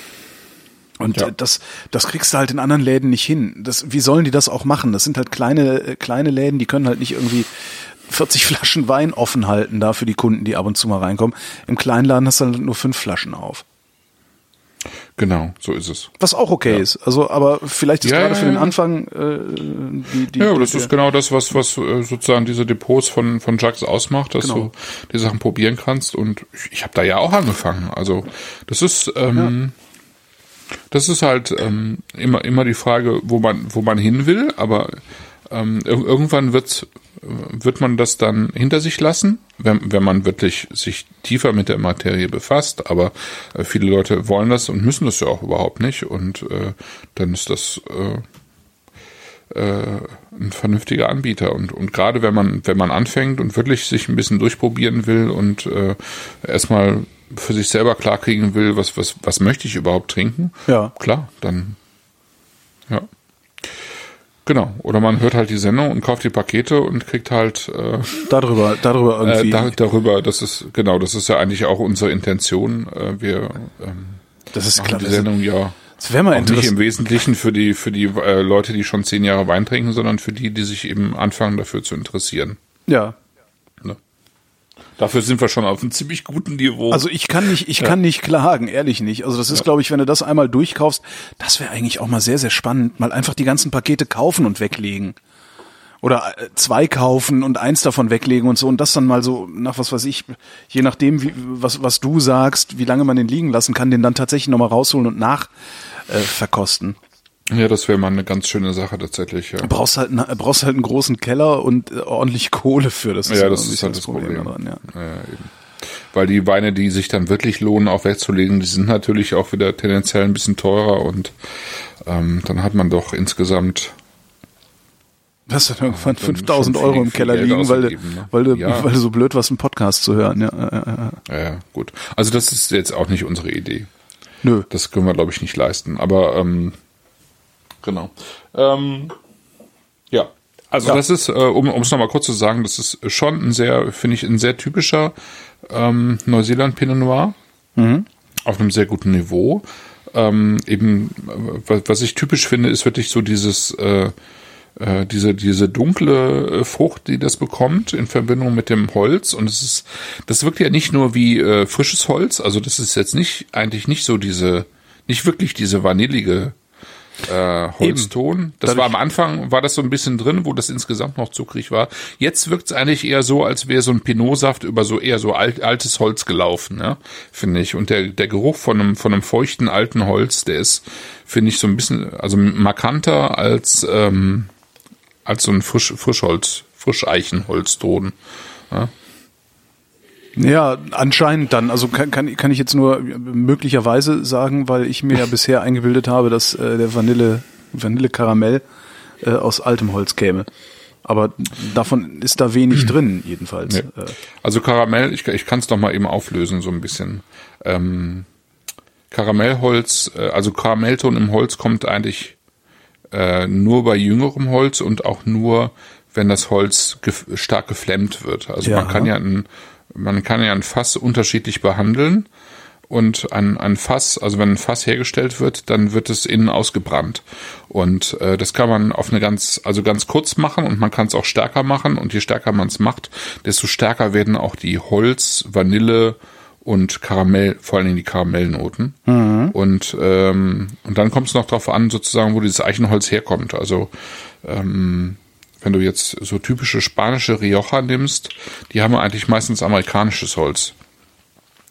Speaker 2: Und
Speaker 3: Ja.
Speaker 2: äh, das, das kriegst du halt in anderen Läden nicht hin. Das, wie sollen die das auch machen? Das sind halt kleine, äh, kleine Läden, die können halt nicht irgendwie 40 Flaschen Wein offen halten da für die Kunden, die ab und zu mal reinkommen. Im Kleinladen hast du halt nur fünf Flaschen auf.
Speaker 3: Genau, so ist es.
Speaker 2: Was auch okay ist. Also, aber vielleicht ist
Speaker 3: Ja,
Speaker 2: gerade
Speaker 3: ja,
Speaker 2: für den
Speaker 3: ja.
Speaker 2: Anfang äh, die, die
Speaker 3: Ja, aber das
Speaker 2: die,
Speaker 3: ist genau das, was, was äh, sozusagen diese Depots von, von Jacques ausmacht, dass
Speaker 2: Genau.
Speaker 3: du die Sachen probieren kannst. Und ich, ich habe da ja auch angefangen. Also das ist, ähm, das ist halt ähm, immer, immer die Frage, wo man, wo man hin will, aber ähm, ir- irgendwann wird, wird man das dann hinter sich lassen, wenn, wenn man wirklich sich tiefer mit der Materie befasst. Aber äh, viele Leute wollen das und müssen das ja auch überhaupt nicht. Und äh, dann ist das äh, äh, ein vernünftiger Anbieter. Und, und gerade wenn man, wenn man anfängt und wirklich sich ein bisschen durchprobieren will und äh, erstmal für sich selber klarkriegen will, was, was, was möchte ich überhaupt trinken,
Speaker 2: Ja.
Speaker 3: klar, dann ja. Genau. Oder man hört halt die Sendung und kauft die Pakete und kriegt halt äh,
Speaker 2: darüber, darüber
Speaker 3: äh,
Speaker 2: irgendwie.
Speaker 3: da, darüber, das ist, genau, das ist ja eigentlich auch unsere Intention. Äh, wir ähm,
Speaker 2: das ist klar.
Speaker 3: die Sendung ja
Speaker 2: das wäre mal
Speaker 3: auch nicht im
Speaker 2: interessant.
Speaker 3: Wesentlichen für die, für die äh, Leute, die schon zehn Jahre Wein trinken, sondern für die, die sich eben anfangen dafür zu interessieren.
Speaker 2: Ja.
Speaker 3: Dafür sind wir schon auf einem ziemlich guten Niveau.
Speaker 2: Also ich kann nicht, ich kann nicht klagen, ehrlich nicht. Also das ist, glaube ich, wenn du das einmal durchkaufst, das wäre eigentlich auch mal sehr, sehr spannend. Mal einfach die ganzen Pakete kaufen und weglegen. Oder äh, zwei kaufen und eins davon weglegen und so und das dann mal so nach was weiß ich, je nachdem, wie, was, was du sagst, wie lange man den liegen lassen kann, den dann tatsächlich nochmal rausholen und nach äh, verkosten.
Speaker 3: Ja, das wäre mal eine ganz schöne Sache tatsächlich. Ja,
Speaker 2: Du brauchst halt, einen- brauchst halt einen großen Keller und äh, ordentlich Kohle für das.
Speaker 3: ja das ist halt das Problem.
Speaker 2: daran, ja.
Speaker 3: Ja, eben. Weil die Weine, die sich dann wirklich lohnen, auch wegzulegen, die sind natürlich auch wieder tendenziell ein bisschen teurer und ähm, dann hat man doch insgesamt
Speaker 2: Hast du dann irgendwann
Speaker 3: dann
Speaker 2: 5000
Speaker 3: schon
Speaker 2: Euro im Keller
Speaker 3: Geld
Speaker 2: liegen, weil
Speaker 3: ne?
Speaker 2: weil, du,
Speaker 3: Ja.
Speaker 2: weil du so blöd warst, einen Podcast zu hören. Ja,
Speaker 3: Ja, ja, gut. Also das ist jetzt auch nicht unsere Idee.
Speaker 2: nö.
Speaker 3: Das können wir, glaube ich, nicht leisten. Aber ähm, genau. Ähm, ja. Also
Speaker 2: Ja.
Speaker 3: das ist, äh, um es nochmal kurz zu sagen, das ist schon ein sehr, finde ich, ein sehr typischer ähm, Neuseeland Pinot Noir. Auf einem sehr guten Niveau. Ähm, eben, äh, was, was ich typisch finde, ist wirklich so dieses äh, äh, diese diese dunkle äh, Frucht, die das bekommt in Verbindung mit dem Holz und es ist das wirkt ja nicht nur wie äh, frisches Holz, also das ist jetzt nicht eigentlich nicht so diese nicht wirklich diese vanillige äh, Holzton. Das
Speaker 2: Dadurch-
Speaker 3: war am Anfang war das so ein bisschen drin, wo das insgesamt noch zuckrig war. Jetzt wirkt es eigentlich eher so, als wäre so ein Pinotsaft über so eher so alt, altes Holz gelaufen, ja, finde ich. Und der der Geruch von einem von einem feuchten alten Holz, der ist finde ich so ein bisschen also markanter als ähm, als so ein Frisch, Frischholz, Frischeichenholzton.
Speaker 2: Ja, anscheinend dann. Also kann, kann, kann ich jetzt nur möglicherweise sagen, weil ich mir ja bisher eingebildet habe, dass äh, der Vanille, Vanille-Karamell äh, aus altem Holz käme. Aber davon ist da wenig drin, jedenfalls.
Speaker 3: Nee.
Speaker 2: Äh,
Speaker 3: Also Karamell, ich, ich kann es doch mal eben auflösen, so ein bisschen. Ähm, Karamellholz, äh, also Karamellton im Holz kommt eigentlich äh, nur bei jüngerem Holz und auch nur, wenn das Holz gef stark geflemmt wird. Also
Speaker 2: Ja.
Speaker 3: man kann ja ein, man kann ja ein Fass unterschiedlich behandeln und ein, ein Fass, also wenn ein Fass hergestellt wird, dann wird es innen ausgebrannt. Und äh, das kann man auf eine ganz, also ganz kurz machen und man kann es auch stärker machen. Und je stärker man es macht, desto stärker werden auch die Holz, Vanille und Karamell, vor allen Dingen die Karamellnoten. Und, ähm, und dann kommt es noch darauf an, sozusagen, wo dieses Eichenholz herkommt. Also ähm, wenn du jetzt so typische spanische Rioja nimmst, die haben eigentlich meistens amerikanisches Holz.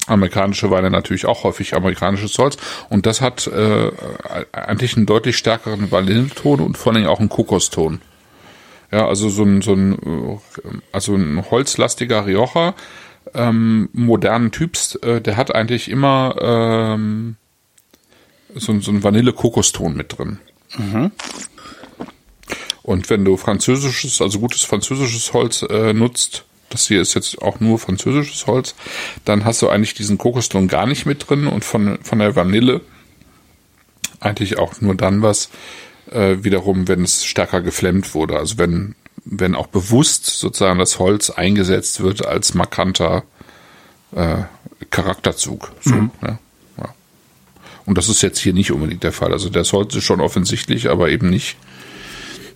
Speaker 3: Amerikanische Weine natürlich auch häufig amerikanisches Holz. Und das hat äh, eigentlich einen deutlich stärkeren Vanilleton und vor allem auch einen Kokoston. Ja, also so ein, so ein, äh, also ein holzlastiger Rioja, ähm, modernen Typs, äh, der hat eigentlich immer ähm, so, so ein Vanille-Kokoston mit drin. Und wenn du französisches, also gutes französisches Holz äh, nutzt, das hier ist jetzt auch nur französisches Holz, dann hast du eigentlich diesen Kokoston gar nicht mit drin und von, von der Vanille eigentlich auch nur dann was, äh, wiederum, wenn es stärker geflemmt wurde. Also wenn, wenn auch bewusst sozusagen das Holz eingesetzt wird als markanter äh, Charakterzug. So, ja, ja. Und das ist jetzt hier nicht unbedingt der Fall. Also das Holz ist schon offensichtlich, aber eben nicht,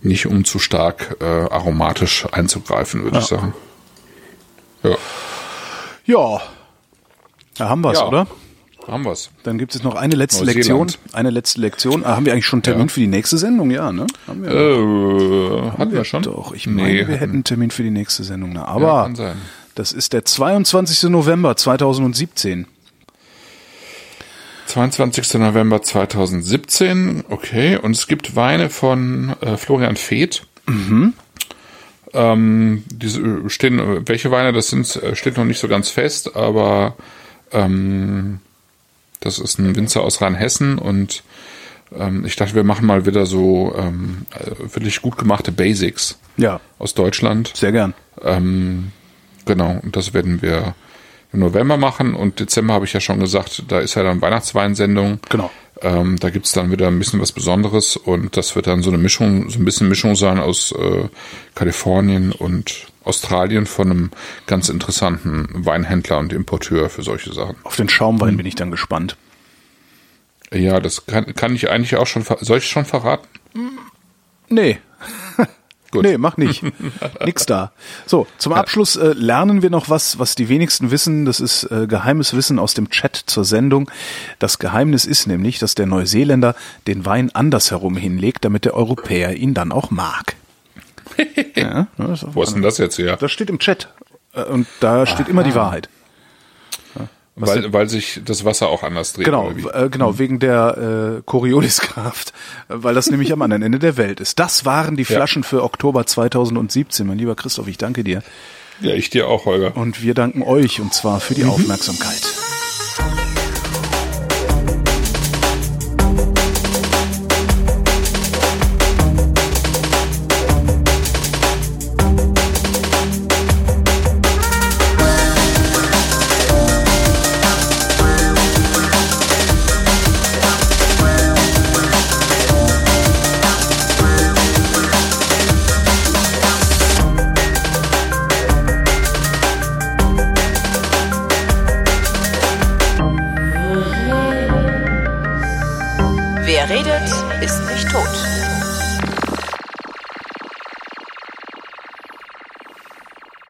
Speaker 3: nicht um zu stark äh, aromatisch einzugreifen, würde ich sagen. Ja,
Speaker 2: ja. Da haben wir's,
Speaker 3: Ja.
Speaker 2: oder?
Speaker 3: haben wir's.
Speaker 2: Dann gibt es noch eine letzte. Lektion. Eine letzte Lektion. Ah, haben wir eigentlich schon einen Termin
Speaker 3: Ja.
Speaker 2: für die nächste Sendung? Ja, ne? Haben wir.
Speaker 3: Äh, hatten wir schon?
Speaker 2: Doch, ich meine, wir hätten einen Termin für die nächste Sendung. Ne?
Speaker 3: Ja,
Speaker 2: Aber das ist der 22. November 2017.
Speaker 3: 22. November 2017, okay. Und es gibt Weine von äh, Florian Feeth. Ähm, diese äh, stehen, äh, welche Weine das sind, äh, steht noch nicht so ganz fest, aber ähm, das ist ein Winzer aus Rheinhessen und ähm, ich dachte, wir machen mal wieder so ähm, äh, wirklich gut gemachte Basics
Speaker 2: Ja,
Speaker 3: aus Deutschland.
Speaker 2: sehr gern.
Speaker 3: Ähm, genau, und das werden wir im November machen und Dezember habe ich ja schon gesagt, da ist ja dann Weihnachtsweinsendung.
Speaker 2: Genau.
Speaker 3: Ähm, da gibt's dann wieder ein bisschen was Besonderes und das wird dann so eine Mischung, so ein bisschen Mischung sein aus äh, Kalifornien und Australien von einem ganz interessanten Weinhändler und Importeur für solche Sachen.
Speaker 2: Auf den Schaumwein bin ich dann gespannt.
Speaker 3: Ja, das kann, kann ich eigentlich auch schon, soll ich schon verraten?
Speaker 2: Nee.
Speaker 3: Gut.
Speaker 2: Nee, mach nicht. Nix da. So, zum Abschluss äh, lernen wir noch was, was die wenigsten wissen. Das ist äh, geheimes Wissen aus dem Chat zur Sendung. Das Geheimnis ist nämlich, dass der Neuseeländer den Wein andersherum hinlegt, damit der Europäer ihn dann auch mag. ja,
Speaker 3: Wo ist denn das jetzt her?
Speaker 2: Das steht im Chat. Äh, Und da steht immer die Wahrheit.
Speaker 3: Weil, weil sich das Wasser auch anders dreht.
Speaker 2: Genau, äh, genau, wegen der äh, Corioliskraft, weil das nämlich am anderen Ende der Welt ist. Das waren die
Speaker 3: Ja.
Speaker 2: Flaschen für Oktober 2017. Mein lieber Christoph, ich danke dir.
Speaker 3: Ja, ich dir auch, Holger.
Speaker 2: Und wir danken euch und zwar für die Aufmerksamkeit.